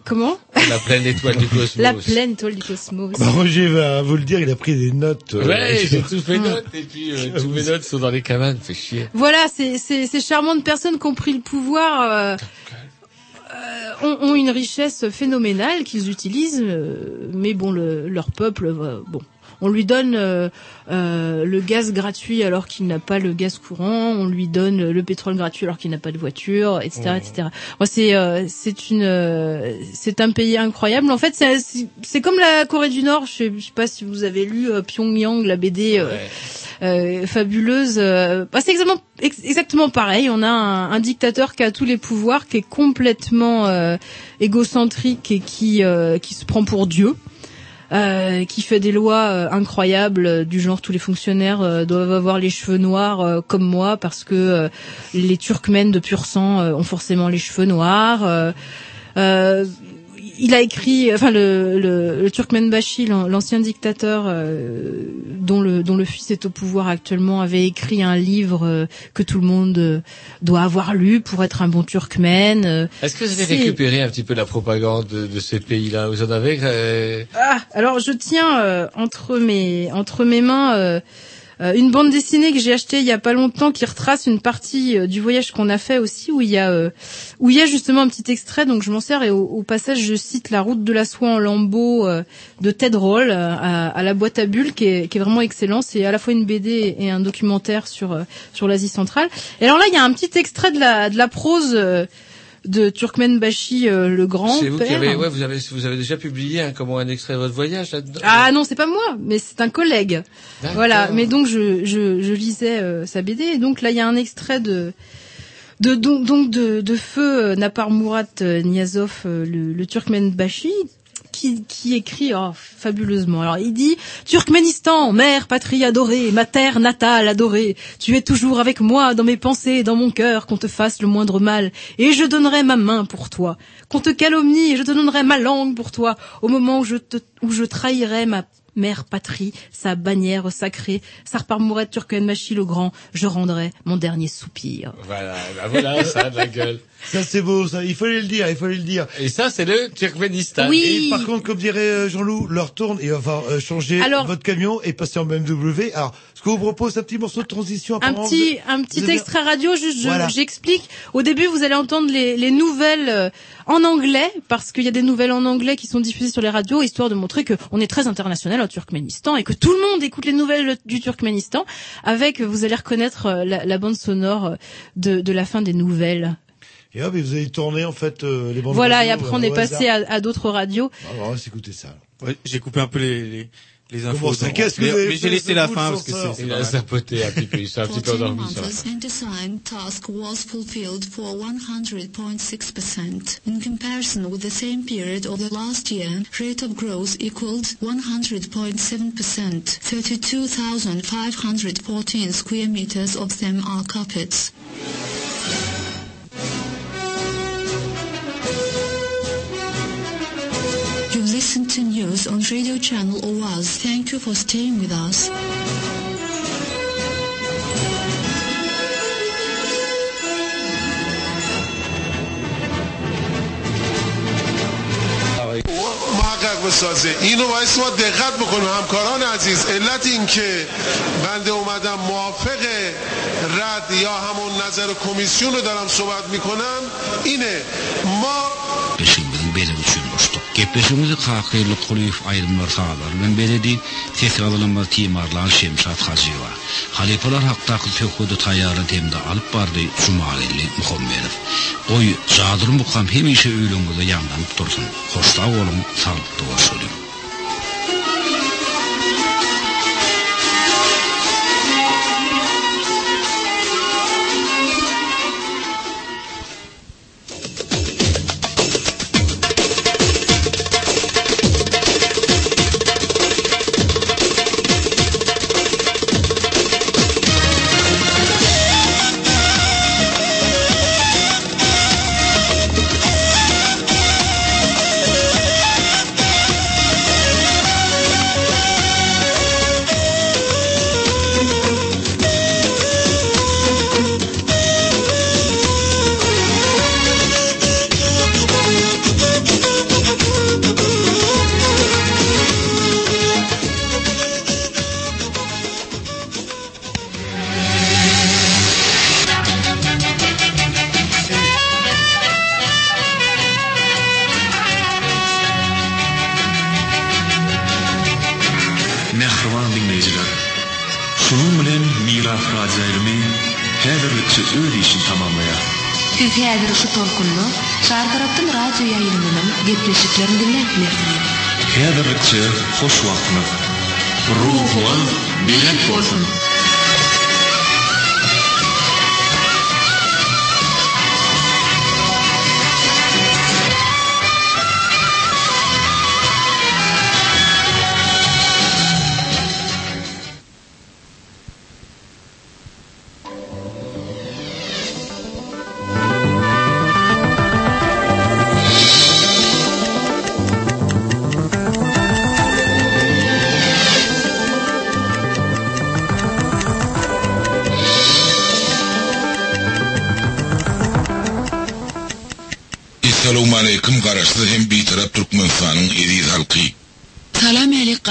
Speaker 4: Comment
Speaker 2: La pleine étoile du cosmos.
Speaker 4: La pleine étoile du cosmos.
Speaker 1: Bah, Roger va vous le dire, il a pris des notes. euh,
Speaker 2: Ouais, j'ai
Speaker 1: sur-
Speaker 2: tout fait notes et puis euh, tous mes notes sont dans les cabanes. Fait chier.
Speaker 4: Voilà, ces, ces, ces charmantes personnes qui ont pris le pouvoir euh, euh, ont, ont une richesse phénoménale qu'ils utilisent, euh, mais bon, le, leur peuple, euh, bon, on lui donne euh, euh, le gaz gratuit alors qu'il n'a pas le gaz courant, on lui donne le pétrole gratuit alors qu'il n'a pas de voiture, etc., etc. Moi, c'est euh, c'est une euh, c'est un pays incroyable. En fait, c'est- comme la Corée du Nord. Je sais, je sais pas si vous avez lu euh, Pyongyang, la BD. euh, fabuleuse. bah, c'est exactement, ex- exactement pareil. On a un, un dictateur qui a tous les pouvoirs, qui est complètement euh, égocentrique et qui, euh, qui se prend pour Dieu. Euh, qui fait des lois euh, incroyables euh, du genre tous les fonctionnaires doivent avoir les cheveux noirs comme moi parce que les Turkmènes de pur sang ont forcément les cheveux noirs. Il a écrit, enfin le, le, le Turkmenbashi, l'an- l'ancien dictateur euh, dont le dont le fils est au pouvoir actuellement, avait écrit un livre euh, que tout le monde euh, doit avoir lu pour être un bon Turkmène. euh.
Speaker 2: Est-ce que vous avez récupéré un petit peu la propagande de, de ces pays-là? Vous en avez euh,
Speaker 4: Ah, alors je tiens euh, entre mes entre mes mains une bande dessinée que j'ai achetée il y a pas longtemps qui retrace une partie euh, du voyage qu'on a fait aussi où il y a euh, où il y a justement un petit extrait. Donc je m'en sers et au, au passage je cite la route de la soie en lambeaux euh, de Ted Roll euh, à, à la boîte à bulles qui est, qui est vraiment excellent. C'est à la fois une BD et un documentaire sur euh, sur l'Asie centrale. Et alors là il y a un petit extrait de la de la prose euh, de Turkmenbashi euh, le grand
Speaker 2: C'est vous qui avez, ouais, vous avez, vous avez déjà publié un, comment un extrait de votre voyage là-dedans
Speaker 4: Ah non, c'est pas moi, mais c'est un collègue.
Speaker 2: D'accord.
Speaker 4: Voilà, mais donc je, je, je lisais euh, sa BD et donc là il y a un extrait de de donc, donc de, de feu euh, Napar Murat euh, Niazov, euh, le, le Turkmenbashi, qui, qui écrit oh, fabuleusement. Alors il dit Turkménistan, mère, patrie adorée, ma terre natale adorée, tu es toujours avec moi dans mes pensées, dans mon cœur, qu'on te fasse le moindre mal, et je donnerai ma main pour toi. Qu'on te calomnie, et je te donnerai ma langue pour toi, au moment où je te, où je trahirai ma mère patrie, sa bannière sacrée, Sarpar Mouret Turkmenbashi le grand, je rendrai mon dernier soupir.
Speaker 2: Voilà, bah voilà, ça a de la gueule.
Speaker 1: Ça c'est beau, ça. Il fallait le dire, il fallait le dire.
Speaker 2: Et ça, c'est le Turkménistan.
Speaker 4: Oui.
Speaker 1: Et par contre, comme dirait euh, Jean-Loup, leur tourne et on va euh, changer
Speaker 4: Alors-
Speaker 1: votre camion et passer en BMW. Alors, ce que vous propose, un petit morceau de transition.
Speaker 4: Un petit, un petit
Speaker 1: avez-
Speaker 4: extrait radio, juste, je-
Speaker 1: Voilà.
Speaker 4: j'explique. Au début, vous allez entendre les, les nouvelles euh, en anglais, parce qu'il y a des nouvelles en anglais qui sont diffusées sur les radios, histoire de montrer que on est très international au Turkménistan et que tout le monde écoute les nouvelles du Turkménistan. Avec, vous allez reconnaître euh, la, la bande sonore de, de la fin des nouvelles.
Speaker 1: Et hop, et vous allez tourner en fait euh, les bandes
Speaker 4: Voilà,
Speaker 1: radio,
Speaker 4: et après
Speaker 1: euh,
Speaker 4: on est passé à, d'autres radios.
Speaker 1: Alors, on va s'écouter ça.
Speaker 5: Ouais, j'ai coupé un peu les, les, les infos.
Speaker 1: Comment ça,
Speaker 5: dans-
Speaker 1: qu'est-ce que
Speaker 5: mais j'ai laissé la fin parce que c'est.
Speaker 2: Il a zapoté un petit peu, il s'est un petit peu
Speaker 10: 14
Speaker 2: endormi sur la fin.
Speaker 10: months and design task was fulfilled for 100.6%. In comparison with the same period of the last year, rate of growth equaled 100.7%. 32,514 square meters of them are carpets. News on radio channel Oaz. Thank you for staying with us.
Speaker 17: محقق بسازه اینو باعث ما دقت بکنیم همکاران عزیز علت این که بنده اومدم موافق رد یا همون نظر کمیسیون رو دارم صحبت می‌کنم اینه ما
Speaker 18: beli uçurmuştuk. Gepleşimizi kakıylı kulüf ayrımlar sağlar. Ben beledi ses alınma timarlan Şemşat Hacıva. Halifalar haktaki töküdü tayarı temde alıp bardı Cumalili Muhammedow. Oy cadır mukam hemişe öylüngüde yanlanıp dursun. Hoşta olun sağlıklı olsun.
Speaker 19: жетістіктерін ділләт мәртебе Хәҙерлектә хуш ваҡыт. Рухлы.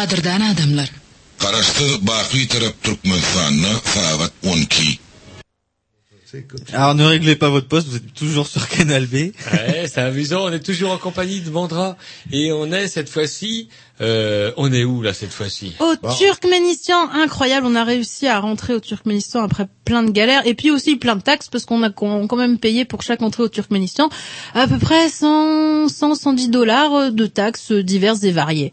Speaker 10: Salam alik qadrdan adamlar.
Speaker 19: Qarashlı baqi taraf Türkmenistan'ı saat 12.
Speaker 5: Alors ne réglez pas votre poste, vous êtes toujours sur Canal B.
Speaker 2: Ouais, c'est amusant. On est toujours en compagnie de Mandra et on est cette fois-ci. Euh, on est où là cette fois-ci?
Speaker 4: Au Turkménistan, incroyable, on a réussi à rentrer au Turkménistan après plein de galères et puis aussi plein de taxes parce qu'on a quand même payé pour chaque entrée au Turkménistan à peu près 100, 100 110 dollars de taxes diverses et variées.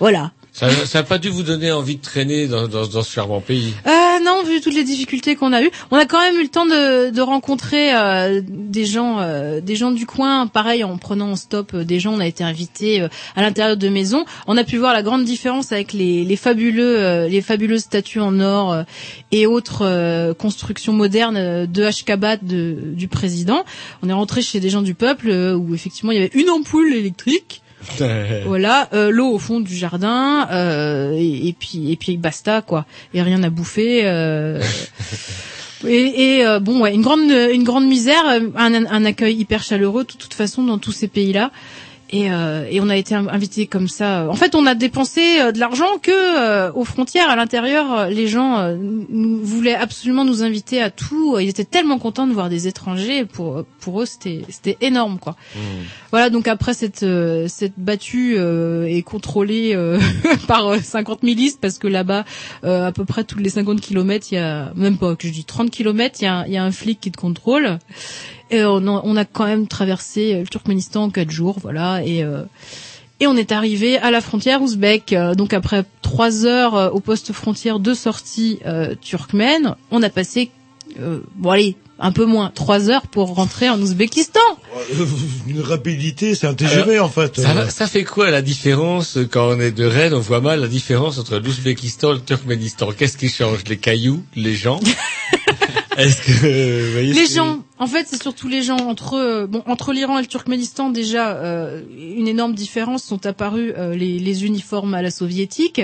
Speaker 4: Voilà.
Speaker 2: Ça n'a pas dû vous donner envie de traîner dans, dans, dans ce charmant pays?
Speaker 4: Euh, non, vu toutes les difficultés qu'on a eues, on a quand même eu le temps de, de rencontrer euh, des gens, euh, des gens du coin. Pareil, en prenant en stop euh, des gens, on a été invités euh, à l'intérieur de maisons. On a pu voir la grande différence avec les, les fabuleux, euh, les fabuleuses statues en or et autres constructions modernes de Ashgabat de, du président. On est rentré chez des gens du peuple où effectivement il y avait une ampoule électrique. Voilà, euh, l'eau au fond du jardin, euh, et, et puis et puis basta quoi, et rien à bouffer. euh. et et, euh, bon, ouais, une grande une grande misère, un, un accueil hyper chaleureux de toute façon dans tous ces pays-là. Et, euh, et on a été invités comme ça. En fait, on a dépensé euh, de l'argent que euh, aux frontières, à l'intérieur, euh, les gens euh, nous voulaient absolument nous inviter à tout. Ils étaient tellement contents de voir des étrangers. Pour pour eux, c'était c'était énorme, quoi. Voilà, donc après cette euh, cette battue euh, est contrôlée euh, par euh, 50 milices parce que là-bas, euh, à peu près tous les 50 kilomètres, il y a même pas que je dis 30 kilomètres, il y a, y a un flic qui te contrôle. Et on a, on a quand même traversé euh, le Turkménistan en quatre jours, voilà, et euh, et on est arrivé à la frontière ouzbek. Euh, donc après trois heures euh, au poste frontière de sortie euh, turkmène, on a passé euh, bon allez un peu moins trois heures pour rentrer en Ouzbékistan.
Speaker 1: Une rapidité, c'est un TGV en fait.
Speaker 2: Ça,
Speaker 1: Euh,
Speaker 2: ça fait quoi la différence euh, quand on est de Rennes On voit mal la différence entre l'Ouzbékistan et le Turkménistan? Qu'est-ce qui change? Les cailloux, les gens? Est-ce que vous voyez
Speaker 4: Les gens, en fait, c'est surtout les gens entre euh, bon entre l'Iran et le Turkménistan déjà euh, une énorme différence sont apparus euh, les, les uniformes à la soviétique.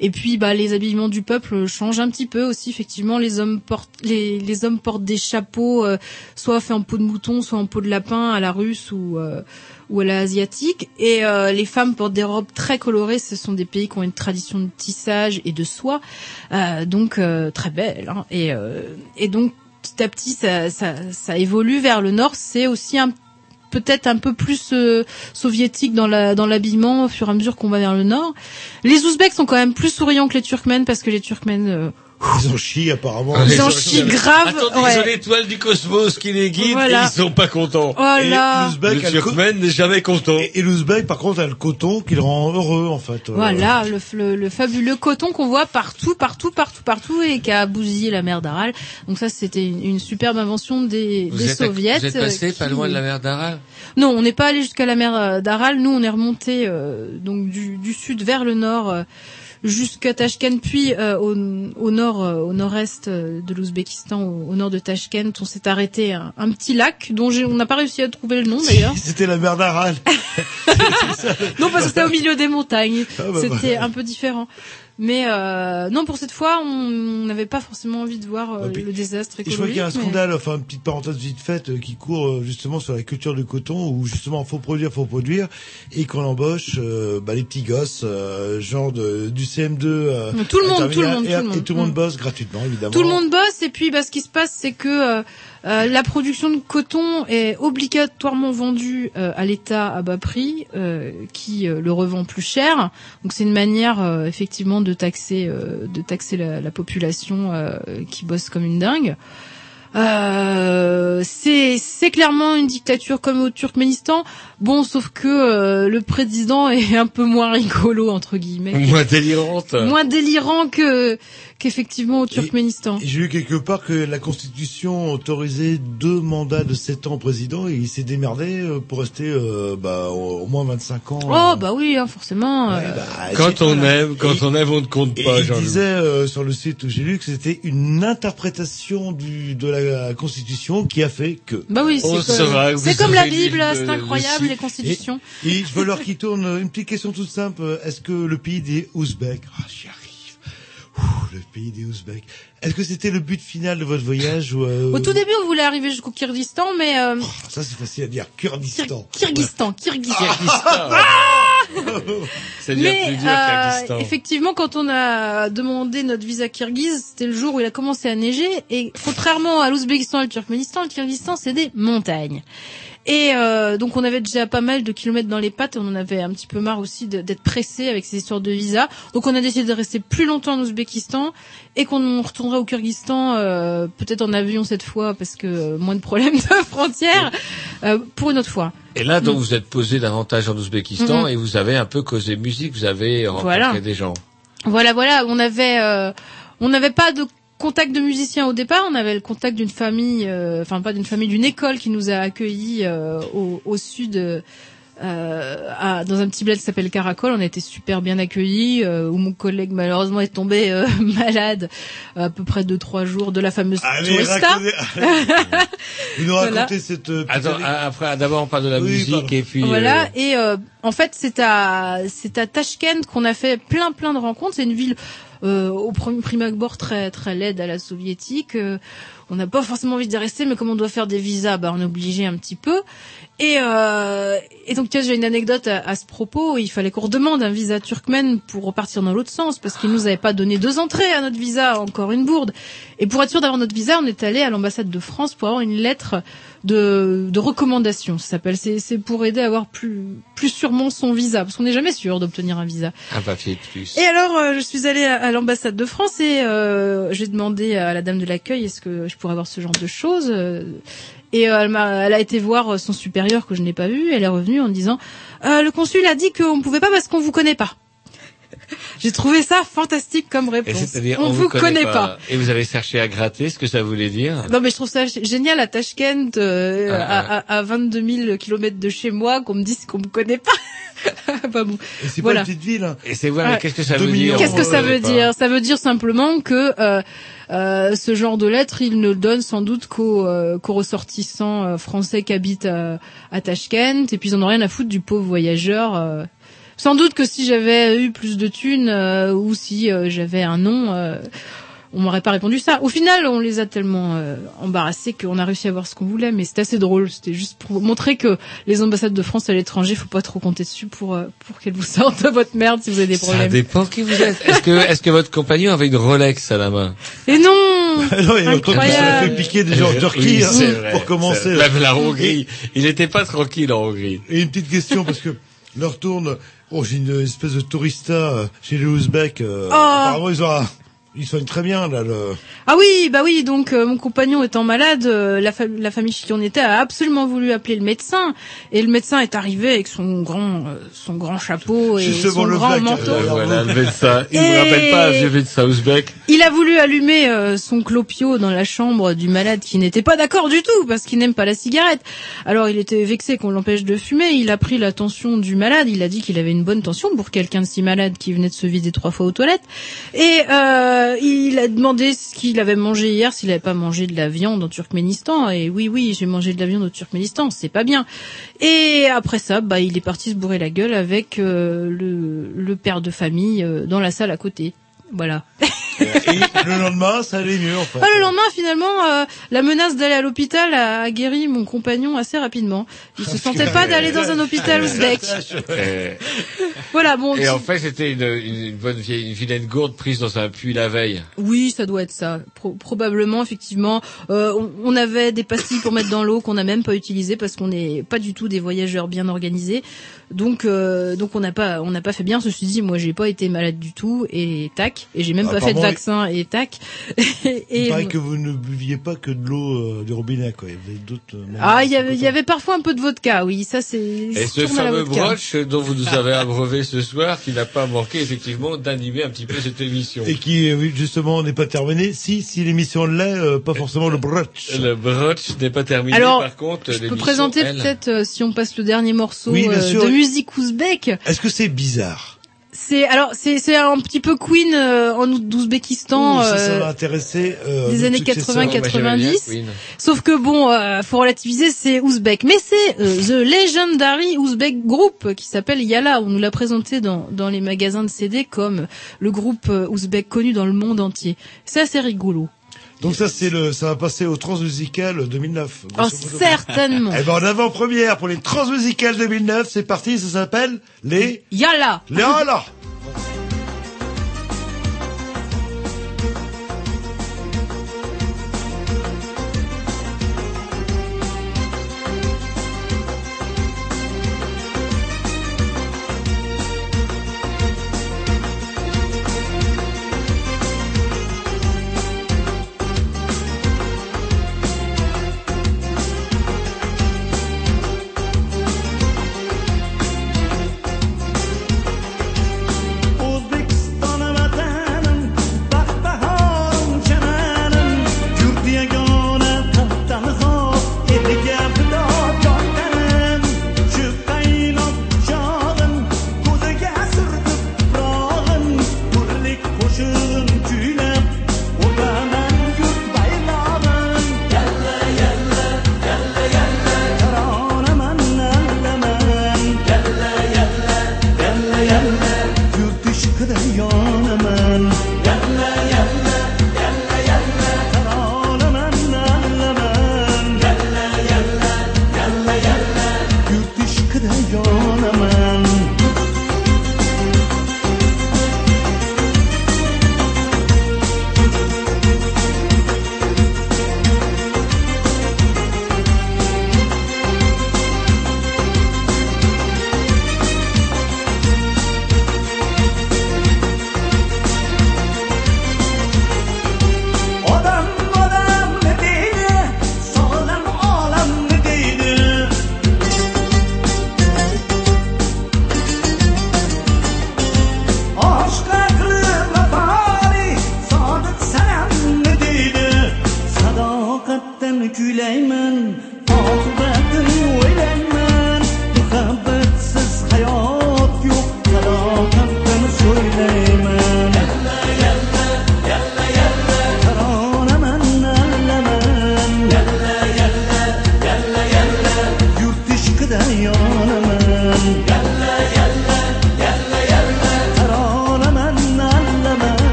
Speaker 4: Et puis bah les habillements du peuple changent un petit peu aussi. Effectivement les hommes portent les, les hommes portent des chapeaux euh, soit faits en peau de mouton soit en peau de lapin à la russe ou euh, ou à la asiatique et euh, les femmes portent des robes très colorées ce sont des pays qui ont une tradition de tissage et de soie euh, donc euh, très belle hein. et euh, et donc petit à petit ça, ça, ça évolue vers le nord. C'est aussi un peut-être un peu plus euh, soviétique dans la dans l'habillement au fur et à mesure qu'on va vers le nord. Les Ouzbeks sont quand même plus souriants que les Turkmènes parce que les Turkmènes euh,
Speaker 1: Ils en chient apparemment.
Speaker 4: Ils en chient grave,
Speaker 2: Attendez,
Speaker 4: ouais.
Speaker 2: ils ont l'étoile du cosmos qui les guide
Speaker 4: Voilà.
Speaker 2: et ils sont pas contents.
Speaker 4: Voilà.
Speaker 1: Et l'Ouzbek
Speaker 2: Le Turkmène n'est jamais content.
Speaker 1: Et, et l'Ouzbek, par contre, a le coton qui le rend heureux, en fait. Euh,
Speaker 4: Voilà, le, le, le fabuleux coton qu'on voit partout, partout, partout, partout et qui a bousillé la mer d'Aral. Donc ça, c'était une, une superbe invention des,
Speaker 2: Vous
Speaker 4: des
Speaker 2: êtes, à-
Speaker 4: soviets.
Speaker 2: vous êtes passé
Speaker 4: euh,
Speaker 2: pas loin de la mer d'Aral
Speaker 4: Non, on n'est pas allé jusqu'à la mer euh, d'Aral. Nous, on est remonté euh, donc du, du sud vers le nord euh, jusqu'à Tashkent, puis euh, au, au nord, euh, au nord-est euh, de l'Ouzbékistan, au, au nord de Tashkent. On s'est arrêté à un petit lac dont on n'a pas réussi à trouver le nom d'ailleurs.
Speaker 1: C'était la mer d'Aral.
Speaker 4: non, parce que c'était au milieu des montagnes.
Speaker 1: Ah bah
Speaker 4: c'était un peu différent. Mais euh, non, pour cette fois, on n'avait pas forcément envie de voir euh, le désastre
Speaker 1: Et je vois
Speaker 4: écologique.
Speaker 1: qu'il y a un
Speaker 4: mais-
Speaker 1: scandale, enfin une petite parenthèse vite faite, euh, qui court euh, justement sur la culture du coton, où justement faut produire, faut produire, et qu'on embauche euh, bah, les petits gosses, euh, genre de, du CM2. euh,
Speaker 4: Tout le monde, tout le monde,
Speaker 1: et,
Speaker 4: tout le monde.
Speaker 1: et tout le monde
Speaker 4: Mm.
Speaker 1: bosse gratuitement, évidemment.
Speaker 4: Tout le monde bosse et puis bah, ce qui se passe c'est que euh, la production de coton est obligatoirement vendue euh, à l'État à bas prix, euh, qui le revend plus cher. Donc c'est une manière effectivement de taxer, de taxer la, la population qui bosse comme une dingue. C'est clairement une dictature comme au Turkménistan. Bon, sauf que euh, le président est un peu moins rigolo entre guillemets.
Speaker 2: Moins délirante.
Speaker 4: Moins délirant que qu'effectivement au Turkménistan.
Speaker 1: Et J'ai lu quelque part que la Constitution autorisait deux mandats de 7 ans au président et il s'est démerdé euh, pour rester euh, bah, au, moins 25 ans.
Speaker 4: Oh bah oui, hein, forcément. euh,
Speaker 2: Quand on aime, quand on aime, on ne compte
Speaker 1: Et
Speaker 2: pas,
Speaker 1: il
Speaker 2: Jean-Loup.
Speaker 1: disait euh, sur le site où j'ai lu que c'était une interprétation du, de la Constitution qui a fait que.
Speaker 4: Bah oui, c'est comme, comme la Bible,
Speaker 2: lu
Speaker 4: c'est
Speaker 2: le-
Speaker 4: incroyable les constitutions.
Speaker 1: Et, et je veux leur qui tourne une petite question toute simple. Est-ce que le pays des Ouzbeks, ah, j'y arrive. Ouh, le pays des Ouzbeks. Est-ce que c'était le but final de votre voyage ou euh,
Speaker 4: Au tout début, on voulait arriver jusqu'au Kyrgyzstan, mais euh,
Speaker 1: Ça c'est facile à dire.
Speaker 4: Kyrgyzstan, Kyrgyzstan.
Speaker 2: C'est bien
Speaker 4: Mais
Speaker 2: plus dur
Speaker 4: euh,
Speaker 2: Kyrgyzstan.
Speaker 4: effectivement, quand on a demandé notre visa kirghize, c'était le jour où il a commencé à neiger. Et contrairement à l'Ouzbékistan et le Turkménistan, le Kyrgyzstan, c'est des montagnes. Et euh, donc on avait déjà pas mal de kilomètres dans les pattes et on en avait un petit peu marre aussi d'être pressé avec ces histoires de visa. Donc on a décidé de rester plus longtemps en Ouzbékistan et qu'on retournerait au Kyrgyzstan euh, peut-être en avion cette fois parce que euh, moins de problèmes de frontières euh, pour une autre fois.
Speaker 2: Et là, donc, vous êtes posé davantage en Ouzbékistan
Speaker 4: Mhm.
Speaker 2: et vous avez un peu causé musique, vous avez rencontré
Speaker 4: Voilà.
Speaker 2: des gens.
Speaker 4: Voilà, voilà, on avait, euh, on n'avait pas de contact de musiciens au départ, on avait le contact d'une famille, euh, enfin pas d'une famille, d'une école qui nous a accueillis euh, au, au sud, euh, à- dans un petit bled qui s'appelle Caracol. On a été super bien accueillis, euh, où mon collègue malheureusement est tombé euh, malade à peu près deux trois jours de la fameuse
Speaker 1: Allez,
Speaker 4: tourista.
Speaker 1: racontez- Vous nous
Speaker 4: Voilà.
Speaker 1: racontez cette euh, petite
Speaker 2: Attends, après, d'abord, on parle de la
Speaker 1: Oui,
Speaker 2: musique
Speaker 1: pardon.
Speaker 2: et puis...
Speaker 4: Voilà,
Speaker 2: euh,
Speaker 4: et euh, en fait c'est à c'est à Tashkent qu'on a fait plein plein de rencontres. C'est une ville au premier prime abord très très laide à la soviétique. Euh, on n'a pas forcément envie d'y rester, mais comme on doit faire des visas, bah on est obligé un petit peu. Et, euh, et donc tiens, j'ai une anecdote à, à ce propos. Il fallait qu'on redemande un visa turkmène pour repartir dans l'autre sens, parce qu'ils nous avaient pas donné deux entrées à notre visa, encore une bourde. Et pour être sûr d'avoir notre visa, on est allé à l'ambassade de France pour avoir une lettre de, de recommandation. Ça s'appelle. C'est pour aider à avoir plus plus sûrement son visa, parce qu'on n'est jamais sûr d'obtenir un visa.
Speaker 2: Un papier de plus.
Speaker 4: Et alors, euh, je suis allée à, à l'ambassade de France et euh, j'ai demandé à la dame de l'accueil est-ce que je pourrais avoir ce genre de choses. euh, Et euh, elle, m'a, elle a été voir son supérieur que je n'ai pas vu. Elle est revenue en disant euh, le consul a dit qu'on ne pouvait pas parce qu'on vous connaît pas. J'ai trouvé ça fantastique comme réponse.
Speaker 2: c'est-à-dire,
Speaker 4: on, vous connaît, pas.
Speaker 2: Et vous avez cherché à gratter ce que ça voulait dire
Speaker 4: Non mais je trouve ça génial à Tashkent, euh,
Speaker 2: Ah,
Speaker 4: à, à, à 22 000 kilomètres de chez moi, qu'on me dise qu'on me connaît pas. Enfin bon,
Speaker 1: Et c'est
Speaker 4: voilà.
Speaker 1: pas une petite ville. hein.
Speaker 2: Et c'est mais
Speaker 4: Ouais.
Speaker 2: qu'est-ce que ça veut dire
Speaker 4: Qu'est-ce que
Speaker 2: on
Speaker 4: ça
Speaker 2: connaît
Speaker 4: veut dire? Ça veut dire simplement que euh, euh, ce genre de lettre, il ne le donne sans doute qu'aux euh, qu'aux ressortissants euh, français qui habitent à, à Tashkent, et puis ils en ont rien à foutre du pauvre voyageur. Sans doute que si j'avais eu plus de thunes euh, ou si euh, j'avais un nom, euh, on m'aurait pas répondu ça. Au final, on les a tellement euh, embarrassés qu'on a réussi à avoir ce qu'on voulait, mais c'était assez drôle. C'était juste pour montrer que les ambassades de France à l'étranger, faut pas trop compter dessus pour euh, pour qu'elles vous sortent de votre merde si vous avez des
Speaker 2: Ça
Speaker 4: problèmes.
Speaker 2: dépend qui vous êtes. Est-ce que, est-ce que votre compagnon avait une Rolex à la main?
Speaker 4: Et non
Speaker 1: non, il y a fait piquer déjà en Turquie,
Speaker 2: Oui,
Speaker 1: hein, pour commencer.
Speaker 2: Même la Hongrie. Il n'était pas tranquille en Hongrie.
Speaker 1: Et une petite question, parce que leur tourne, oh, j'ai une espèce de tourista euh, chez les Ouzbeks. euh,
Speaker 4: Oh.
Speaker 1: Apparemment, ils ont, un- ils soignent très bien, là, le...
Speaker 4: Ah oui, bah oui, donc euh, mon compagnon étant malade, euh, la, fa- la famille chez qui on était a absolument voulu appeler le médecin et le médecin est arrivé avec son grand euh, son grand chapeau et son
Speaker 1: le
Speaker 4: grand manteau.
Speaker 1: euh,
Speaker 2: voilà, le médecin. Il
Speaker 4: Et-
Speaker 2: vous rappelle pas un vieux médecin ouzbek
Speaker 4: Il a voulu allumer euh, son clopio dans la chambre du malade qui n'était pas d'accord du tout parce qu'il n'aime pas la cigarette. Alors il était vexé qu'on l'empêche de fumer. Il a pris la tension du malade. Il a dit qu'il avait une bonne tension pour quelqu'un de si malade qui venait de se vider trois fois aux toilettes. Et euh, il a demandé ce qu'il avait mangé hier, s'il n'avait pas mangé de la viande en Turkménistan. Et oui, oui, j'ai mangé de la viande au Turkménistan. C'est pas bien. Et après ça, bah il est parti se bourrer la gueule avec euh, le, le père de famille euh, dans la salle à côté. Voilà.
Speaker 1: Et le lendemain, ça allait mieux, en fait.
Speaker 4: Ah, le lendemain, finalement, euh, la menace d'aller à l'hôpital a, a guéri mon compagnon assez rapidement. Il se sentait pas d'aller dans un hôpital ouzbek. Voilà, bon.
Speaker 2: Et
Speaker 4: tu-
Speaker 2: en fait, c'était une, une bonne vieille, une vilaine gourde prise dans un puits la veille.
Speaker 4: Oui, ça doit être ça. Pro- probablement, effectivement. Euh, on, on avait des pastilles pour mettre dans l'eau qu'on n'a même pas utilisées parce qu'on n'est pas du tout des voyageurs bien organisés. Donc, euh, donc on n'a pas, on n'a pas fait bien. Ceci dit, moi, j'ai pas été malade du tout et tac. Et j'ai même pas fait de vaccin et tac.
Speaker 1: Il
Speaker 4: et
Speaker 1: paraît que vous ne buviez pas que de l'eau euh, du robinet, quoi. Il y avait d'autres... euh,
Speaker 4: ah, il y avait, il y avait parfois un peu de vodka. Oui, ça c'est.
Speaker 2: Et ce fameux broche dont vous nous avez abreuvé ce soir, qui n'a pas manqué effectivement d'animer un petit peu cette émission.
Speaker 1: Et qui, euh, oui, justement, n'est pas terminé. Si, si l'émission l'est, euh, pas forcément le brunch.
Speaker 2: Le broche n'est pas terminé,
Speaker 4: Alors,
Speaker 2: par contre,
Speaker 4: Je peux présenter peut-être, euh, si on passe le dernier morceau
Speaker 1: Oui, bien sûr.
Speaker 4: de musique ouzbek.
Speaker 1: Est-ce que c'est bizarre
Speaker 4: C'est alors c'est c'est un petit peu Queen euh, en Ouzbékistan.
Speaker 20: Ouh, ça, ça
Speaker 4: euh,
Speaker 20: va intéresser euh,
Speaker 4: des années
Speaker 20: successeur.
Speaker 4: 80-90. Sauf que bon, euh, faut relativiser, c'est ouzbek. Mais c'est euh, The Legendary Ouzbek Group qui s'appelle Yala. On nous l'a présenté dans, dans les magasins de CD comme le groupe euh, ouzbek connu dans le monde entier. C'est assez rigolo.
Speaker 20: Donc ça c'est le, ça va passer au Transmusical 2009.
Speaker 4: Oh, certainement.
Speaker 20: Eh ben en avant-première pour les Transmusicales 2009, c'est parti, ça s'appelle les
Speaker 4: Yala.
Speaker 20: les Yala.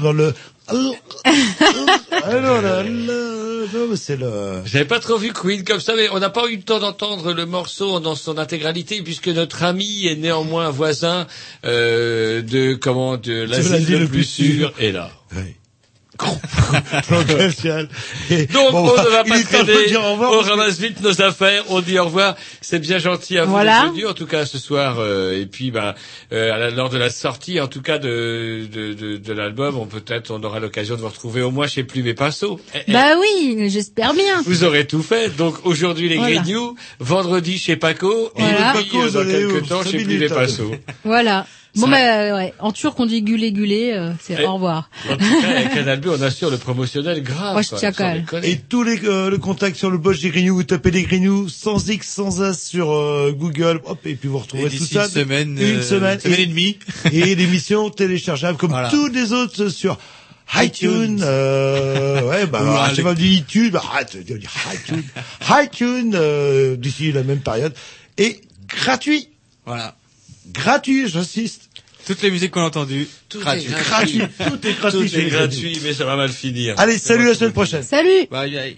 Speaker 20: Dans le. Mais c'est le.
Speaker 2: J'avais pas trop vu Queen comme ça, mais on n'a pas eu le temps d'entendre le morceau dans son intégralité, puisque notre ami est néanmoins voisin euh, de comment de l'asile le, plus sûr est là.
Speaker 20: Et
Speaker 2: Donc
Speaker 20: bon,
Speaker 2: on ne va pas traîner, on ramasse vite nos affaires, on dit au revoir. C'est bien gentil à vous
Speaker 4: Voilà.
Speaker 2: venus, en tout cas ce soir. euh, et puis, ben, euh, à la- lors de la sortie, en tout cas de de, de, de l'album, on peut-être on aura l'occasion de vous retrouver au moins chez Plume et Pinceau. Eh, eh,
Speaker 4: Bah oui, j'espère bien.
Speaker 2: Vous aurez tout fait. Donc aujourd'hui les
Speaker 4: Voilà.
Speaker 2: Grignoux, vendredi chez Paco,
Speaker 4: Voilà.
Speaker 2: et puis
Speaker 20: Paco,
Speaker 2: euh, dans quelques
Speaker 20: où
Speaker 2: temps chez Plume et. Pinceau.
Speaker 4: Voilà. Bon
Speaker 2: Ça-
Speaker 4: bah ouais, en turc on dit gulé gulé, euh, c'est au revoir.
Speaker 2: En tout cas, avec Canal B, on assure le promotionnel grave.
Speaker 4: Moi, je
Speaker 2: quoi,
Speaker 4: tiens
Speaker 2: sans
Speaker 4: quand même.
Speaker 2: déconner.
Speaker 20: Et tous les euh, le contact sur le boss des Grignoux, vous tapez les Grignoux sans X, sans As sur euh, Google, hop, et puis vous retrouvez
Speaker 5: Et
Speaker 20: tout ça.
Speaker 5: une semaine,
Speaker 20: une
Speaker 5: euh,
Speaker 20: semaine,
Speaker 5: une semaine et demie.
Speaker 20: et l'émission téléchargeable comme
Speaker 5: Voilà.
Speaker 20: tous les autres sur iTunes, euh, ouais, bah, je sais pas, dit iTunes, bah, arrête de dire iTunes, iTunes, euh, d'ici la même période, et gratuit,
Speaker 5: Voilà.
Speaker 20: gratuit, j'insiste.
Speaker 5: Toutes les musiques qu'on a entendues,
Speaker 2: Tout
Speaker 5: gratuit.
Speaker 2: est gratuit.
Speaker 20: Gratuit, tout est gratuit.
Speaker 2: Tout
Speaker 20: chez
Speaker 2: est
Speaker 20: les
Speaker 2: gratuit, mais ça va mal finir.
Speaker 20: Allez, salut, la semaine prochaine.
Speaker 4: Salut
Speaker 5: Bye bye.